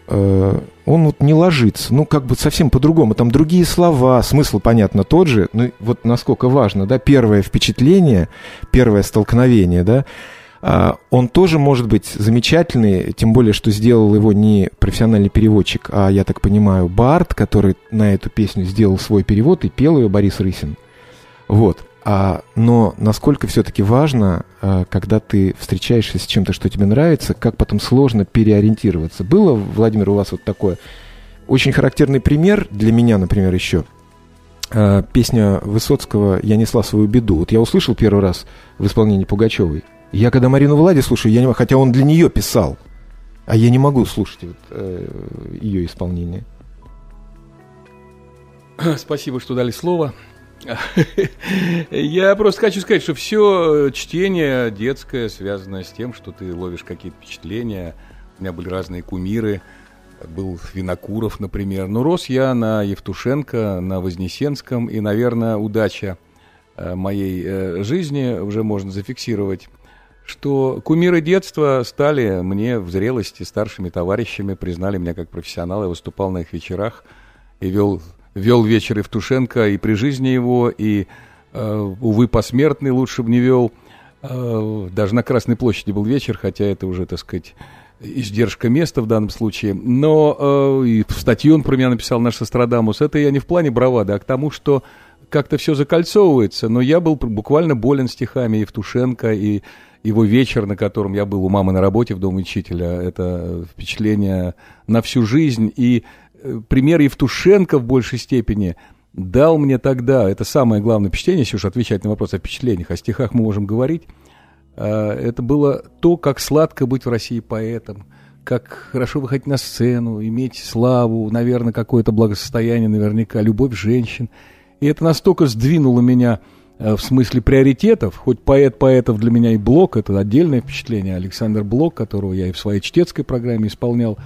Э, он вот не ложится, ну, как бы совсем по-другому. Там другие слова, смысл, понятно, тот же, но вот насколько важно, да, первое впечатление, первое столкновение, да, а, он тоже может быть замечательный, тем более, что сделал его не профессиональный переводчик, а, я так понимаю, Барт, который на эту песню сделал свой перевод и пел ее Борис Рысин. Вот. А, но насколько все-таки важно, а, когда ты встречаешься с чем-то, что тебе нравится, как потом сложно переориентироваться. Было, Владимир, у вас вот такое? Очень характерный пример для меня, например, еще. А, песня Высоцкого «Я несла свою беду». Вот я услышал первый раз в исполнении Пугачевой. Я когда Марину Влади слушаю, я не могу, хотя он для нее писал, а я не могу слушать вот, э, ее исполнение. Спасибо, что дали слово. Я просто хочу сказать, что все чтение детское связано с тем, что ты ловишь какие-то впечатления. У меня были разные кумиры. Был Винокуров, например. Но рос я на Евтушенко, на Вознесенском. И, наверное, удача э, моей э, жизни уже можно зафиксировать что кумиры детства стали мне в зрелости старшими товарищами, признали меня как профессионала, я выступал на их вечерах и вел, вел вечер Евтушенко и при жизни его, и, э, увы, посмертный лучше бы не вел. Э, даже на Красной площади был вечер, хотя это уже, так сказать, издержка места в данном случае. Но э, и статью он про меня написал, наш Сострадамус. Это я не в плане бравады, а к тому, что как-то все закольцовывается. Но я был буквально болен стихами Евтушенко и его вечер, на котором я был у мамы на работе в Доме учителя, это впечатление на всю жизнь. И пример Евтушенко в большей степени дал мне тогда, это самое главное впечатление, если уж отвечать на вопрос о впечатлениях, о стихах мы можем говорить, э, это было то, как сладко быть в России поэтом, как хорошо выходить на сцену, иметь славу, наверное, какое-то благосостояние, наверняка, любовь женщин. И это настолько сдвинуло меня Э, в смысле приоритетов, хоть поэт поэтов для меня и Блок, это отдельное впечатление, Александр Блок, которого я и в своей чтецкой программе исполнял,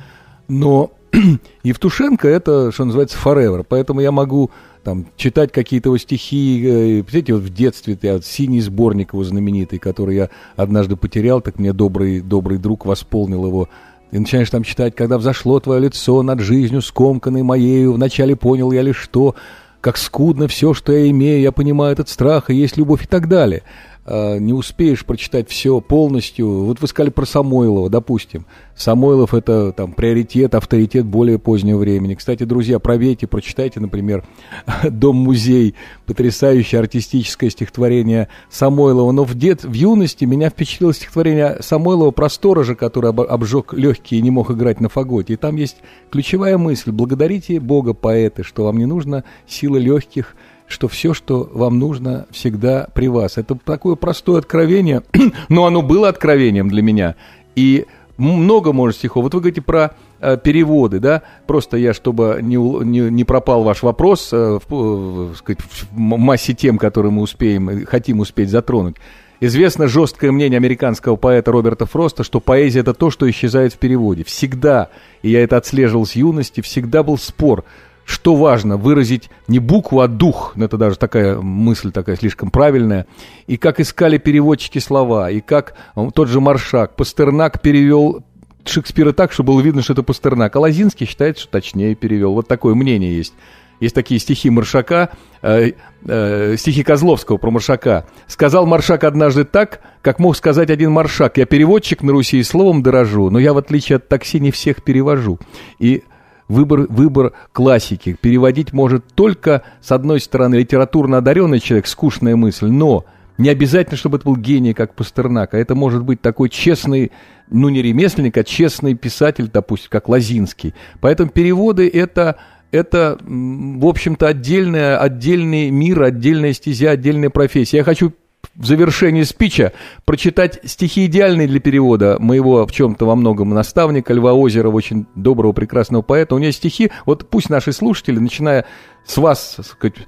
но Евтушенко это, что называется, forever, поэтому я могу там читать какие-то его стихи, э, знаете, вот в детстве я синий сборник его знаменитый, который я однажды потерял, так мне добрый, добрый друг восполнил его и начинаешь там читать, когда взошло твое лицо над жизнью скомканной моею, вначале понял я лишь что, как скудно все, что я имею, я понимаю этот страх, и есть любовь и так далее. А, не успеешь прочитать все полностью. Вот вы сказали про Самойлова, допустим. Самойлов это там приоритет, авторитет более позднего времени. Кстати, друзья, проверьте, прочитайте, например, «Дом-музей», потрясающее артистическое стихотворение Самойлова. Но в, дет, в юности меня впечатлило стихотворение Самойлова про сторожа, который об, обжег легкие и не мог играть на фаготе. И там есть ключевая мысль. Благодарите Бога, поэты, что вам не нужно силы легких, что все, что вам нужно, всегда при вас. Это такое простое откровение, но оно было откровением для меня. И много может стихов. Вот вы говорите про э, переводы, да? Просто я, чтобы не, не, не пропал ваш вопрос э, в, в, сказать, в массе тем, которые мы успеем, хотим успеть затронуть. Известно жесткое мнение американского поэта Роберта Фроста, что поэзия это то, что исчезает в переводе. Всегда, и я это отслеживал с юности, всегда был спор – что важно, выразить не букву, а дух. Ну, это даже такая мысль такая слишком правильная. И как искали переводчики слова, и как тот же Маршак, Пастернак перевел Шекспира так, чтобы было видно, что это Пастернак. А Лозинский считает, что точнее перевел. Вот такое мнение есть. Есть такие стихи Маршака, э, э, стихи Козловского про Маршака. Сказал Маршак однажды так, как мог сказать один Маршак. Я переводчик на Руси и словом дорожу, но я, в отличие от такси, не всех перевожу. И выбор, выбор классики переводить может только, с одной стороны, литературно одаренный человек, скучная мысль, но не обязательно, чтобы это был гений, как Пастернак, а это может быть такой честный, ну не ремесленник, а честный писатель, допустим, как Лазинский. Поэтому переводы это это, в общем-то, отдельная, отдельный мир, отдельная стезя, отдельная профессия. Я хочу в завершении спича прочитать стихи идеальные для перевода моего в чем-то во многом наставника Льва Озерова, очень доброго, прекрасного поэта. У него стихи, вот пусть наши слушатели, начиная с вас, сказать,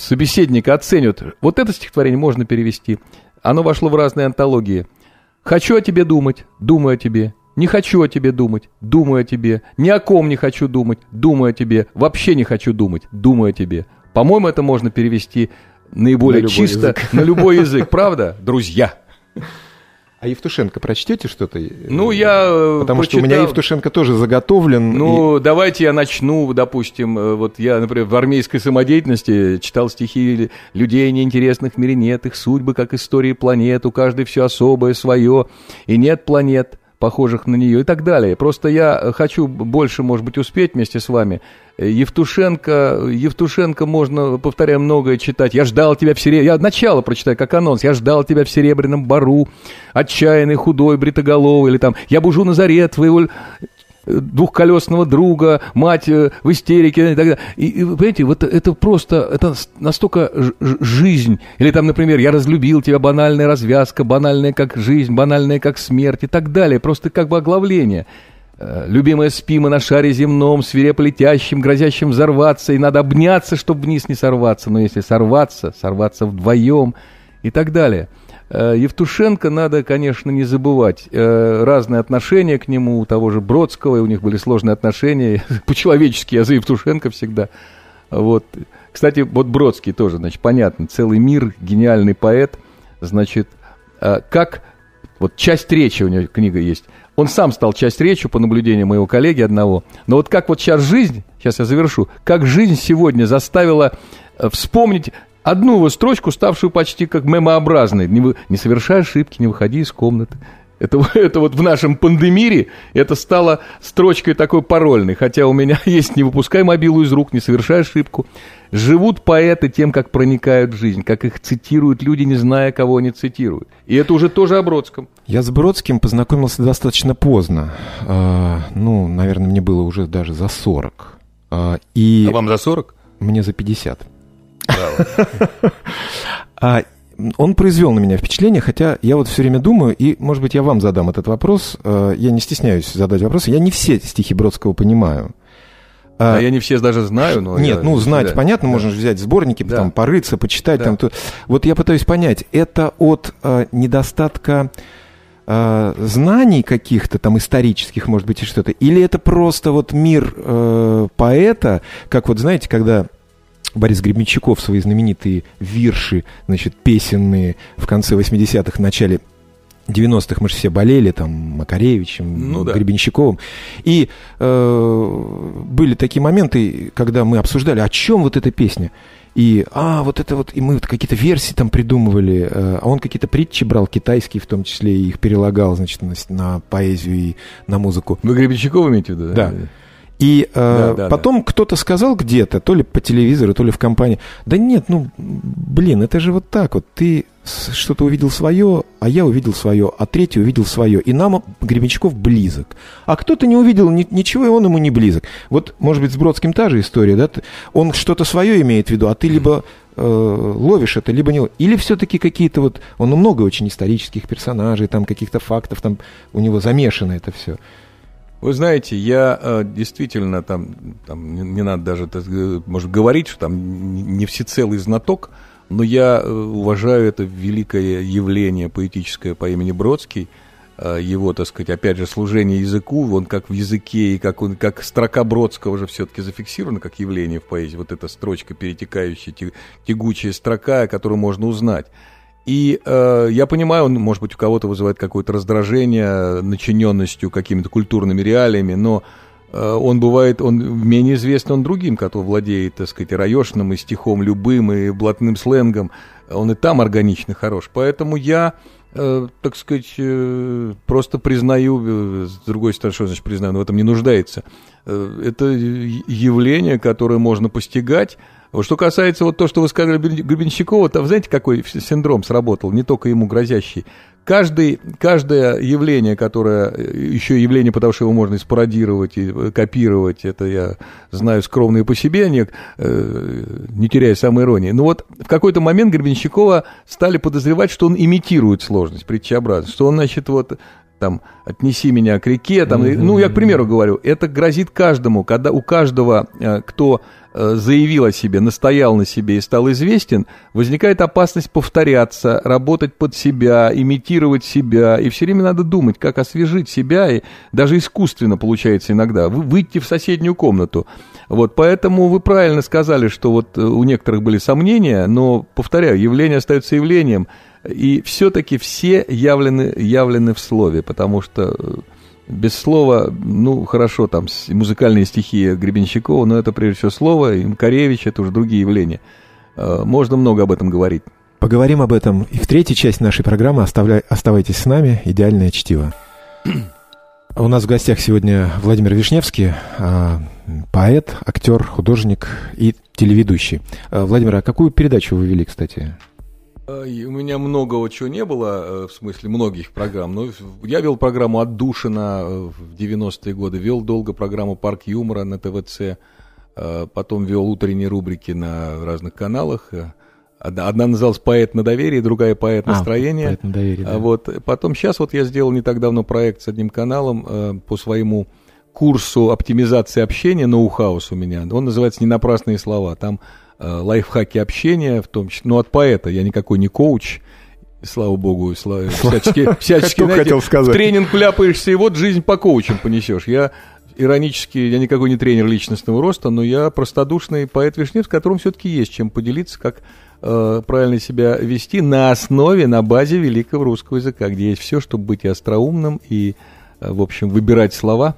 собеседника, оценят. Вот это стихотворение можно перевести. Оно вошло в разные антологии. «Хочу о тебе думать, думаю о тебе, не хочу о тебе думать, думаю о тебе. Ни о ком не хочу думать, думаю о тебе. Вообще не хочу думать, думаю о тебе. По-моему, это можно перевести наиболее на чисто язык. на любой язык, правда, друзья? А Евтушенко прочтете что-то? Ну, я э, Потому прочитал... что у меня Евтушенко тоже заготовлен. Ну, и... давайте я начну, допустим, э, вот я, например, в армейской самодеятельности читал стихи людей неинтересных в мире нет, их судьбы, как истории планет, у каждой все особое, свое, и нет планет, похожих на нее и так далее. Просто я хочу больше, может быть, успеть вместе с вами. Евтушенко, Евтушенко можно, повторяю, многое читать. Я ждал тебя в серебряном... Я начало прочитаю, как анонс. Я ждал тебя в серебряном бару, отчаянный, худой, бритоголовый, или там «Я бужу на заре твоего двухколесного друга, мать э, в истерике и так далее. И, и понимаете, вот это просто, это настолько жизнь. Или там, например, я разлюбил тебя, банальная развязка, банальная как жизнь, банальная как смерть и так далее. Просто как бы оглавление. Э, любимая спима на шаре земном, свирепо летящим, грозящим взорваться, и надо обняться, чтобы вниз не сорваться, но если сорваться, сорваться вдвоем и так далее. Э, Евтушенко надо, конечно, не забывать. Э, разные отношения к нему, у того же Бродского, и у них были сложные отношения. По-человечески я за Евтушенко всегда. Вот. Кстати, вот Бродский тоже, значит, понятно, целый мир, гениальный поэт. Значит, э, как... Вот часть речи у него книга есть. Он сам стал часть речи по наблюдению моего коллеги одного. Но вот как вот сейчас жизнь, сейчас я завершу, как жизнь сегодня заставила вспомнить одну его строчку, ставшую почти как мемообразной. Не, вы, не совершай ошибки, не выходи из комнаты. Это, это вот в нашем пандемире это стало строчкой такой парольной. Хотя у меня есть «не выпускай мобилу из рук, не совершай ошибку». Живут поэты тем, как проникают в жизнь, как их цитируют люди, не зная, кого они цитируют. И это уже тоже о Бродском. Я с Бродским познакомился достаточно поздно. А, ну, наверное, мне было уже даже за 40. А, и... а вам за 40? Мне за 50. А он произвел на меня впечатление, хотя я вот все время думаю, и, может быть, я вам задам этот вопрос. А, я не стесняюсь задать вопрос. Я не все стихи Бродского понимаю. А, а я не все даже знаю, но... Нет, я... ну, знать, да. понятно, да. можно взять сборники, да. там, порыться, почитать. Да. Там, то... Вот я пытаюсь понять, это от а, недостатка а, знаний каких-то там исторических, может быть, и что-то, или это просто вот мир э, поэта, как вот, знаете, когда Борис Гребенщиков свои знаменитые вирши, значит, песенные в конце 80-х, начале 90-х мы же все болели, там, Макаревичем, ну, да. Гребенщиковым. И э, были такие моменты, когда мы обсуждали, о чем вот эта песня. И, а, вот это вот, и мы вот какие-то версии там придумывали, э, а он какие-то притчи брал, китайские в том числе, и их перелагал, значит, на, на поэзию и на музыку. Вы Гребенщикова имеете в виду? Да. да. И э, да, да, потом да. кто-то сказал где-то, то ли по телевизору, то ли в компании, да нет, ну, блин, это же вот так вот, ты что-то увидел свое, а я увидел свое, а третий увидел свое, и нам Гребенщиков близок. А кто-то не увидел ни, ничего, и он ему не близок. Вот, может быть, с Бродским та же история, да? Он что-то свое имеет в виду, а ты либо э, ловишь это, либо не Или все-таки какие-то вот... Он много очень исторических персонажей, там каких-то фактов, там у него замешано это все. Вы знаете, я э, действительно там, там не, не надо даже, может, говорить, что там не всецелый знаток, но я э, уважаю это великое явление поэтическое по имени Бродский. э, его, так сказать, опять же, служение языку, он как в языке, и как, он, как строка Бродского же все-таки зафиксирована как явление в поэзии, вот эта строчка перетекающая, тягучая строка, которую можно узнать. И э, я понимаю, он, может быть, у кого-то вызывает какое-то раздражение начиненностью какими-то культурными реалиями, но э, он бывает, он менее известен он другим, кто владеет, так сказать, и раешным, и стихом любым, и блатным сленгом. Он и там органично хорош. Поэтому я, э, так сказать, э, просто признаю, э, с другой стороны, что значит признаю, но в этом не нуждается. Э, это явление, которое можно постигать, что касается вот то, что вы сказали Гребенщикова, там знаете, какой синдром сработал, не только ему грозящий. Каждый, каждое явление, которое, еще явление, потому что его можно спародировать и э, копировать, это я знаю скромно и по себе, не, э, не теряя самоиронии. Но вот в какой-то момент Гребенщикова стали подозревать, что он имитирует сложность, притчеобразность, что он, значит, вот там, отнеси меня к реке, там, mm-hmm. ну, я к примеру говорю, это грозит каждому, когда у каждого, э, кто э, заявил о себе, настоял на себе и стал известен, возникает опасность повторяться, работать под себя, имитировать себя, и все время надо думать, как освежить себя, и даже искусственно получается иногда, выйти в соседнюю комнату. Вот, поэтому вы правильно сказали, что вот э, у некоторых были сомнения, но, повторяю, явление остается явлением – и все-таки все явлены, явлены в слове, потому что э, без слова, ну, хорошо, там музыкальные стихи Гребенщикова, но это прежде всего слово, и Макаревич, это уже другие явления. Э, можно много об этом говорить. Поговорим об этом и в третьей части нашей программы. Оставляй, оставайтесь с нами. Идеальное чтиво. У нас в гостях сегодня Владимир Вишневский, а, поэт, актер, художник и телеведущий. А, Владимир, а какую передачу вы вели, кстати? Э, у меня многого чего не было, э, в смысле многих программ. Но я вел программу «Отдушина» э, в 90-е годы, вел долго программу «Парк юмора» на ТВЦ, потом вел утренние рубрики на разных каналах. Одна, называлась «Поэт на доверие», другая «Поэт настроение». А, «Поэт на доверие», да. Вот, потом сейчас вот я сделал не так давно проект с одним каналом по своему курсу оптимизации общения, ноу-хаус у меня. Он называется «Не напрасные слова». Там лайфхаки общения, в том числе, ну, от поэта, я никакой не коуч, слава богу, слава, всячески, всячески знаете, хотел сказать. в тренинг вляпаешься, и вот жизнь по коучам понесешь. Я иронически, я никакой не тренер личностного роста, но я простодушный поэт Вишнев, с которым все-таки есть чем поделиться, как э, правильно себя вести на основе, на базе великого русского языка, где есть все, чтобы быть и остроумным, и, э, в общем, выбирать слова.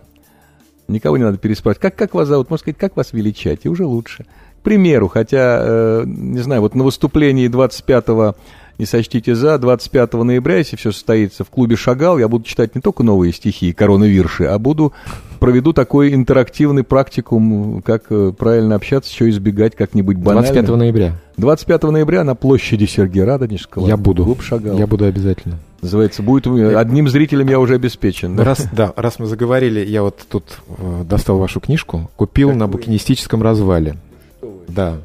Никого не надо переспрашивать. Как, как вас зовут? Можно сказать, как вас величать? И уже лучше примеру, хотя, э, не знаю, вот на выступлении 25-го, не сочтите за, 25 ноября, если все состоится в клубе «Шагал», я буду читать не только новые стихи, коронавирши, а буду, проведу такой интерактивный практикум, как э, правильно общаться, еще избегать как-нибудь банально. 25 ноября? 25 ноября на площади Сергея Радонежского. Я буду. Клуб «Шагал». Я буду обязательно. Называется, будет одним зрителем я уже обеспечен. Да? Раз, да, раз мы заговорили, я вот тут э, достал вашу книжку, купил как на букинистическом развале. Да.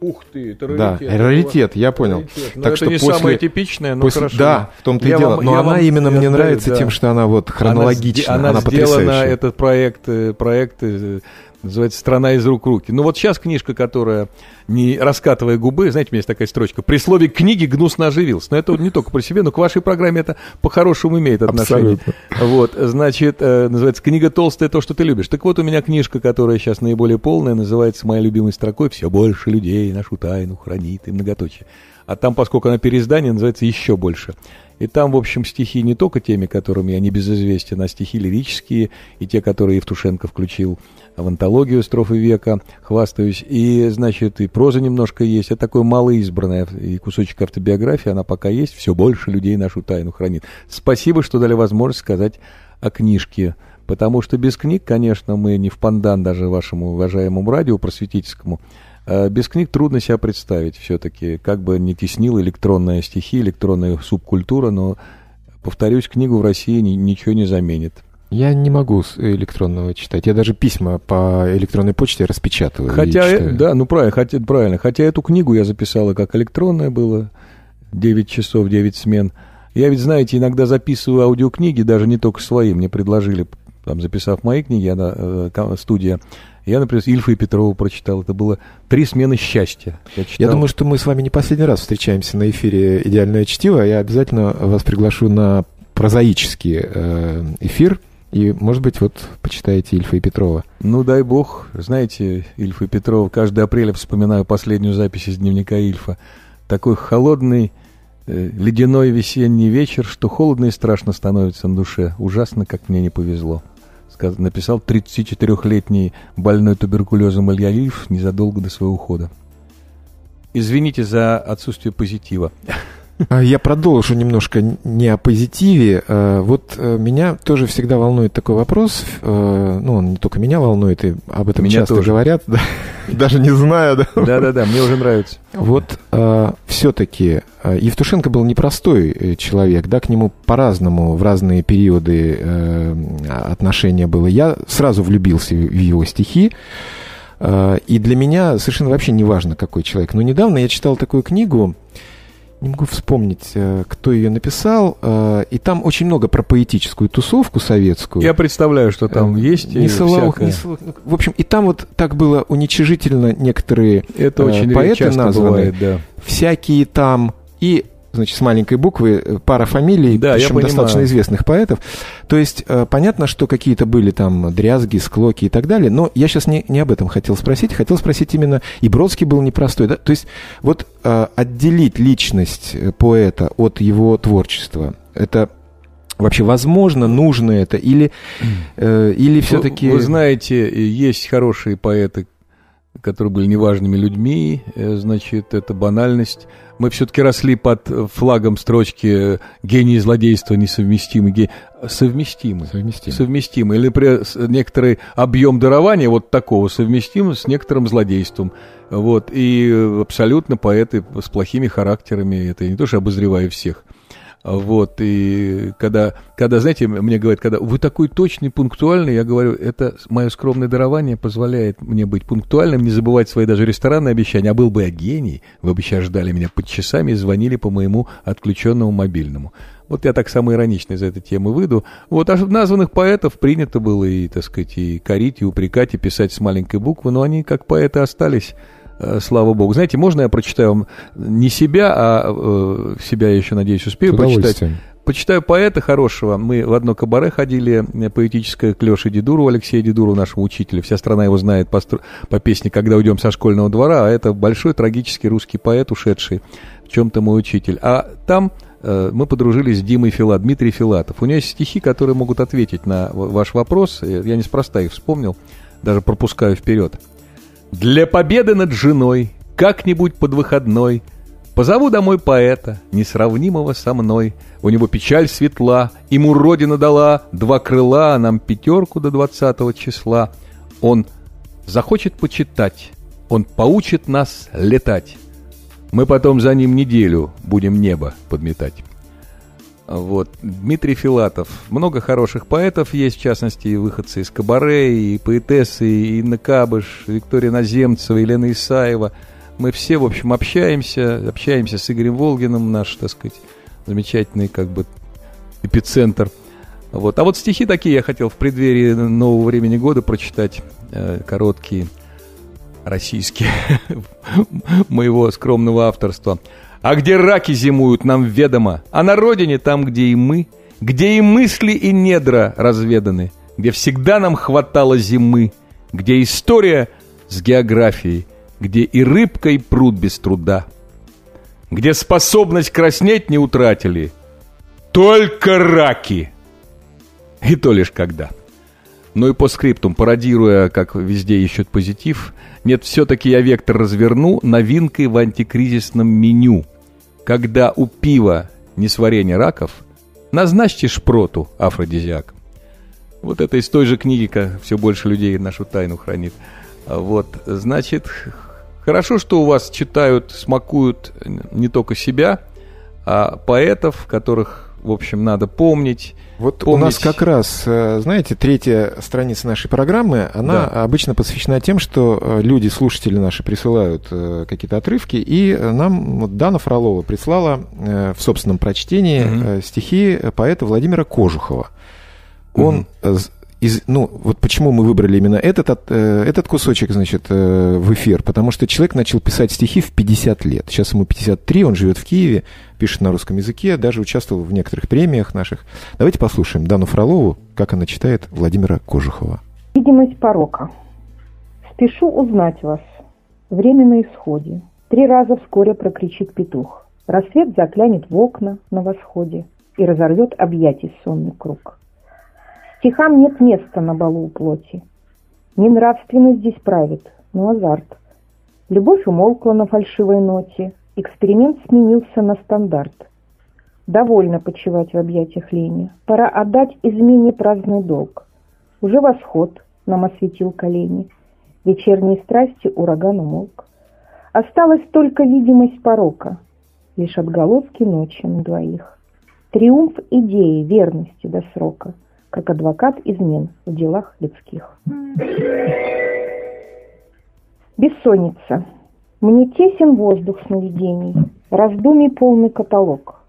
Ух ты, это раритет. Да, раритет, я понял. Раритет. так это что не после, самое типичное, но после, хорошо. Да, в том-то и дело. Вам, но она вам, именно мне нравится да. тем, что она вот хронологична, она, она, она сделана, потрясающая. этот проект, э, проект э, называется «Страна из рук в руки». Ну вот сейчас книжка, которая, не раскатывая губы, знаете, у меня есть такая строчка, при слове «книги» гнусно оживился. Но это не только про себя, но к вашей программе это по-хорошему имеет отношение. Абсолютно. Вот, значит, э, называется «Книга толстая, то, что ты любишь». Так вот, у меня книжка, которая сейчас наиболее полная, называется моей любимой строкой «Все больше людей нашу тайну хранит» и многоточие. А там, поскольку она переиздание, называется «Еще больше». И там, в общем, стихи не только теми, которыми я не безызвестен, а стихи лирические, и те, которые Евтушенко включил в антологию «Строфы века», хвастаюсь. И, значит, и проза немножко есть. Это такое малоизбранное, и кусочек автобиографии, она пока есть. Все больше людей нашу тайну хранит. Спасибо, что дали возможность сказать о книжке. Потому что без книг, конечно, мы не в пандан даже вашему уважаемому радио просветительскому, без книг трудно себя представить все-таки, как бы не теснила электронная стихи, электронная субкультура, но, повторюсь, книгу в России ничего не заменит. Я не могу электронного читать. Я даже письма по электронной почте распечатываю. Хотя, э, да, ну правильно, хотя, правильно. Хотя эту книгу я записала как электронная было, 9 часов, 9 смен. Я ведь, знаете, иногда записываю аудиокниги, даже не только свои. Мне предложили, там, записав мои книги, она, э, студия, я, например, Ильфа и Петрова прочитал. Это было три смены счастья. Я, читал. я думаю, что мы с вами не последний раз встречаемся на эфире «Идеальное чтиво». Я обязательно вас приглашу на прозаический эфир. И, может быть, вот почитаете Ильфа и Петрова. Ну, дай бог. Знаете, Ильфа и Петрова, каждый апрель вспоминаю последнюю запись из дневника Ильфа. Такой холодный, э, ледяной весенний вечер, что холодно и страшно становится на душе. Ужасно, как мне не повезло. Написал 34-летний больной туберкулезом Илья Ильф незадолго до своего ухода. Извините за отсутствие позитива. А я продолжу немножко не о позитиве. Э, вот э, меня тоже всегда волнует такой вопрос. Э, ну, он не только меня волнует, и об этом меня часто тоже. говорят. Даже не знаю, да? Да-да-да, мне уже нравится. Вот все-таки Евтушенко был непростой человек, да, к нему по-разному в разные периоды отношения было. Я сразу влюбился в его стихи. И для меня совершенно вообще не важно, какой человек. Но недавно я читал такую книгу не могу вспомнить, э, кто ее написал, э, и там очень много про поэтическую тусовку советскую. Я представляю, что там э, есть. Не Соловых, не Соловых. В общем, и там вот так было уничижительно некоторые Это очень поэты названы. Бывает, да. Всякие там. И значит, с маленькой буквы, э, пара фамилий, да, причем достаточно известных поэтов. То есть, э, понятно, что какие-то были там дрязги, склоки и так далее, но я сейчас не, не об этом хотел спросить, хотел спросить именно, и Бродский был непростой, да? То есть, вот э, отделить личность поэта от его творчества, это Вообще, возможно, нужно это или, э, или все-таки... Вы, вы знаете, есть хорошие поэты, которые были неважными людьми, значит, это банальность мы все-таки росли под флагом строчки «гений и злодейство несовместимы». Ге... Совместимы. Совместимы. Совместимы. Или при... некоторый объем дарования вот такого совместим с некоторым злодейством. Вот. И абсолютно поэты с плохими характерами. Это не то, что обозреваю всех. Вот, и когда, когда, знаете, мне говорят, когда вы такой точный, пунктуальный, я говорю, это мое скромное дарование позволяет мне быть пунктуальным, не забывать свои даже ресторанные обещания. А был бы я гений, вы бы сейчас ждали меня под часами и звонили по моему отключенному мобильному. Вот я так самый ироничный из этой темы выйду. Вот, а названных поэтов принято было и, так сказать, и корить, и упрекать, и писать с маленькой буквы, но они как поэты остались слава богу. Знаете, можно я прочитаю вам не себя, а э, себя я еще, надеюсь, успею прочитать. Почитаю поэта хорошего. Мы в одно кабаре ходили, э, поэтическое, к Леше Дедуру, Алексею Дедуру, нашему учителю. Вся страна его знает по, по песне «Когда уйдем со школьного двора», а это большой трагический русский поэт, ушедший в чем-то мой учитель. А там э, мы подружились с Димой Фила, Дмитрий Филатов. У него есть стихи, которые могут ответить на ваш вопрос. Я неспроста их вспомнил, даже пропускаю вперед. Для победы над женой, как-нибудь под выходной, Позову домой поэта, несравнимого со мной. У него печаль светла, ему родина дала Два крыла, а нам пятерку до двадцатого числа. Он захочет почитать, он поучит нас летать. Мы потом за ним неделю будем небо подметать. Вот. Дмитрий Филатов. Много хороших поэтов есть, в частности, и выходцы из Кабаре, и поэтессы, и Инна Кабыш, Виктория Наземцева, Елена Исаева. Мы все, в общем, общаемся, общаемся с Игорем Волгиным, наш, так сказать, замечательный, как бы, эпицентр. Вот. А вот стихи такие я хотел в преддверии нового времени года прочитать, э, короткие, российские, моего скромного авторства. А где раки зимуют, нам ведомо, а на родине там, где и мы, где и мысли, и недра разведаны, где всегда нам хватало зимы, где история с географией, где и рыбка, и пруд без труда, где способность краснеть не утратили, только раки, и то лишь когда. Ну и по скриптум, пародируя, как везде ищут позитив, нет, все-таки я вектор разверну новинкой в антикризисном меню – когда у пива несварение раков, назначьте шпроту афродизиак. Вот это из той же книги, как все больше людей нашу тайну хранит. А вот, значит, хорошо, что у вас читают, смакуют не только себя, а поэтов, которых в общем, надо помнить. Вот помнить. у нас как раз, э, знаете, третья страница нашей программы, она да. обычно посвящена тем, что э, люди, слушатели наши присылают э, какие-то отрывки, и нам вот Дана Фролова прислала в собственном прочтении угу. стихи поэта Владимира Кожухова. Он угу из, ну, вот почему мы выбрали именно этот, э, этот кусочек, значит, э, в эфир? Потому что человек начал писать стихи в 50 лет. Сейчас ему 53, он живет в Киеве, пишет на русском языке, даже участвовал в некоторых премиях наших. Давайте послушаем Дану Фролову, как она читает Владимира Кожухова. Видимость порока. Спешу узнать вас. Время на исходе. Три раза вскоре прокричит петух. Рассвет заклянет в окна на восходе и разорвет объятий сонный круг. Стихам нет места на балу у плоти. Не нравственность здесь правит, но азарт. Любовь умолкла на фальшивой ноте, эксперимент сменился на стандарт. Довольно почивать в объятиях лени, пора отдать измене праздный долг. Уже восход нам осветил колени, вечерние страсти ураган умолк. Осталась только видимость порока, лишь отголоски ночи на двоих. Триумф идеи верности до срока — как адвокат измен в делах людских. Бессонница. Мне тесен воздух сновидений, раздумий полный каталог.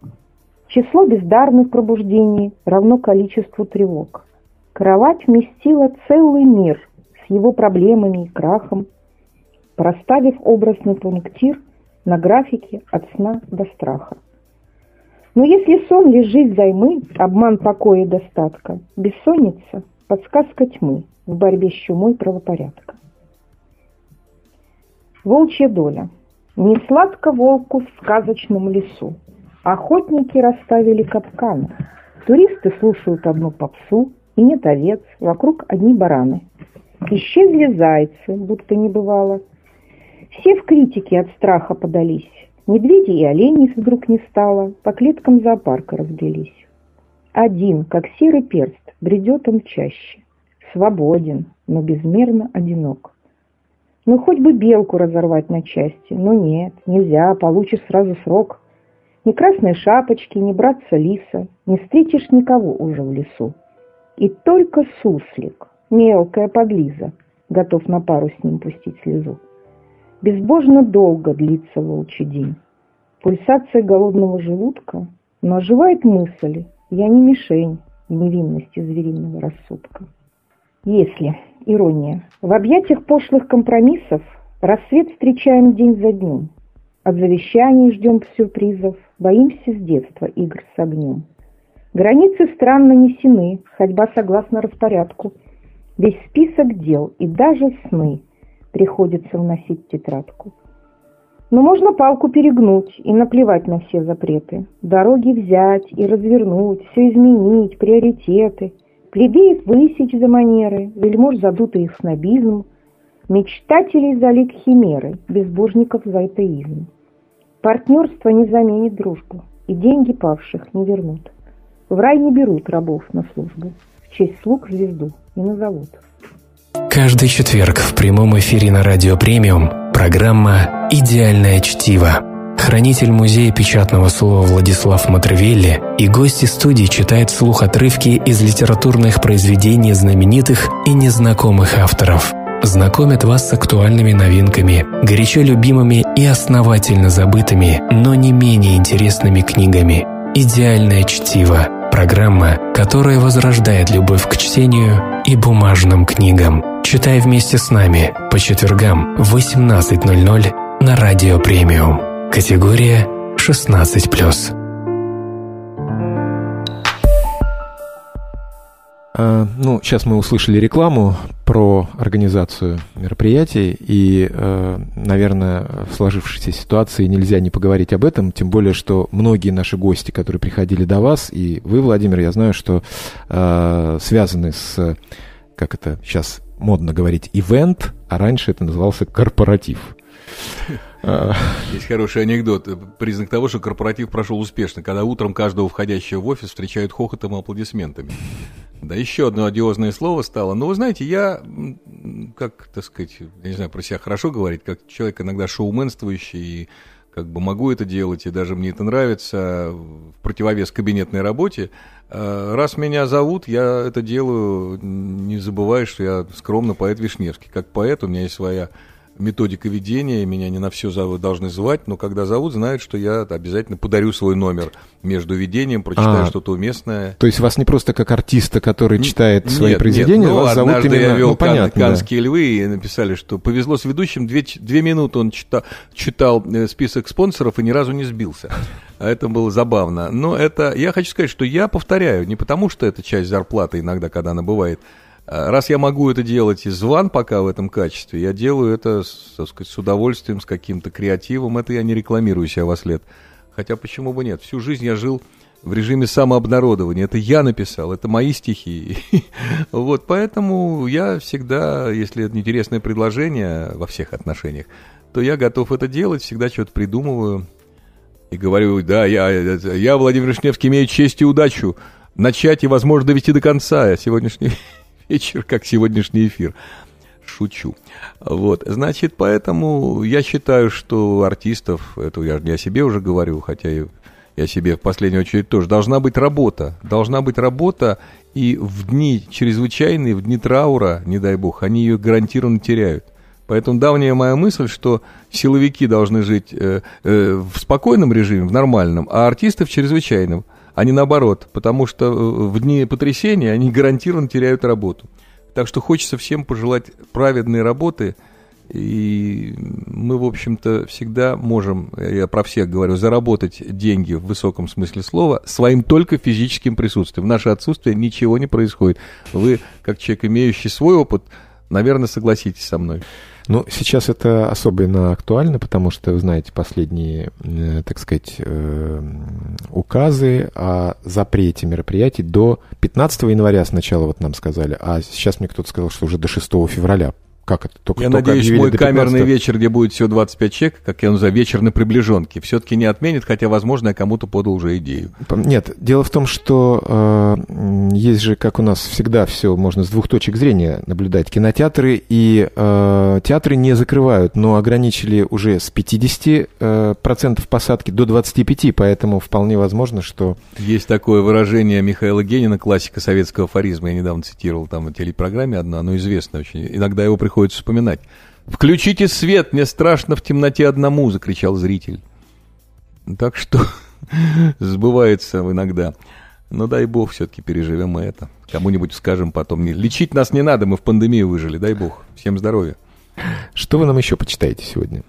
Число бездарных пробуждений равно количеству тревог. Кровать вместила целый мир с его проблемами и крахом, проставив образный пунктир на графике от сна до страха. Но если сон жизнь займы, обман покоя и достатка, бессонница – подсказка тьмы в борьбе с чумой правопорядка. Волчья доля. Не сладко волку в сказочном лесу. Охотники расставили капканы. Туристы слушают одну попсу, и нет овец, вокруг одни бараны. Исчезли зайцы, будто не бывало. Все в критике от страха подались. Медведей и оленей вдруг не стало, по клеткам зоопарка разбились. Один, как серый перст, бредет он чаще. Свободен, но безмерно одинок. Ну, хоть бы белку разорвать на части, но нет, нельзя, получишь сразу срок. Ни красной шапочки, ни братца лиса, не встретишь никого уже в лесу. И только суслик, мелкая подлиза, готов на пару с ним пустить слезу. Безбожно долго длится волчий день. Пульсация голодного желудка, но оживает мысль, я не мишень невинности звериного рассудка. Если, ирония, в объятиях пошлых компромиссов рассвет встречаем день за днем, от завещаний ждем сюрпризов, боимся с детства игр с огнем. Границы странно несены, ходьба согласно распорядку, весь список дел и даже сны – приходится вносить в тетрадку. Но можно палку перегнуть и наплевать на все запреты. Дороги взять и развернуть, все изменить, приоритеты. Плебеев высечь за манеры, вельмож задутый их снобизм. Мечтателей залик химеры, безбожников за атеизм. Партнерство не заменит дружбу, и деньги павших не вернут. В рай не берут рабов на службу, в честь слуг звезду не назовут. Каждый четверг в прямом эфире на Радио Премиум программа «Идеальное чтиво». Хранитель музея печатного слова Владислав Матревелли и гости студии читают слух отрывки из литературных произведений знаменитых и незнакомых авторов. Знакомят вас с актуальными новинками, горячо любимыми и основательно забытыми, но не менее интересными книгами. «Идеальное чтиво» – программа, которая возрождает любовь к чтению и бумажным книгам. Читай вместе с нами по четвергам в 18.00 на Радио Премиум. Категория 16+. Ну, сейчас мы услышали рекламу про организацию мероприятий, и, э, наверное, в сложившейся ситуации нельзя не поговорить об этом, тем более, что многие наши гости, которые приходили до вас, и вы, Владимир, я знаю, что э, связаны с, как это сейчас модно говорить ивент, а раньше это назывался корпоратив. Есть хороший анекдот. Признак того, что корпоратив прошел успешно, когда утром каждого входящего в офис встречают хохотом и аплодисментами. Да, еще одно одиозное слово стало. Но вы знаете, я, как, так сказать, я не знаю, про себя хорошо говорить, как человек иногда шоуменствующий, и как бы могу это делать, и даже мне это нравится, в противовес кабинетной работе. А, раз меня зовут, я это делаю, не забывая, что я скромно поэт Вишневский. Как поэт у меня есть своя методика ведения, меня не на все зовут, должны звать, но когда зовут, знают, что я обязательно подарю свой номер между ведением, прочитаю а, что-то уместное. То есть вас не просто как артиста, который читает свои нет, произведения, нет, ну, вас зовут именно... я вел ну, понятно, «Канские да. львы» и написали, что повезло с ведущим, две, две минуты он читал, читал э, список спонсоров и ни разу не сбился. А это было забавно. Но это, я хочу сказать, что я повторяю, не потому что это часть зарплаты иногда, когда она бывает, Раз я могу это делать из ван пока в этом качестве, я делаю это, так сказать, с удовольствием, с каким-то креативом. Это я не рекламирую себя во след. Хотя почему бы нет? Всю жизнь я жил в режиме самообнародования. Это я написал, это мои стихи. Вот, поэтому я всегда, если это интересное предложение во всех отношениях, то я готов это делать, всегда что-то придумываю. И говорю, да, я, я Владимир Вишневский, имею честь и удачу начать и, возможно, довести до конца сегодняшний вечер, как сегодняшний эфир. Шучу. Вот, значит, поэтому я считаю, что артистов, это я не о себе уже говорю, хотя и я себе в последнюю очередь тоже, должна быть работа. Должна быть работа, и в дни чрезвычайные, в дни траура, не дай бог, они ее гарантированно теряют. Поэтому давняя моя мысль, что силовики должны жить э, э, в спокойном режиме, в нормальном, а артисты в чрезвычайном а не наоборот, потому что э, в дни потрясения они гарантированно теряют работу. Так что хочется всем пожелать праведной работы, и мы, в общем-то, всегда можем, я про всех говорю, заработать деньги в высоком смысле слова своим только физическим присутствием. В наше отсутствие ничего не происходит. Вы, как человек, имеющий свой опыт, наверное, согласитесь со мной. Ну, сейчас это особенно актуально, потому что, вы знаете, последние, э, так сказать, э, указы о запрете мероприятий до 15 января сначала вот нам сказали, а сейчас мне кто-то сказал, что уже до 6 февраля как это? Только, Я только надеюсь, мой камерный вечер, где будет всего 25 человек, как я называю, вечер на приближенке, все-таки не отменит, хотя, возможно, я кому-то подал уже идею. Нет, дело в том, что э, есть же, как у нас всегда, все можно с двух точек зрения наблюдать. Кинотеатры и э, театры не закрывают, но ограничили уже с 50% э, процентов посадки до 25%, поэтому вполне возможно, что... Есть такое выражение Михаила Генина, классика советского афоризма, я недавно цитировал там в телепрограмме одно, оно известно очень. Иногда его приходится приходится вспоминать. «Включите свет, мне страшно в темноте одному!» — закричал зритель. Так что сбывается иногда. Но дай бог все-таки переживем мы это. Кому-нибудь скажем потом. Лечить нас не надо, мы в пандемию выжили. Дай бог. Всем здоровья. Что вы нам еще почитаете сегодня?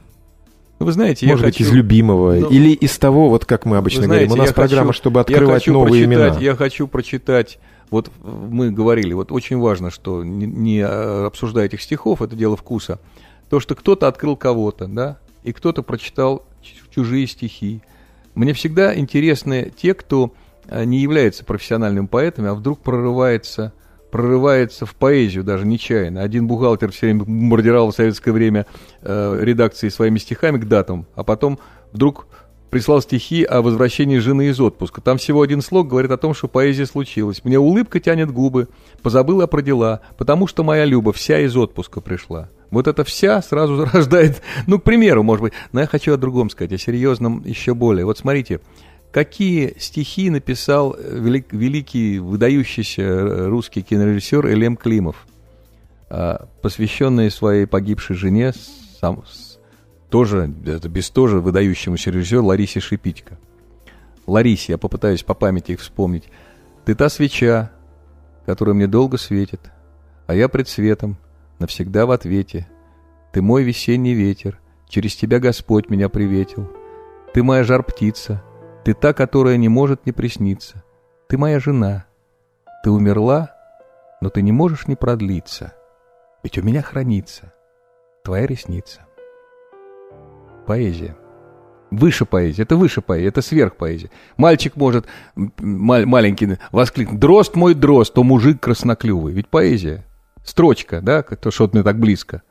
Вы знаете, Может я быть, хочу... из любимого, ну, или из того, вот как мы обычно знаете, говорим. У нас программа, хочу, чтобы открывать новые имена. Я хочу прочитать вот мы говорили, вот очень важно, что не, не обсуждая этих стихов, это дело вкуса. То, что кто-то открыл кого-то, да, и кто-то прочитал чужие стихи. Мне всегда интересны те, кто а, не является профессиональным поэтами, а вдруг прорывается, прорывается в поэзию даже нечаянно. Один бухгалтер все время бомбардировал в советское время э, редакции своими стихами к датам, а потом вдруг прислал стихи о возвращении жены из отпуска. Там всего один слог говорит о том, что поэзия случилась. Мне улыбка тянет губы, позабыла про дела, потому что моя Люба вся из отпуска пришла. Вот это вся сразу рождает, ну, к примеру, может быть. Но я хочу о другом сказать, о серьезном еще более. Вот смотрите, какие стихи написал велик, великий, выдающийся русский кинорежиссер Элем Климов, а, посвященные своей погибшей жене, сам, тоже, это без тоже выдающемуся режиссеру Ларисе Шипитько. Ларисе, я попытаюсь по памяти их вспомнить. Ты та свеча, которая мне долго светит, а я пред светом, навсегда в ответе. Ты мой весенний ветер, через тебя Господь меня приветил. Ты моя жар-птица, ты та, которая не может не присниться. Ты моя жена. Ты умерла, но ты не можешь не продлиться. Ведь у меня хранится твоя ресница поэзия. Выше поэзия, это выше поэзия, это сверхпоэзия. Мальчик может, мал, маленький, воскликнуть, дрозд мой дрозд, то мужик красноклювый. Ведь поэзия, строчка, да, то что-то мне так близко.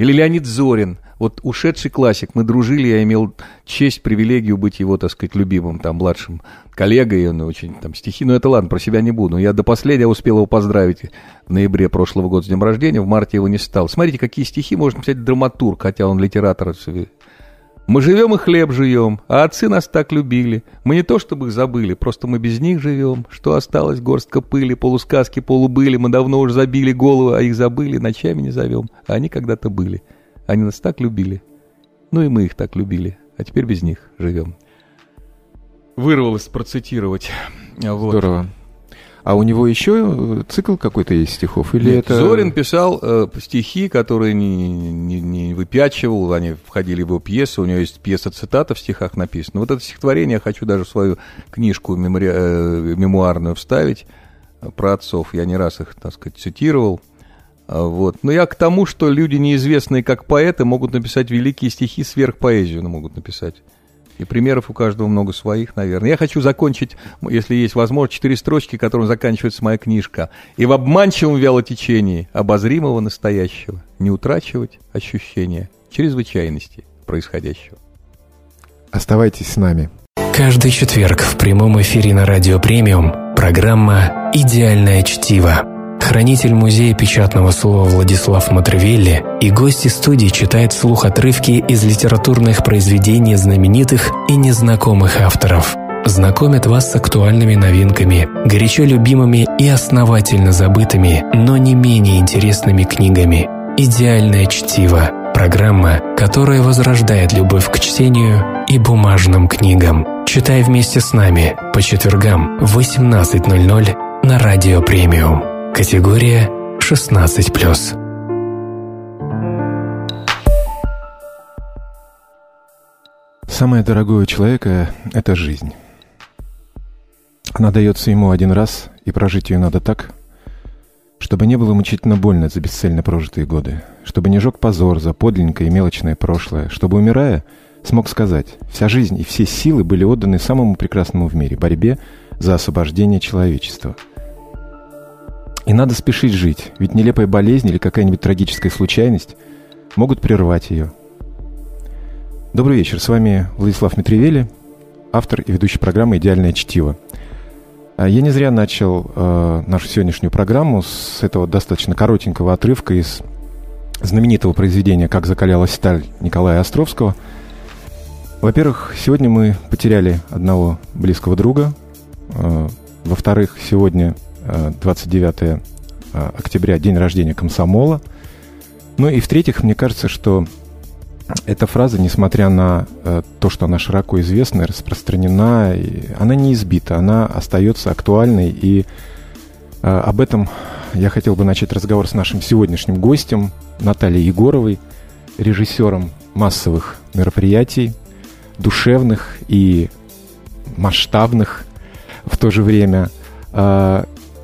Или Леонид Зорин, вот ушедший классик, мы дружили, я имел честь, привилегию быть его, так сказать, любимым, там, младшим коллегой, он очень, там, стихи, но это ладно, про себя не буду. Я до последнего успел его поздравить в ноябре прошлого года с днем рождения, в марте его не стал. Смотрите, какие стихи может написать драматург, хотя он литератор мы живем и хлеб живем, а отцы нас так любили. Мы не то чтобы их забыли, просто мы без них живем. Что осталось, горстка пыли, полусказки, полубыли. Мы давно уже забили головы, а их забыли, ночами не зовем. А они когда-то были. Они нас так любили. Ну и мы их так любили. А теперь без них живем. Вырвалось процитировать. Вот. Здорово. А у него еще цикл какой-то есть стихов? Или Нет, это... Зорин писал э, стихи, которые не, не, не выпячивал, они входили в его пьесы, у него есть пьеса-цитата в стихах написана. Вот это стихотворение я хочу даже в свою книжку мемори... э, мемуарную вставить э, про отцов. Я не раз их, так сказать, цитировал. А, вот. Но я к тому, что люди, неизвестные как поэты, могут написать великие стихи, сверхпоэзию могут написать. И примеров у каждого много своих, наверное. Я хочу закончить, если есть возможность, четыре строчки, которым заканчивается моя книжка. «И в обманчивом вялотечении обозримого настоящего не утрачивать ощущения чрезвычайности происходящего». Оставайтесь с нами. Каждый четверг в прямом эфире на Радио Премиум программа «Идеальное чтиво» Хранитель музея печатного слова Владислав Матревелли и гости студии читают вслух отрывки из литературных произведений знаменитых и незнакомых авторов. Знакомят вас с актуальными новинками, горячо любимыми и основательно забытыми, но не менее интересными книгами. «Идеальное чтиво» – программа, которая возрождает любовь к чтению и бумажным книгам. Читай вместе с нами по четвергам в 18.00 на Радио Премиум. Категория 16+. Самое дорогое у человека – это жизнь. Она дается ему один раз, и прожить ее надо так, чтобы не было мучительно больно за бесцельно прожитые годы, чтобы не жег позор за подлинное и мелочное прошлое, чтобы, умирая, смог сказать, вся жизнь и все силы были отданы самому прекрасному в мире – борьбе за освобождение человечества – и надо спешить жить, ведь нелепая болезнь или какая-нибудь трагическая случайность могут прервать ее. Добрый вечер, с вами Владислав Митревели, автор и ведущий программы «Идеальное чтиво». А я не зря начал э, нашу сегодняшнюю программу с этого достаточно коротенького отрывка из знаменитого произведения «Как закалялась сталь» Николая Островского. Во-первых, сегодня мы потеряли одного близкого друга. Э, во-вторых, сегодня 29 э, октября, день рождения комсомола. Ну и в-третьих, мне кажется, что эта фраза, несмотря на э, то, что она широко известна, распространена, она не избита, она остается актуальной. И э, об этом я хотел бы начать разговор с нашим сегодняшним гостем Натальей Егоровой, режиссером массовых мероприятий, душевных и масштабных в то же время.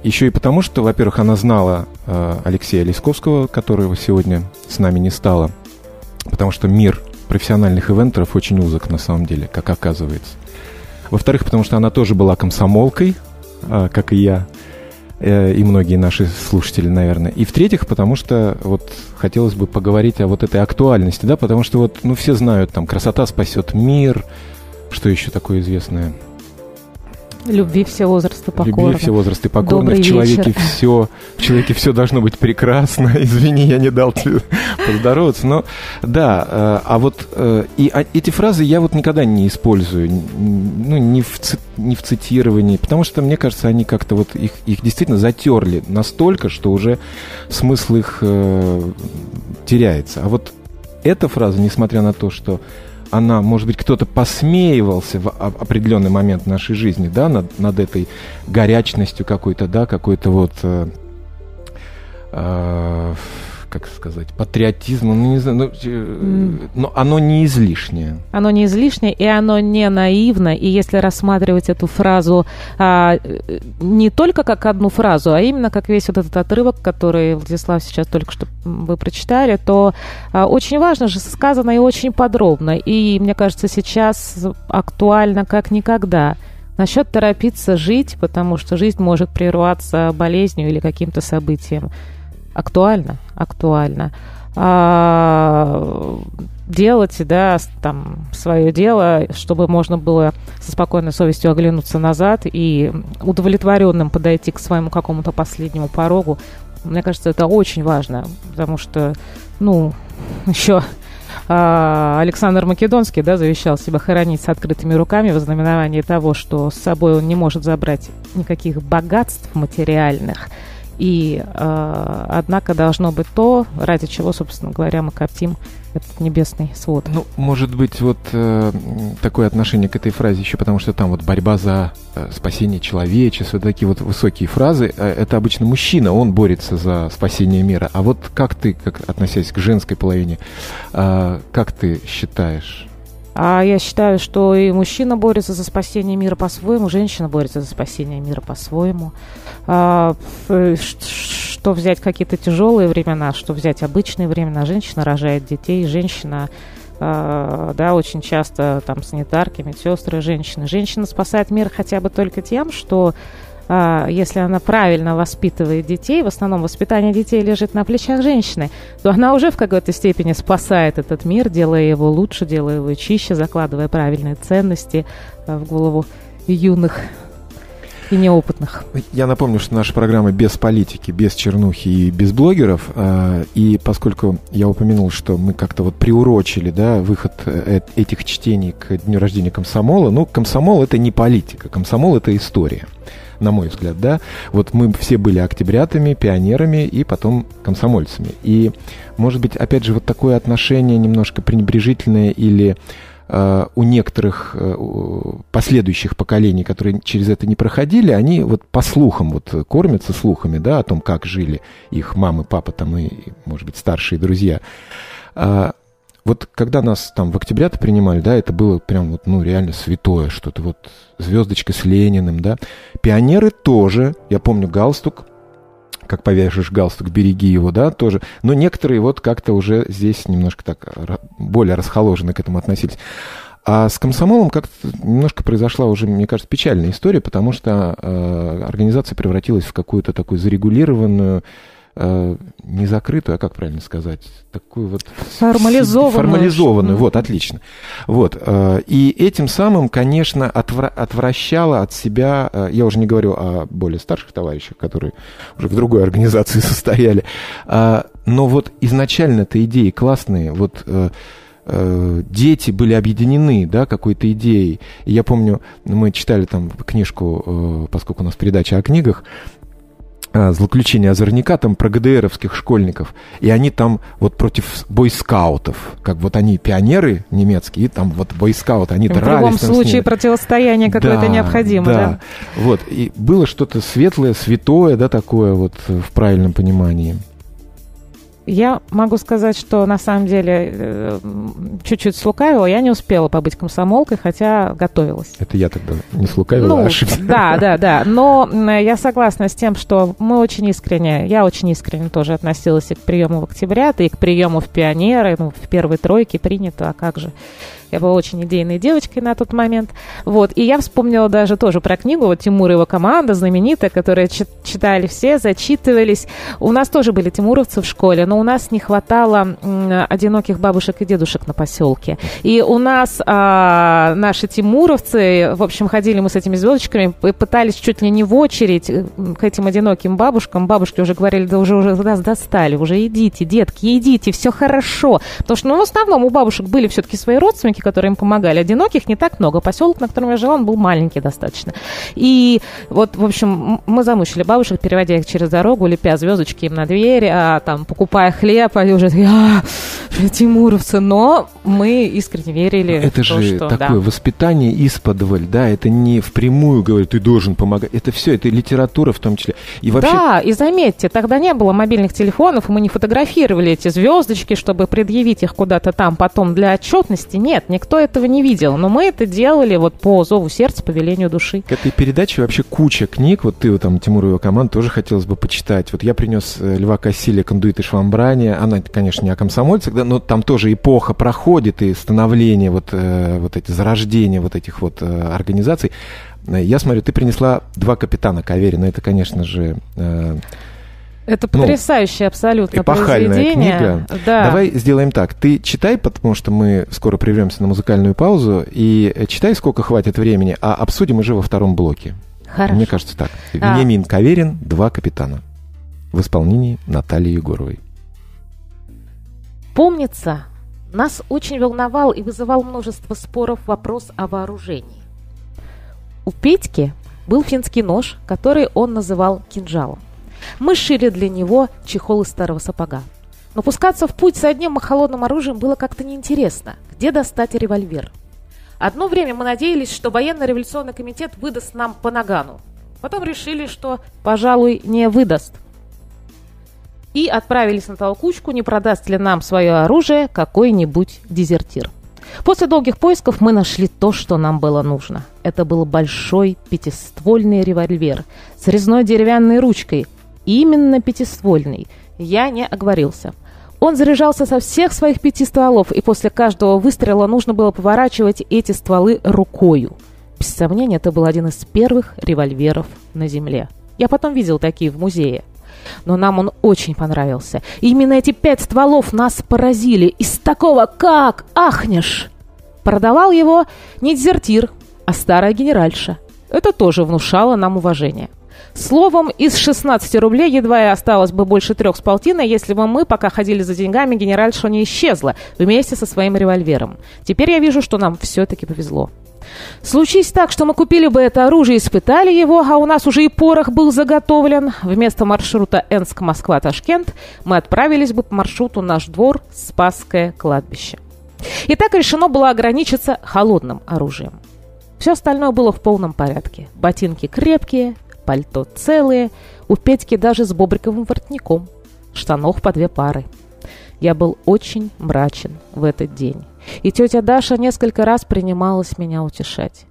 Еще и потому, что, во-первых, она знала э, Алексея Лисковского, которого сегодня с нами не стало, потому что мир профессиональных ивентеров очень узок на самом деле, как оказывается. Во-вторых, потому что она тоже была комсомолкой, э, как и я, э, и многие наши слушатели, наверное. И в-третьих, потому что вот хотелось бы поговорить о вот этой актуальности, да, потому что вот, ну, все знают, там, красота спасет мир, что еще такое известное – Любви все возрасты покорны. Любви все возрасты покорны. в человеке все, в человеке все должно быть прекрасно. Извини, я не дал тебе поздороваться. Но да, э, а вот э, и а, эти фразы я вот никогда не использую, ну не в не в цитировании, потому что мне кажется, они как-то вот их их действительно затерли настолько, что уже смысл их э, теряется. А вот эта фраза, несмотря на то, что она, может быть, кто-то посмеивался в определенный момент нашей жизни, да, над, над этой горячностью какой-то, да, какой-то вот э, э, как сказать, патриотизма, ну, не знаю, ну, mm. но оно не излишнее. Оно не излишнее, и оно не наивно, и если рассматривать эту фразу а, не только как одну фразу, а именно как весь вот этот отрывок, который Владислав сейчас только что вы прочитали, то а, очень важно же сказано и очень подробно, и мне кажется, сейчас актуально как никогда. Насчет торопиться жить, потому что жизнь может прерваться болезнью или каким-то событием актуально, актуально. А, делать, да, там, свое дело, чтобы можно было со спокойной совестью оглянуться назад и удовлетворенным подойти к своему какому-то последнему порогу. Мне кажется, это очень важно, потому что, ну, еще а, Александр Македонский, да, завещал себя хоронить с открытыми руками в знаменовании того, что с собой он не может забрать никаких богатств материальных – И, э, однако, должно быть то, ради чего, собственно говоря, мы коптим этот небесный свод. Ну, может быть, вот э, такое отношение к этой фразе еще потому, что там вот борьба за э, спасение человечества, такие вот высокие фразы. Э, это обычно мужчина, он борется за спасение мира. А вот как ты, как относясь к женской половине, э, как ты считаешь? А я считаю, что и мужчина борется за спасение мира по-своему, женщина борется за спасение мира по-своему. А, что взять какие-то тяжелые времена, что взять обычные времена. Женщина рожает детей, женщина а, да, очень часто там санитарки, медсестры, женщины. Женщина спасает мир хотя бы только тем, что если она правильно воспитывает детей, в основном воспитание детей лежит на плечах женщины, то она уже в какой-то степени спасает этот мир, делая его лучше, делая его чище, закладывая правильные ценности а, в голову юных и неопытных. Я напомню, что наша программа без политики, без чернухи и без блогеров. А, и поскольку я упомянул, что мы как-то вот приурочили да, выход э, этих чтений к дню рождения комсомола, ну, комсомол это не политика, комсомол это история на мой взгляд, да. Вот мы все были октябрятами, пионерами и потом комсомольцами. И, может быть, опять же, вот такое отношение немножко пренебрежительное или Uh, у некоторых uh, последующих поколений, которые через это не проходили, они вот по слухам вот кормятся слухами, да, о том, как жили их мамы, папа там и, может быть, старшие друзья. Вот когда нас там в октябре-то принимали, да, это было прям вот, ну, реально святое что-то, вот звездочка с Лениным, да. Пионеры тоже, я помню галстук, как повяжешь галстук, береги его, да, тоже. Но некоторые вот как-то уже здесь немножко так более расхоложенно к этому относились. А с комсомолом как-то немножко произошла уже, мне кажется, печальная история, потому что э, организация превратилась в какую-то такую зарегулированную, э, не закрытую, а как правильно сказать, такую вот... Формализованную. Формализованную, вот, отлично. Вот, э, и этим самым, конечно, отвра- отвращала от себя, э, я уже не говорю о более старших товарищах, которые уже в другой организации состояли, э, но вот изначально-то идеи классные, вот... Э, дети были объединены, да, какой-то идеей. И я помню, мы читали там книжку, поскольку у нас передача о книгах, а, злоключения Озорника, там про ГДРовских школьников, и они там вот против бойскаутов, как вот они пионеры немецкие, и там вот бойскауты, они в дрались. В любом случае противостояние какое-то да, необходимо, да. да. Вот, и было что-то светлое, святое, да, такое вот в правильном понимании. Я могу сказать, что на самом деле э, чуть-чуть слукавила. Я не успела побыть комсомолкой, хотя готовилась. Это я тогда не слукавила, ну, а ошибся. Да, да, да. Но я согласна с тем, что мы очень искренне, я очень искренне тоже относилась и к приему в октября, и к приему в пионеры, ну, в первой тройке принято, а как же. Я была очень идейной девочкой на тот момент. Вот. И я вспомнила даже тоже про книгу вот Тимур и его команда знаменитая, которую читали все, зачитывались. У нас тоже были тимуровцы в школе, но у нас не хватало одиноких бабушек и дедушек на поселке. И у нас а, наши тимуровцы, в общем, ходили мы с этими звездочками, пытались чуть ли не в очередь к этим одиноким бабушкам. Бабушки уже говорили, да уже, уже нас достали, уже идите, детки, идите, все хорошо. Потому что, ну, в основном у бабушек были все-таки свои родственники, которые им помогали. Одиноких не так много. Поселок, на котором я жила, он был маленький достаточно. И вот, в общем, мы замучили бабушек, переводя их через дорогу, лепя звездочки им на двери, а там, покупая хлеб, они уже такие, а, тимуровцы. Но мы искренне верили Это в то, же что, такое да. воспитание исподволь, да, это не впрямую говорит, ты должен помогать. Это все, это литература в том числе. И вообще... Да, и заметьте, тогда не было мобильных телефонов, мы не фотографировали эти звездочки, чтобы предъявить их куда-то там потом для отчетности. Нет, никто этого не видел. Но мы это делали вот по зову сердца, по велению души. К этой передаче вообще куча книг. Вот ты, там, Тимур и его команда тоже хотелось бы почитать. Вот я принес э, Льва Кассиля «Кондуит и швамбрани». Она, конечно, не о комсомольцах, да, но там тоже эпоха проходит и становление, вот, э, вот эти зарождения вот этих вот э, организаций. Я смотрю, ты принесла два капитана Каверина. Это, конечно же, это ну, потрясающее ну, абсолютно эпохальная произведение. книга. Да. Давай сделаем так. Ты читай, потому что мы скоро прервемся на музыкальную паузу, и читай, сколько хватит времени, а обсудим уже во втором блоке. Хорошо. Мне кажется так. А. Вениамин Каверин, «Два капитана» в исполнении Натальи Егоровой. Помнится, нас очень волновал и вызывал множество споров вопрос о вооружении. У Петьки был финский нож, который он называл кинжалом. Мы шили для него чехол из старого сапога. Но пускаться в путь с одним холодным оружием было как-то неинтересно. Где достать револьвер? Одно время мы надеялись, что военно-революционный комитет выдаст нам по нагану. Потом решили, что, пожалуй, не выдаст. И отправились на толкучку, не продаст ли нам свое оружие какой-нибудь дезертир. После долгих поисков мы нашли то, что нам было нужно. Это был большой пятиствольный револьвер с резной деревянной ручкой. Именно пятиствольный. Я не оговорился. Он заряжался со всех своих пяти стволов, и после каждого выстрела нужно было поворачивать эти стволы рукою. Без сомнения, это был один из первых револьверов на Земле. Я потом видел такие в музее. Но нам он очень понравился. И именно эти пять стволов нас поразили. Из такого как ахнешь! Продавал его не дезертир, а старая генеральша. Это тоже внушало нам уважение. Словом, из 16 рублей едва и осталось бы больше трех с полтиной, если бы мы, пока ходили за деньгами, генеральша не исчезла вместе со своим револьвером. Теперь я вижу, что нам все-таки повезло. Случись так, что мы купили бы это оружие испытали его, а у нас уже и порох был заготовлен, вместо маршрута Энск-Москва-Ташкент мы отправились бы по маршруту «Наш двор» Спасское кладбище. И так решено было ограничиться холодным оружием. Все остальное было в полном порядке. Ботинки крепкие, пальто целые, у Петьки даже с бобриковым воротником, штанов по две пары. Я был очень мрачен в этот день, и тетя Даша несколько раз принималась меня утешать.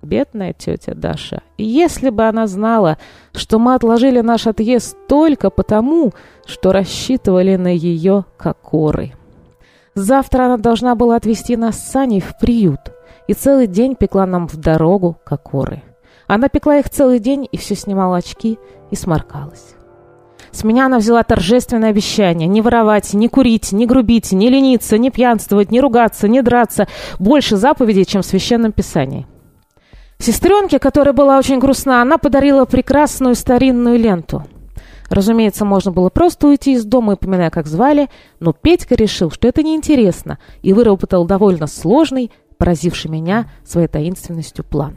Бедная тетя Даша. Если бы она знала, что мы отложили наш отъезд только потому, что рассчитывали на ее кокоры. Завтра она должна была отвезти нас с Саней в приют, и целый день пекла нам в дорогу кокоры. Она пекла их целый день и все снимала очки и сморкалась. С меня она взяла торжественное обещание не воровать, не курить, не грубить, не лениться, не пьянствовать, не ругаться, не драться. Больше заповедей, чем в Священном Писании. Сестренке, которая была очень грустна, она подарила прекрасную старинную ленту. Разумеется, можно было просто уйти из дома, упоминая, как звали, но Петька решил, что это неинтересно, и выработал довольно сложный, поразивший меня своей таинственностью план.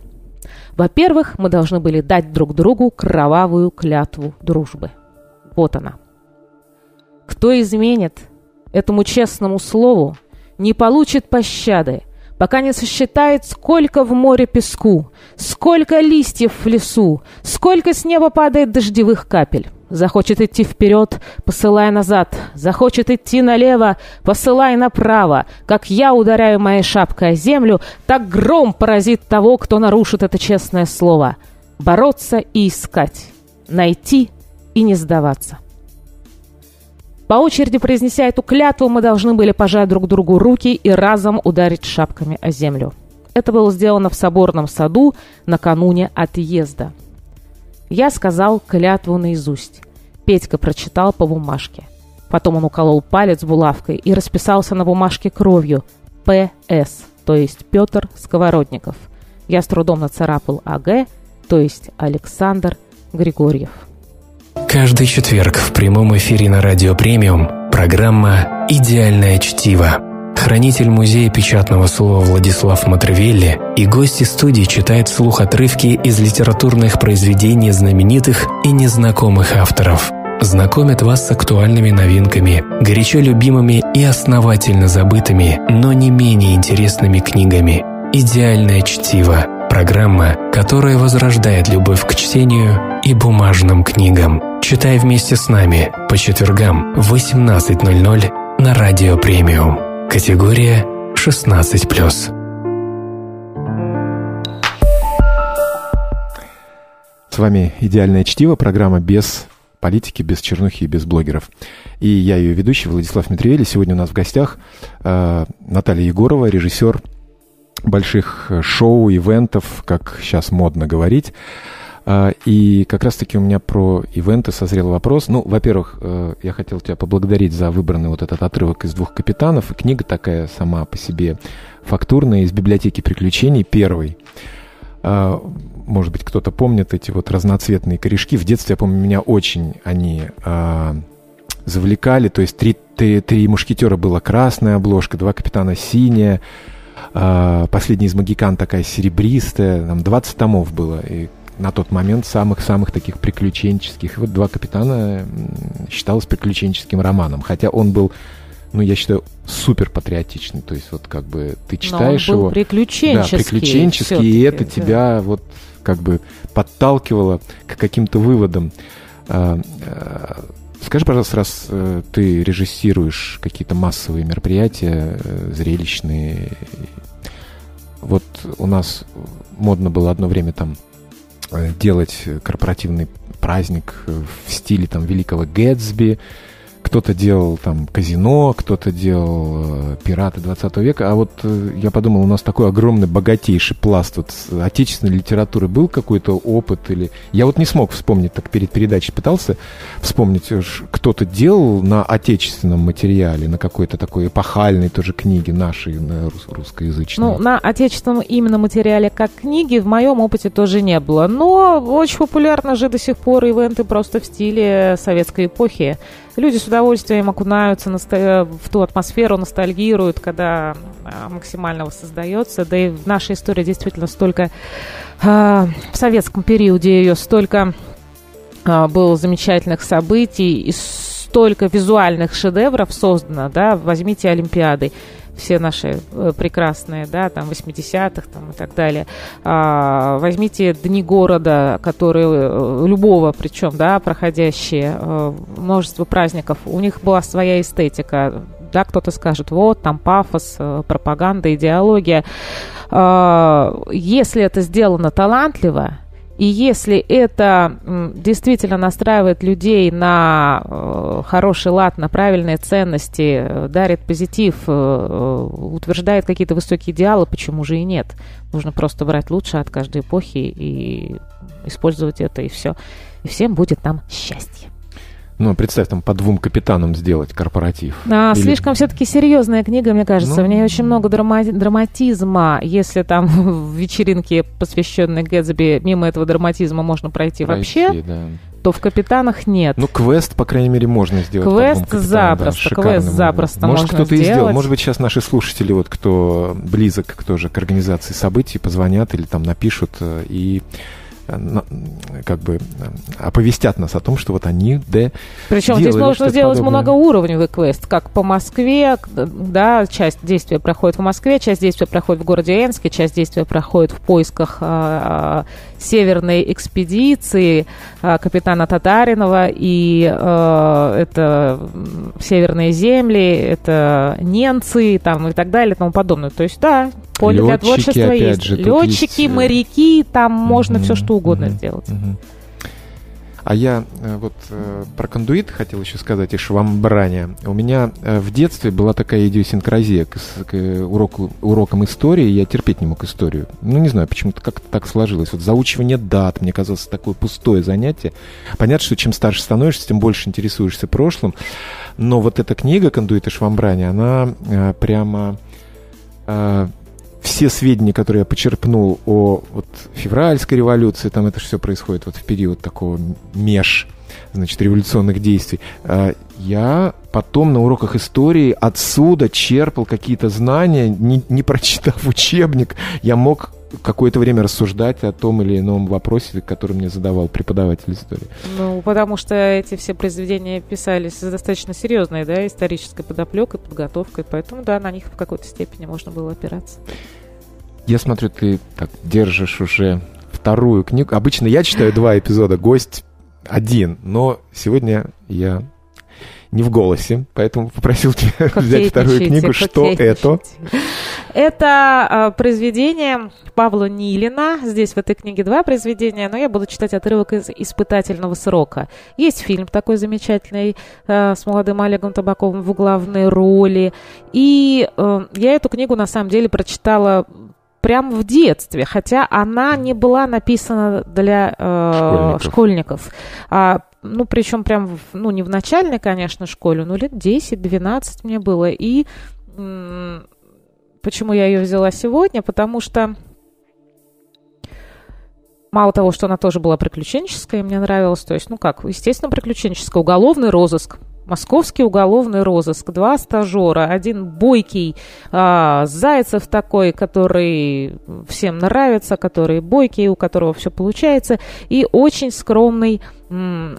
Во-первых, мы должны были дать друг другу кровавую клятву дружбы. Вот она. Кто изменит этому честному слову, не получит пощады, пока не сосчитает, сколько в море песку, сколько листьев в лесу, сколько с неба падает дождевых капель. Захочет идти вперед, посылай назад. Захочет идти налево, посылай направо. Как я ударяю моей шапкой о землю, так гром поразит того, кто нарушит это честное слово. Бороться и искать. Найти и не сдаваться. По очереди произнеся эту клятву, мы должны были пожать друг другу руки и разом ударить шапками о землю. Это было сделано в соборном саду накануне отъезда. Я сказал клятву наизусть. Петька прочитал по бумажке. Потом он уколол палец булавкой и расписался на бумажке кровью. П.С., то есть Петр Сковородников. Я с трудом нацарапал А.Г., то есть Александр Григорьев. Каждый четверг в прямом эфире на Радио Премиум программа «Идеальное чтиво». Хранитель музея печатного слова Владислав Матревелли и гости студии читают вслух отрывки из литературных произведений знаменитых и незнакомых авторов. Знакомят вас с актуальными новинками, горячо любимыми и основательно забытыми, но не менее интересными книгами. «Идеальное чтиво» – программа, которая возрождает любовь к чтению и бумажным книгам. Читай вместе с нами по четвергам в 18.00 на Радио Премиум. Категория 16+. С вами «Идеальное чтиво», программа без политики, без чернухи и без блогеров. И я ее ведущий, Владислав Митревели. Сегодня у нас в гостях э, Наталья Егорова, режиссер больших шоу, ивентов, как сейчас модно говорить. А, и как раз-таки у меня про ивенты созрел вопрос. Ну, во-первых, э, я хотел тебя поблагодарить за выбранный вот этот отрывок из «Двух капитанов». И книга такая сама по себе фактурная из библиотеки приключений, первой. А, может быть, кто-то помнит эти вот разноцветные корешки. В детстве, я помню, меня очень они а, завлекали. То есть три, три, три мушкетера была красная обложка, два капитана синяя. Последний из магикан такая серебристая. Там 20 томов было. И на тот момент самых-самых таких приключенческих. И вот «Два капитана» считалось приключенческим романом, хотя он был ну, я считаю, супер патриотичный. То есть, вот как бы ты читаешь Но он был его. приключенческий. Да, приключенческий, и это да. тебя вот как бы подталкивало к каким-то выводам. А, а, скажи, пожалуйста, раз э, ты режиссируешь какие-то массовые мероприятия, э, зрелищные, вот у нас модно было одно время там делать корпоративный праздник в стиле там великого Гэтсби, кто-то делал там казино, кто-то делал э, пираты 20 века. А вот э, я подумал, у нас такой огромный, богатейший пласт вот отечественной литературы. Был какой-то опыт или... Я вот не смог вспомнить, так перед передачей пытался вспомнить, э, кто-то делал на отечественном материале, на какой-то такой эпохальной тоже книге нашей, на рус- русскоязычной. Ну, на отечественном именно материале как книги в моем опыте тоже не было. Но очень популярны же до сих пор ивенты просто в стиле советской эпохи люди с удовольствием окунаются в ту атмосферу, ностальгируют, когда а, максимально воссоздается. Да и в нашей истории действительно столько, а, в советском периоде ее столько а, было замечательных событий и столько визуальных шедевров создано, да, возьмите Олимпиады все наши э, прекрасные, да, там, 80-х там, и так далее. А, возьмите дни города, которые, э, любого причем, да, проходящие, э, множество праздников, у них была своя эстетика, да, кто-то скажет, вот, там пафос, пропаганда, идеология. А, если это сделано талантливо, и если это действительно настраивает людей на э, хороший лад, на правильные ценности, э, дарит позитив, э, утверждает какие-то высокие идеалы, почему же и нет? Нужно просто брать лучшее от каждой эпохи и использовать это, и все. И всем будет там счастье. Ну, представь, там по двум капитанам сделать корпоратив. А, Или... Слишком все-таки серьезная книга, мне кажется. Ну... В ней очень много драма... драматизма. Если там в вечеринке, посвященной Гэтсби, мимо этого драматизма можно пройти, пройти вообще, да. то в «Капитанах» нет. Ну, квест, по крайней мере, можно сделать. Квест запросто, да, квест запросто Может, кто-то и сделал. Может быть, сейчас наши слушатели, вот кто близок тоже к организации событий, позвонят или там напишут э, и как бы оповестят нас о том, что вот они да, Причем здесь можно сделать подобное. многоуровневый квест, как по Москве, да, часть действия проходит в Москве, часть действия проходит в городе Энске, часть действия проходит в поисках а, а, северной экспедиции а, капитана Татаринова, и а, это северные земли, это немцы там и так далее и тому подобное. То есть, да, поле Летчики, для творчества есть. Же, Летчики, есть... моряки, там угу, можно все что угодно угу, сделать. Угу. А я э, вот э, про кондуит хотел еще сказать и швамбрание. У меня э, в детстве была такая идиосинкразия к, к уроку, урокам истории. Я терпеть не мог историю. Ну, не знаю, почему-то как-то так сложилось. Вот заучивание дат мне казалось такое пустое занятие. Понятно, что чем старше становишься, тем больше интересуешься прошлым. Но вот эта книга «Кондуит и швамбрание», она э, прямо э, все сведения, которые я почерпнул о вот, февральской революции, там это все происходит вот в период такого меж, значит, революционных действий, а, я потом на уроках истории отсюда черпал какие-то знания, не, не прочитав учебник, я мог какое-то время рассуждать о том или ином вопросе, который мне задавал преподаватель истории. Ну, потому что эти все произведения писались с достаточно серьезной, да, исторической подоплекой, подготовкой, поэтому, да, на них в какой-то степени можно было опираться. Я смотрю, ты так держишь уже вторую книгу. Обычно я читаю два эпизода, гость один, но сегодня я не в голосе, поэтому попросил тебя взять вторую книгу. Что это? Это э, произведение Павла Нилина. Здесь в этой книге два произведения, но я буду читать отрывок из «Испытательного срока». Есть фильм такой замечательный э, с молодым Олегом Табаковым в главной роли. И э, я эту книгу на самом деле прочитала прямо в детстве, хотя она не была написана для э, школьников. школьников. А, ну, причем прям, в, ну, не в начальной, конечно, школе, но лет 10-12 мне было. И почему я ее взяла сегодня? Потому что мало того, что она тоже была приключенческая, мне нравилась, то есть, ну как, естественно, приключенческая, уголовный розыск, Московский уголовный розыск. Два стажера. Один бойкий а, Зайцев такой, который всем нравится, который бойкий, у которого все получается. И очень скромный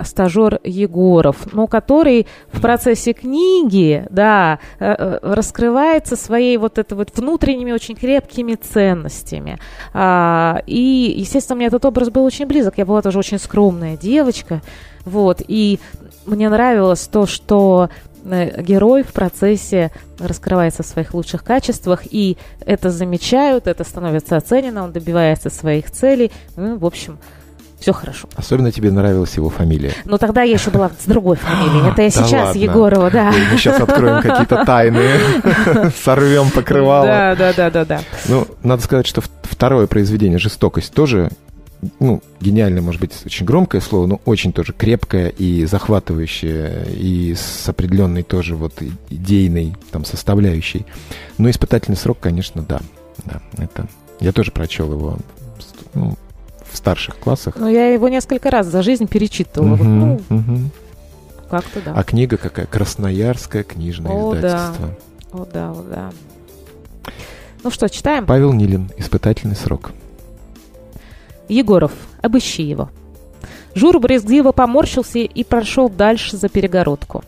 стажер Егоров, но который в процессе книги, да, э, э, раскрывается своей вот это вот внутренними очень крепкими ценностями. А, и, естественно, мне этот образ был очень близок. Я была тоже очень скромная девочка, вот, и мне нравилось то, что э, герой в процессе раскрывается в своих лучших качествах, и это замечают, это становится оценено, он добивается своих целей. Ну, в общем, все хорошо. Особенно тебе нравилась его фамилия. Но тогда я еще была с другой фамилией. Это я сейчас Егорова, да. Мы сейчас откроем какие-то тайны, сорвем покрывало. Да, да, да, да, да. Ну, надо сказать, что второе произведение «Жестокость» тоже ну, гениальное, может быть, очень громкое слово, но очень тоже крепкое и захватывающее, и с определенной тоже вот идейной там составляющей. Но испытательный срок, конечно, да. да это... Я тоже прочел его ну, в старших классах. Ну, я его несколько раз за жизнь перечитывала. Угу, ну, угу. Как-то да. А книга какая? Красноярское книжное о, издательство. Да. О, да, о, да. Ну что, читаем? Павел Нилин. Испытательный срок. Егоров, обыщи его. Жур брезгливо поморщился и прошел дальше за перегородку.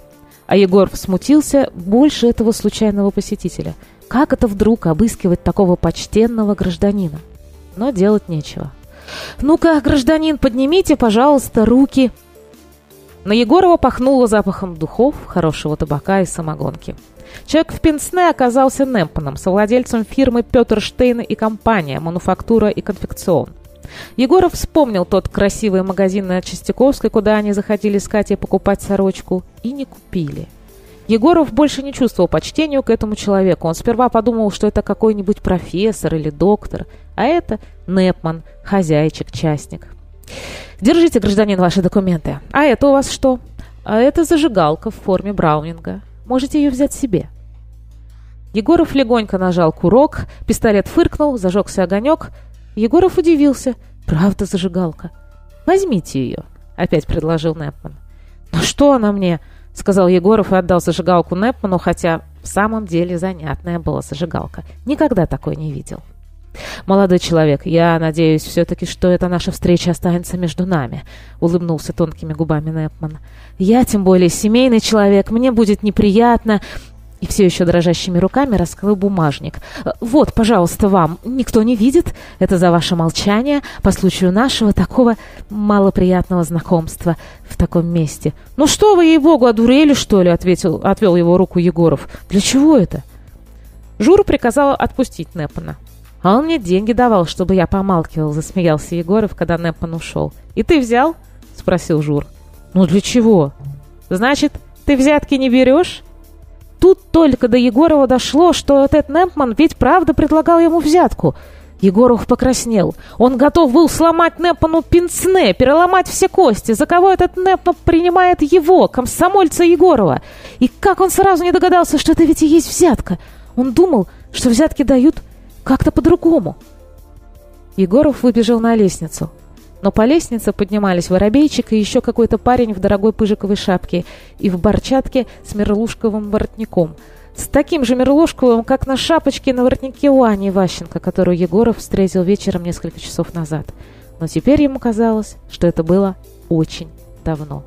А Егоров смутился больше этого случайного посетителя. Как это вдруг обыскивать такого почтенного гражданина? Но делать нечего. «Ну-ка, гражданин, поднимите, пожалуйста, руки!» На Егорова пахнуло запахом духов, хорошего табака и самогонки. Человек в Пенсне оказался Немпаном, совладельцем фирмы Петр Штейн и компания «Мануфактура и конфекцион». Егоров вспомнил тот красивый магазин на Чистяковской, куда они заходили с Катей покупать сорочку, и не купили. Егоров больше не чувствовал почтению к этому человеку. Он сперва подумал, что это какой-нибудь профессор или доктор, а это Непман, хозяйчик, частник. «Держите, гражданин, ваши документы. А это у вас что?» «А это зажигалка в форме браунинга. Можете ее взять себе». Егоров легонько нажал курок, пистолет фыркнул, зажегся огонек – Егоров удивился. «Правда зажигалка?» «Возьмите ее», — опять предложил Непман. «Ну что она мне?» — сказал Егоров и отдал зажигалку Непману, хотя в самом деле занятная была зажигалка. Никогда такой не видел. «Молодой человек, я надеюсь все-таки, что эта наша встреча останется между нами», — улыбнулся тонкими губами Непман. «Я, тем более, семейный человек, мне будет неприятно, и все еще дрожащими руками раскрыл бумажник. «Вот, пожалуйста, вам. Никто не видит. Это за ваше молчание по случаю нашего такого малоприятного знакомства в таком месте». «Ну что вы, ей-богу, одурели, что ли?» — ответил, отвел его руку Егоров. «Для чего это?» Журу приказала отпустить Непана. «А он мне деньги давал, чтобы я помалкивал», — засмеялся Егоров, когда Непан ушел. «И ты взял?» — спросил Жур. «Ну для чего?» «Значит, ты взятки не берешь?» Тут только до Егорова дошло, что этот Непман ведь правда предлагал ему взятку. Егоров покраснел. Он готов был сломать Непману пенсне, переломать все кости. За кого этот Непман принимает его, комсомольца Егорова? И как он сразу не догадался, что это ведь и есть взятка? Он думал, что взятки дают как-то по-другому. Егоров выбежал на лестницу. Но по лестнице поднимались воробейчик и еще какой-то парень в дорогой пыжиковой шапке и в борчатке с мерлушковым воротником. С таким же мерлушковым, как на шапочке на воротнике у Ани Ващенко, которую Егоров встретил вечером несколько часов назад. Но теперь ему казалось, что это было очень давно.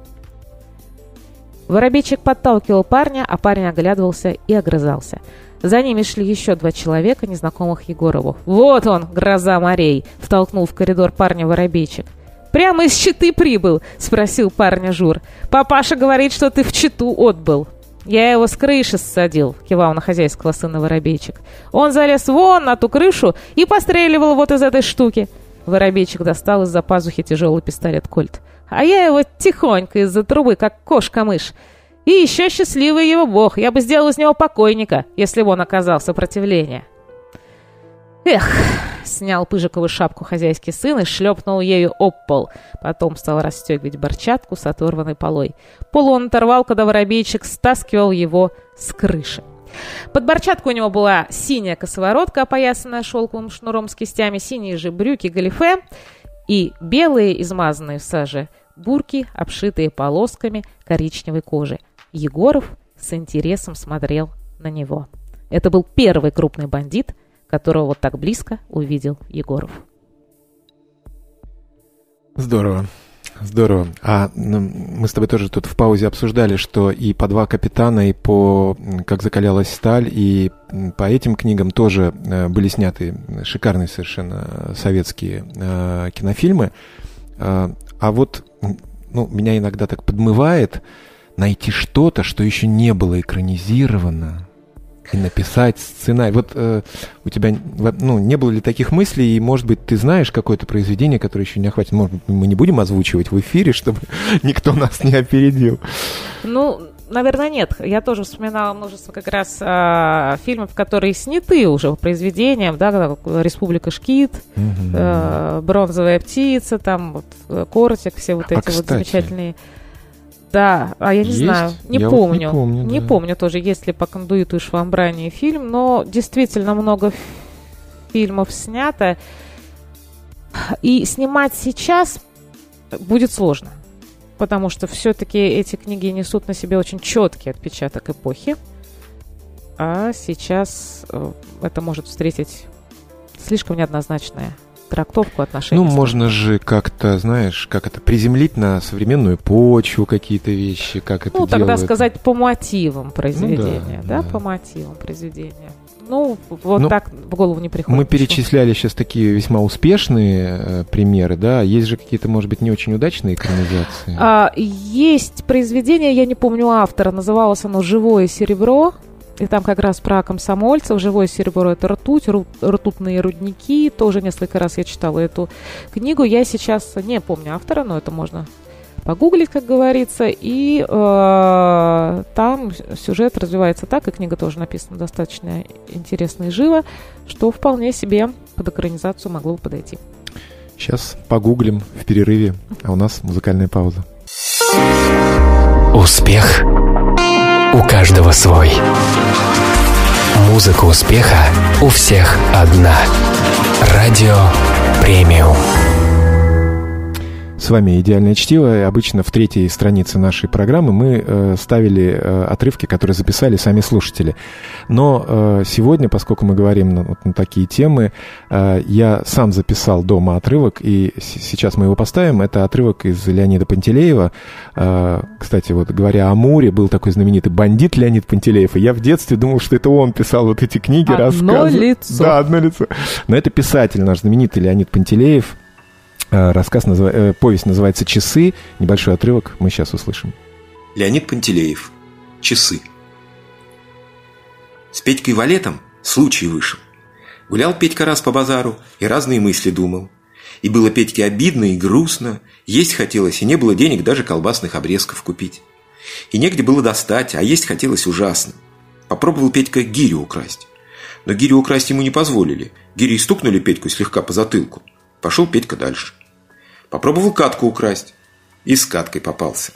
Воробейчик подталкивал парня, а парень оглядывался и огрызался – за ними шли еще два человека, незнакомых Егорову. «Вот он, гроза морей!» — втолкнул в коридор парня воробейчик. «Прямо из Читы прибыл?» — спросил парня Жур. «Папаша говорит, что ты в Читу отбыл». «Я его с крыши ссадил», — кивал на хозяйского сына воробейчик. «Он залез вон на ту крышу и постреливал вот из этой штуки». Воробейчик достал из-за пазухи тяжелый пистолет «Кольт». «А я его тихонько из-за трубы, как кошка-мышь. И еще счастливый его бог. Я бы сделал из него покойника, если бы он оказал сопротивление. Эх, снял Пыжикову шапку хозяйский сын и шлепнул ею об пол. Потом стал расстегивать борчатку с оторванной полой. Пол он оторвал, когда воробейчик стаскивал его с крыши. Под борчатку у него была синяя косоворотка, опоясанная шелковым шнуром с кистями, синие же брюки галифе и белые, измазанные в саже, бурки, обшитые полосками коричневой кожи. Егоров с интересом смотрел на него. Это был первый крупный бандит, которого вот так близко увидел Егоров. Здорово. Здорово. А ну, мы с тобой тоже тут в паузе обсуждали, что и по два капитана, и по «Как закалялась сталь», и по этим книгам тоже э, были сняты шикарные совершенно советские э, кинофильмы. А, а вот ну, меня иногда так подмывает найти что-то, что еще не было экранизировано, и написать сценарий. Вот э, у тебя ну, не было ли таких мыслей, и, может быть, ты знаешь какое-то произведение, которое еще не охватит? Может мы не будем озвучивать в эфире, чтобы никто нас не опередил? Ну, наверное, нет. Я тоже вспоминала множество как раз э, фильмов, которые сняты уже по произведениям, да, «Республика Шкит», угу. э, «Бронзовая птица», там вот «Кортик», все вот а, эти кстати, вот замечательные... Да, а я не есть? знаю, не я помню. Вот не помню, не да. помню тоже, есть ли по кондуиту и швамбране фильм, но действительно много фильмов снято. И снимать сейчас будет сложно, потому что все-таки эти книги несут на себе очень четкий отпечаток эпохи. А сейчас э, это может встретить слишком неоднозначное трактовку отношений. Ну, можно же как-то, знаешь, как это, приземлить на современную почву какие-то вещи, как это Ну, тогда делают. сказать по мотивам произведения, ну, да, да, да, по мотивам произведения. Ну, вот ну, так в голову не приходит. Мы перечисляли сейчас такие весьма успешные э, примеры, да. Есть же какие-то, может быть, не очень удачные экранизации. А, есть произведение, я не помню автора, называлось оно «Живое серебро». И там как раз про комсомольцев, живое серебро – это ртуть, ртутные рудники. Тоже несколько раз я читала эту книгу. Я сейчас не помню автора, но это можно погуглить, как говорится. И э, там сюжет развивается так, и книга тоже написана достаточно интересно и живо, что вполне себе под экранизацию могло бы подойти. Сейчас погуглим в перерыве, а у нас музыкальная пауза. Успех у каждого свой. Музыка успеха у всех одна. Радио премиум. С вами «Идеальное чтиво». И обычно в третьей странице нашей программы мы э, ставили э, отрывки, которые записали сами слушатели. Но э, сегодня, поскольку мы говорим на, вот, на такие темы, э, я сам записал дома отрывок, и сейчас мы его поставим. Это отрывок из Леонида Пантелеева. Э, кстати, вот говоря о Муре, был такой знаменитый бандит Леонид Пантелеев, и я в детстве думал, что это он писал вот эти книги, одно рассказы. Одно лицо. Да, одно лицо. Но это писатель наш знаменитый Леонид Пантелеев. Э, рассказ, назва... Э, повесть называется «Часы». Небольшой отрывок мы сейчас услышим. Леонид Пантелеев. «Часы». С Петькой Валетом случай вышел. Гулял Петька раз по базару и разные мысли думал. И было Петьке обидно и грустно, есть хотелось, и не было денег даже колбасных обрезков купить. И негде было достать, а есть хотелось ужасно. Попробовал Петька гирю украсть. Но гирю украсть ему не позволили. Гири стукнули Петьку слегка по затылку. Пошел Петька дальше. Попробовал катку украсть. И с каткой попался.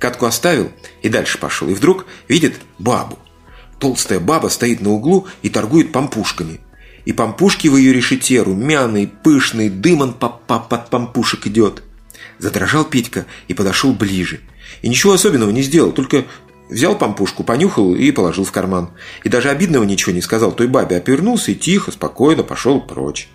Катку оставил и дальше пошел. И вдруг видит бабу. Толстая баба стоит на углу и торгует пампушками. И пампушки в ее решете румяные, пышные, дымом под пампушек идет. Задрожал Петька и подошел ближе. И ничего особенного не сделал, только взял пампушку, понюхал и положил в карман. И даже обидного ничего не сказал той бабе, а повернулся и тихо, спокойно пошел прочь.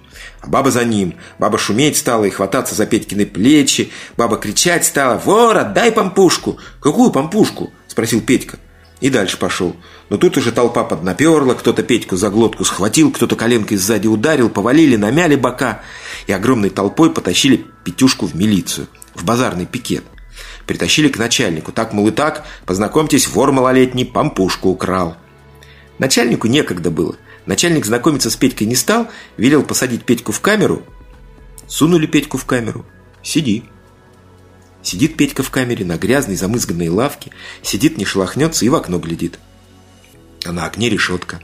Баба за ним. Баба шуметь стала и хвататься за Петькины плечи. Баба кричать стала «Вор, отдай помпушку!» «Какую помпушку?» – спросил Петька. И дальше пошел. Но тут уже толпа поднаперла, кто-то Петьку за глотку схватил, кто-то коленкой сзади ударил, повалили, намяли бока и огромной толпой потащили Петюшку в милицию, в базарный пикет. Притащили к начальнику. Так, мол, и так, познакомьтесь, вор малолетний помпушку украл. Начальнику некогда было – Начальник знакомиться с Петькой не стал, велел посадить Петьку в камеру. Сунули Петьку в камеру. Сиди. Сидит Петька в камере на грязной замызганной лавке, сидит, не шелохнется и в окно глядит. А на окне решетка.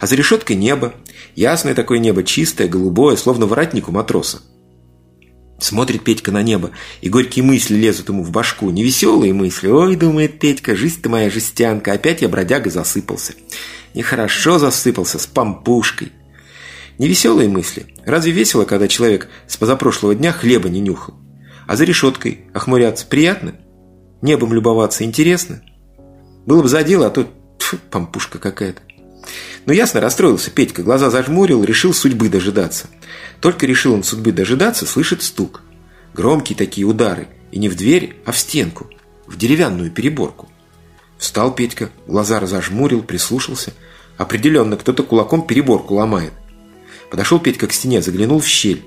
А за решеткой небо. Ясное такое небо, чистое, голубое, словно воротник у матроса. Смотрит Петька на небо, и горькие мысли лезут ему в башку. Невеселые мысли. Ой, думает Петька, жизнь ты моя жестянка, опять я бродяга засыпался. Нехорошо засыпался с пампушкой. Невеселые мысли. Разве весело, когда человек с позапрошлого дня хлеба не нюхал? А за решеткой охмуряться приятно? Небом любоваться интересно? Было бы за дело, а то тьфу, пампушка какая-то. Но ясно расстроился Петька, глаза зажмурил, решил судьбы дожидаться. Только решил он судьбы дожидаться, слышит стук. Громкие такие удары. И не в дверь, а в стенку. В деревянную переборку. Встал Петька, глаза разожмурил, прислушался. Определенно, кто-то кулаком переборку ломает. Подошел Петька к стене, заглянул в щель.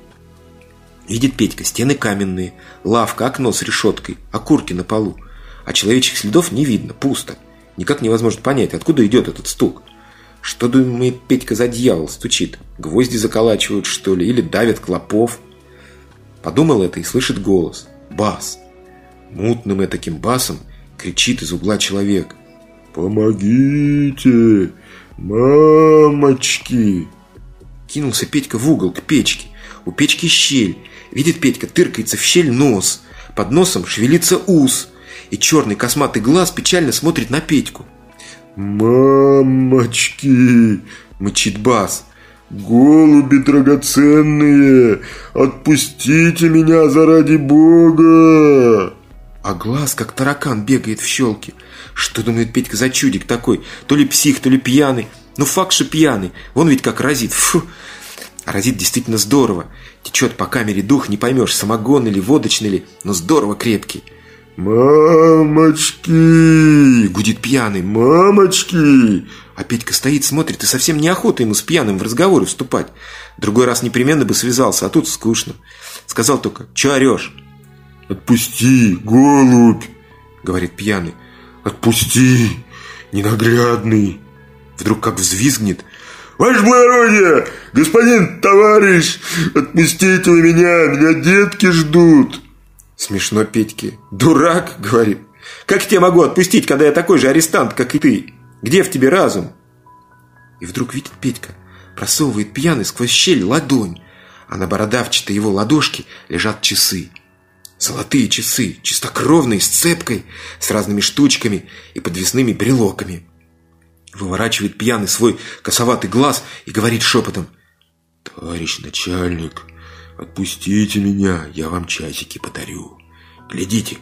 Видит Петька, стены каменные, лавка, окно с решеткой, окурки на полу. А человечьих следов не видно, пусто. Никак невозможно понять, откуда идет этот стук. Что, думает Петька, за дьявол стучит? Гвозди заколачивают, что ли? Или давят клопов? Подумал это и слышит голос. Бас. Мутным и таким басом кричит из угла человек. «Помогите! Мамочки!» Кинулся Петька в угол, к печке. У печки щель. Видит Петька, тыркается в щель нос. Под носом шевелится ус. И черный косматый глаз печально смотрит на Петьку. «Мамочки!» – мычит бас. «Голуби драгоценные! Отпустите меня заради Бога!» А глаз, как таракан, бегает в щелке. Что думает Петька за чудик такой? То ли псих, то ли пьяный. Ну, факт, что пьяный. Вон ведь как разит. Фу. А разит действительно здорово. Течет по камере дух, не поймешь, самогон или водочный ли, но здорово крепкий. «Мамочки!» – гудит пьяный. «Мамочки!» А Петька стоит, смотрит, и совсем неохота ему с пьяным в разговоры вступать. Другой раз непременно бы связался, а тут скучно. Сказал только «Че орешь?» «Отпусти, голубь!» – говорит пьяный. «Отпусти, ненаглядный!» Вдруг как взвизгнет. «Ваше благородие! Господин товарищ! Отпустите вы меня! Меня детки ждут!» Смешно Петьке. «Дурак!» — говорит. «Как я тебя могу отпустить, когда я такой же арестант, как и ты? Где в тебе разум?» И вдруг видит Петька, просовывает пьяный сквозь щель ладонь, а на бородавчатой его ладошке лежат часы. Золотые часы, чистокровные, с цепкой, с разными штучками и подвесными брелоками. Выворачивает пьяный свой косоватый глаз и говорит шепотом. «Товарищ начальник, Отпустите меня, я вам часики подарю. Глядите,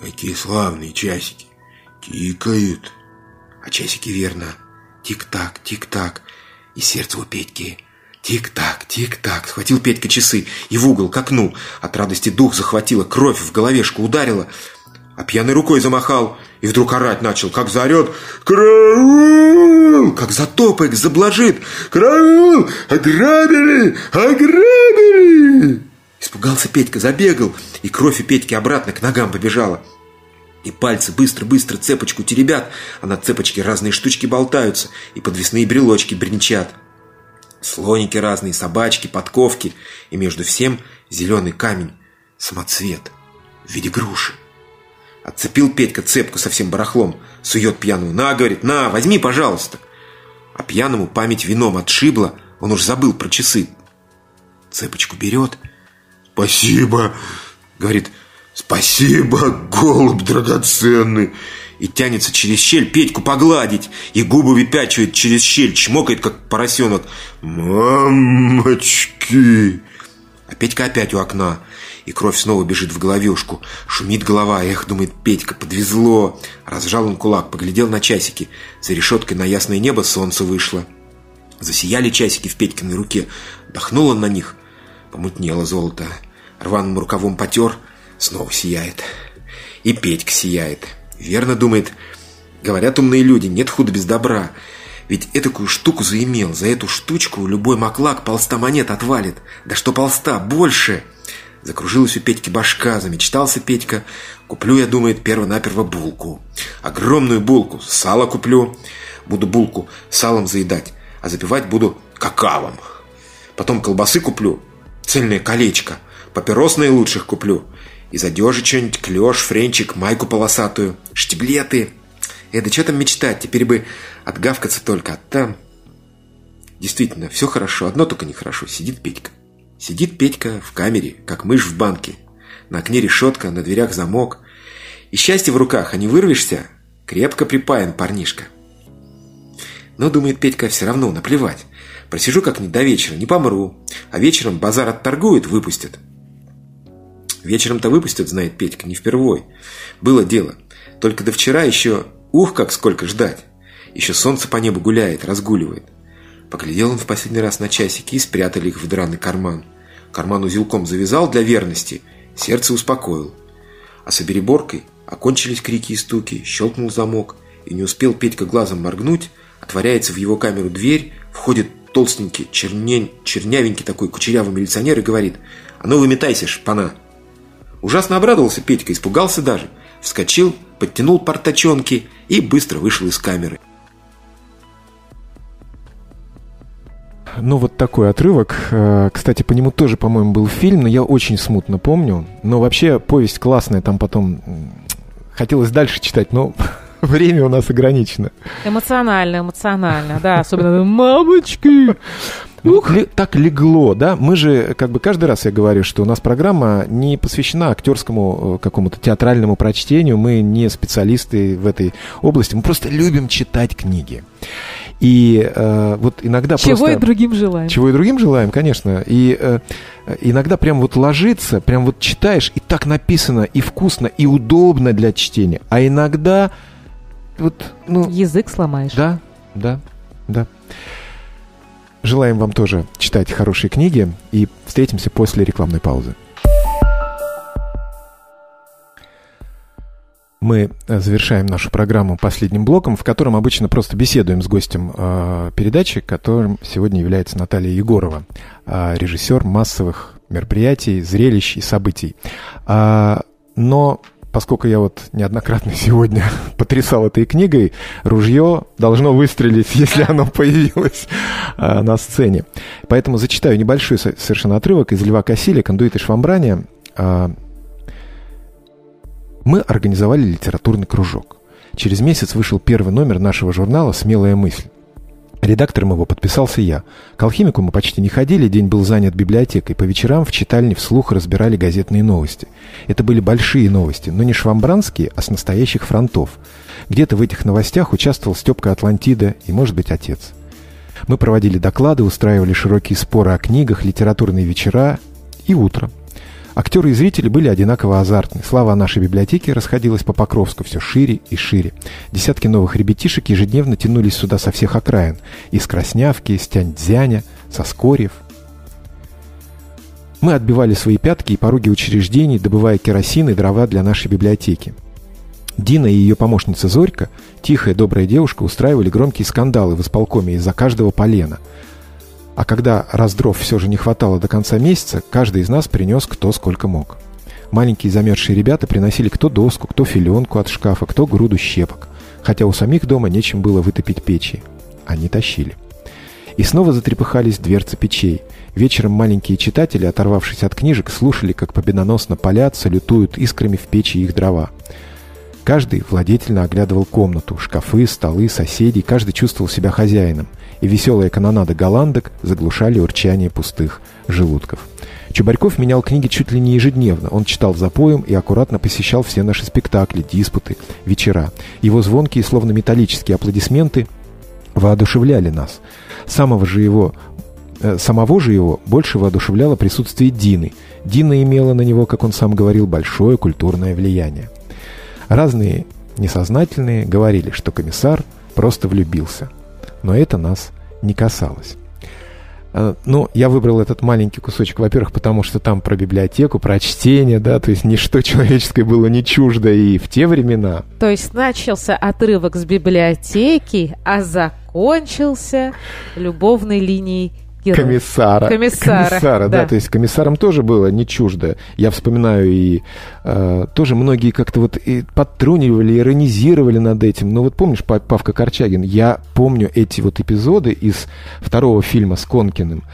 какие славные часики. Тикают. А часики верно. Тик-так, тик-так. И сердце у Петьки. Тик-так, тик-так. Схватил Петька часы и в угол, к окну. От радости дух захватила, кровь в головешку ударила. А пьяной рукой замахал и вдруг орать начал, как заорет «Караул!» Как затопает, заблажит «Караул! Ограбили! Ограбили!» Испугался Петька, забегал, и кровь у Петьки обратно к ногам побежала. И пальцы быстро-быстро цепочку теребят, а на цепочке разные штучки болтаются, и подвесные брелочки бренчат. Слоники разные, собачки, подковки, и между всем зеленый камень, самоцвет в виде груши. Отцепил Петька цепку со всем барахлом, сует пьяному. «На, — говорит, — на, возьми, пожалуйста!» А пьяному память вином отшибла, он уж забыл про часы. Цепочку берет. «Спасибо!» — говорит. «Спасибо, голубь драгоценный!» И тянется через щель Петьку погладить, и губы выпячивает через щель, чмокает, как поросенок. «Мамочки!» А Петька опять у окна и кровь снова бежит в головешку. Шумит голова, эх, думает Петька, подвезло. Разжал он кулак, поглядел на часики. За решеткой на ясное небо солнце вышло. Засияли часики в Петькиной руке. Дохнул он на них. Помутнело золото. Рваным рукавом потер. Снова сияет. И Петька сияет. Верно думает. Говорят умные люди, нет худа без добра. Ведь этакую штуку заимел. За эту штучку любой маклак полста монет отвалит. Да что полста, больше. Закружилась у Петьки башка, замечтался Петька. Куплю, я, думает, перво-наперво булку. Огромную булку, сало куплю. Буду булку салом заедать, а запивать буду какавом. Потом колбасы куплю, цельное колечко. Папирос наилучших куплю. Из одежи что-нибудь, клеш, френчик, майку полосатую, штиблеты. Это что там мечтать, теперь бы отгавкаться только, а там... Действительно, все хорошо, одно только нехорошо, сидит Петька. Сидит Петька в камере, как мышь в банке. На окне решетка, на дверях замок. И счастье в руках, а не вырвешься, крепко припаян парнишка. Но, думает Петька, все равно наплевать. Просижу как-нибудь до вечера, не помру. А вечером базар отторгуют, выпустят. Вечером-то выпустят, знает Петька, не впервой. Было дело. Только до вчера еще Ух, как сколько ждать! Еще солнце по небу гуляет, разгуливает. Поглядел он в последний раз на часики и спрятали их в драный карман. Карман узелком завязал для верности, сердце успокоил. А с обереборкой окончились крики и стуки, щелкнул замок, и не успел Петька глазом моргнуть, отворяется в его камеру дверь, входит толстенький, чернень, чернявенький такой кучерявый милиционер и говорит «А ну выметайся, шпана!» Ужасно обрадовался Петька, испугался даже. Вскочил, подтянул портачонки и быстро вышел из камеры. Ну, вот такой отрывок. Э, кстати, по нему тоже, по-моему, был фильм, но я очень смутно помню. Но вообще повесть классная, там потом хотелось дальше читать, но время у нас ограничено. Эмоционально, эмоционально, да, особенно «мамочки». Ух. Ли, так легло, да? Мы же, как бы каждый раз я говорю, что у нас программа не посвящена актерскому э, какому-то театральному прочтению. Мы не специалисты в этой области. Мы просто любим читать книги. И э, вот иногда чего просто... и другим желаем. Чего и другим желаем, конечно. И э, иногда прям вот ложится, прям вот читаешь, и так написано, и вкусно, и удобно для чтения. А иногда вот, ну... Язык сломаешь. Да, да, да. Желаем вам тоже читать хорошие книги и встретимся после рекламной паузы. Мы э, завершаем нашу программу последним блоком, в котором обычно просто беседуем с гостем э, передачи, которым сегодня является Наталья Егорова, э, режиссер массовых мероприятий, зрелищ и событий. Э, но поскольку я вот неоднократно сегодня потрясал этой книгой, ружье должно выстрелить, если оно появилось а, на сцене. Поэтому зачитаю небольшой совершенно отрывок из Льва Кассиля «Кондуит и швамбрания». А, мы организовали литературный кружок. Через месяц вышел первый номер нашего журнала «Смелая мысль». Редактором его подписался я. К алхимику мы почти не ходили, день был занят библиотекой. По вечерам в читальне вслух разбирали газетные новости. Это были большие новости, но не швамбранские, а с настоящих фронтов. Где-то в этих новостях участвовал Степка Атлантида и, может быть, отец. Мы проводили доклады, устраивали широкие споры о книгах, литературные вечера и утро. Актеры и зрители были одинаково азартны. Слава о нашей библиотеке расходилась по Покровску все шире и шире. Десятки новых ребятишек ежедневно тянулись сюда со всех окраин. Из Краснявки, из Тяньцзяня, со Скорьев. Мы отбивали свои пятки и пороги учреждений, добывая керосин и дрова для нашей библиотеки. Дина и ее помощница Зорька, тихая добрая девушка, устраивали громкие скандалы в исполкоме из-за каждого полена – а когда раздров все же не хватало до конца месяца, каждый из нас принес кто сколько мог. Маленькие замерзшие ребята приносили кто доску, кто филенку от шкафа, кто груду щепок. Хотя у самих дома нечем было вытопить печи. Они тащили. И снова затрепыхались дверцы печей. Вечером маленькие читатели, оторвавшись от книжек, слушали, как победоносно палят, салютуют искрами в печи их дрова. Каждый владетельно оглядывал комнату, шкафы, столы, соседей, каждый чувствовал себя хозяином и веселая канонада голландок заглушали урчание пустых желудков. Чубарьков менял книги чуть ли не ежедневно. Он читал запоем и аккуратно посещал все наши спектакли, диспуты, вечера. Его звонкие, словно металлические аплодисменты воодушевляли нас. Самого же его э, Самого же его больше воодушевляло присутствие Дины. Дина имела на него, как он сам говорил, большое культурное влияние. Разные несознательные говорили, что комиссар просто влюбился но это нас не касалось. А, ну, я выбрал этот маленький кусочек, во-первых, потому что там про библиотеку, про чтение, да, то есть ничто человеческое было не чуждо и в те времена. То есть начался отрывок с библиотеки, а закончился любовной линией героя. Комиссара. Комиссара. Комиссара, да. да. То есть комиссарам тоже было не чуждо. Я вспоминаю и э, тоже многие как-то вот и подтрунивали, иронизировали над этим. Но вот помнишь Павка Корчагин? Я помню эти вот эпизоды из второго фильма с Конкиным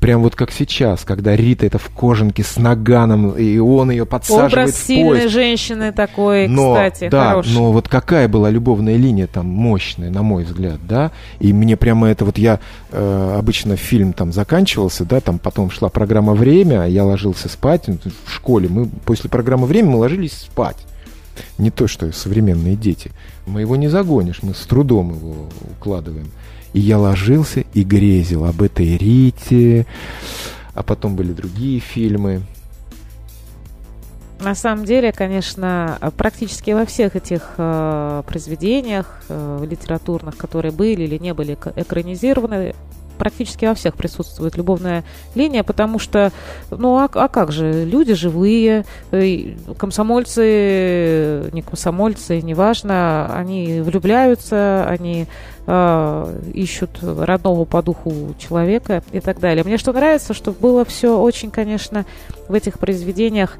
прям вот как сейчас, когда Рита это в кожанке с наганом, и он ее подсаживает Образ в сильной поезд. женщины такой, но, кстати, да, хороший. но вот какая была любовная линия там мощная, на мой взгляд, да, и мне прямо это вот я э, обычно фильм там заканчивался, да, там потом шла программа «Время», я ложился спать ну, в школе, мы после программы «Время» мы ложились спать. Не то, что современные дети. Мы его не загонишь, мы с трудом его укладываем. И я ложился и грезил об этой Рите, а потом были другие фильмы. На самом деле, конечно, практически во всех этих э, произведениях э, литературных, которые были или не были экранизированы, практически во всех присутствует любовная линия, потому что, ну а, а как же, люди живые, комсомольцы, не комсомольцы, неважно, они влюбляются, они э, ищут родного по духу человека и так далее. Мне что нравится, что было все очень, конечно, в этих произведениях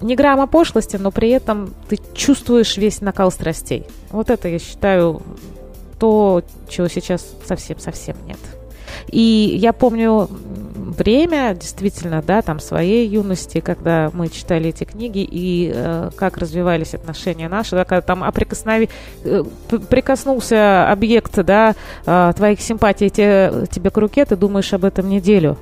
не грамма пошлости, но при этом ты чувствуешь весь накал страстей. Вот это, я считаю, то, чего сейчас совсем-совсем нет. И я помню время, действительно, да, там своей юности, когда мы читали эти книги и э, как развивались отношения наши, да, когда там о прикоснови... э, прикоснулся объект, да, э, твоих симпатий те, тебе к руке, ты думаешь об этом неделю.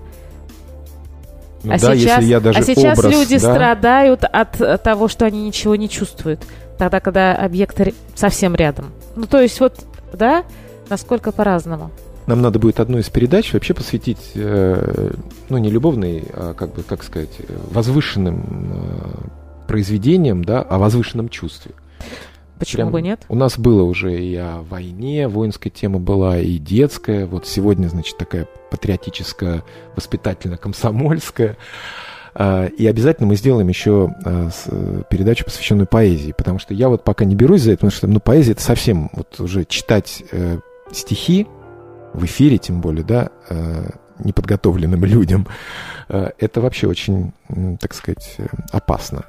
Ну, а, да, сейчас, я даже а сейчас образ, люди да? страдают от того, что они ничего не чувствуют, тогда, когда объект совсем рядом. Ну, то есть вот, да, насколько по-разному. Нам надо будет одну из передач вообще посвятить, э, ну, не любовной, а, как бы, как сказать, возвышенным э, произведениям, да, о возвышенном чувстве. Почему Прям бы нет? У нас было уже и о войне, воинская тема была, и детская. Вот сегодня, значит, такая патриотическая, воспитательно-комсомольская. А, и обязательно мы сделаем еще а, передачу, посвященную поэзии, потому что я вот пока не берусь за это, потому что ну, поэзия это совсем вот уже читать э, стихи, в эфире, тем более, да, э, неподготовленным людям, э, это вообще очень, так сказать, э, опасно.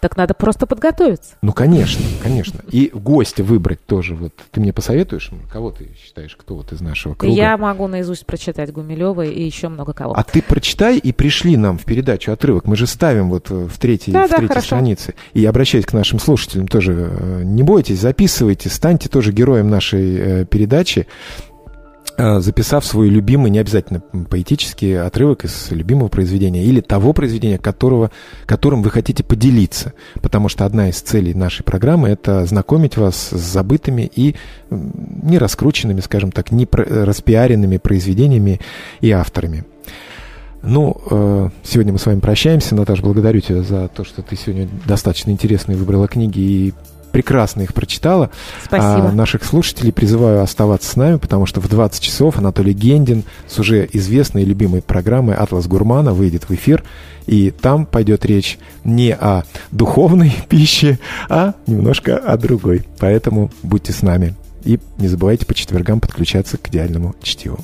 Так надо просто подготовиться. Ну, конечно, конечно. И гостя выбрать тоже. Вот ты мне посоветуешь? Кого ты считаешь, кто вот из нашего круга? Я могу наизусть прочитать Гумилева и еще много кого. А ты прочитай и пришли нам в передачу отрывок. Мы же ставим вот в третьей, да, в третьей да, странице. И обращаясь к нашим слушателям тоже, не бойтесь, записывайте, станьте тоже героем нашей передачи. Э, записав свой любимый, не обязательно поэтический отрывок из любимого произведения или того произведения, которого, которым вы хотите поделиться. Потому что одна из целей нашей программы – это знакомить вас с забытыми и не раскрученными, скажем так, не распиаренными произведениями и авторами. Ну, э, сегодня мы с вами прощаемся. Наташа, благодарю тебя за то, что ты сегодня достаточно интересные выбрала книги и прекрасно их прочитала. Спасибо. А наших слушателей призываю оставаться с нами, потому что в 20 часов Анатолий Гендин с уже известной и любимой программой «Атлас Гурмана» выйдет в эфир. И там пойдет речь не о духовной пище, а немножко о другой. Поэтому будьте с нами. И не забывайте по четвергам подключаться к идеальному чтиву.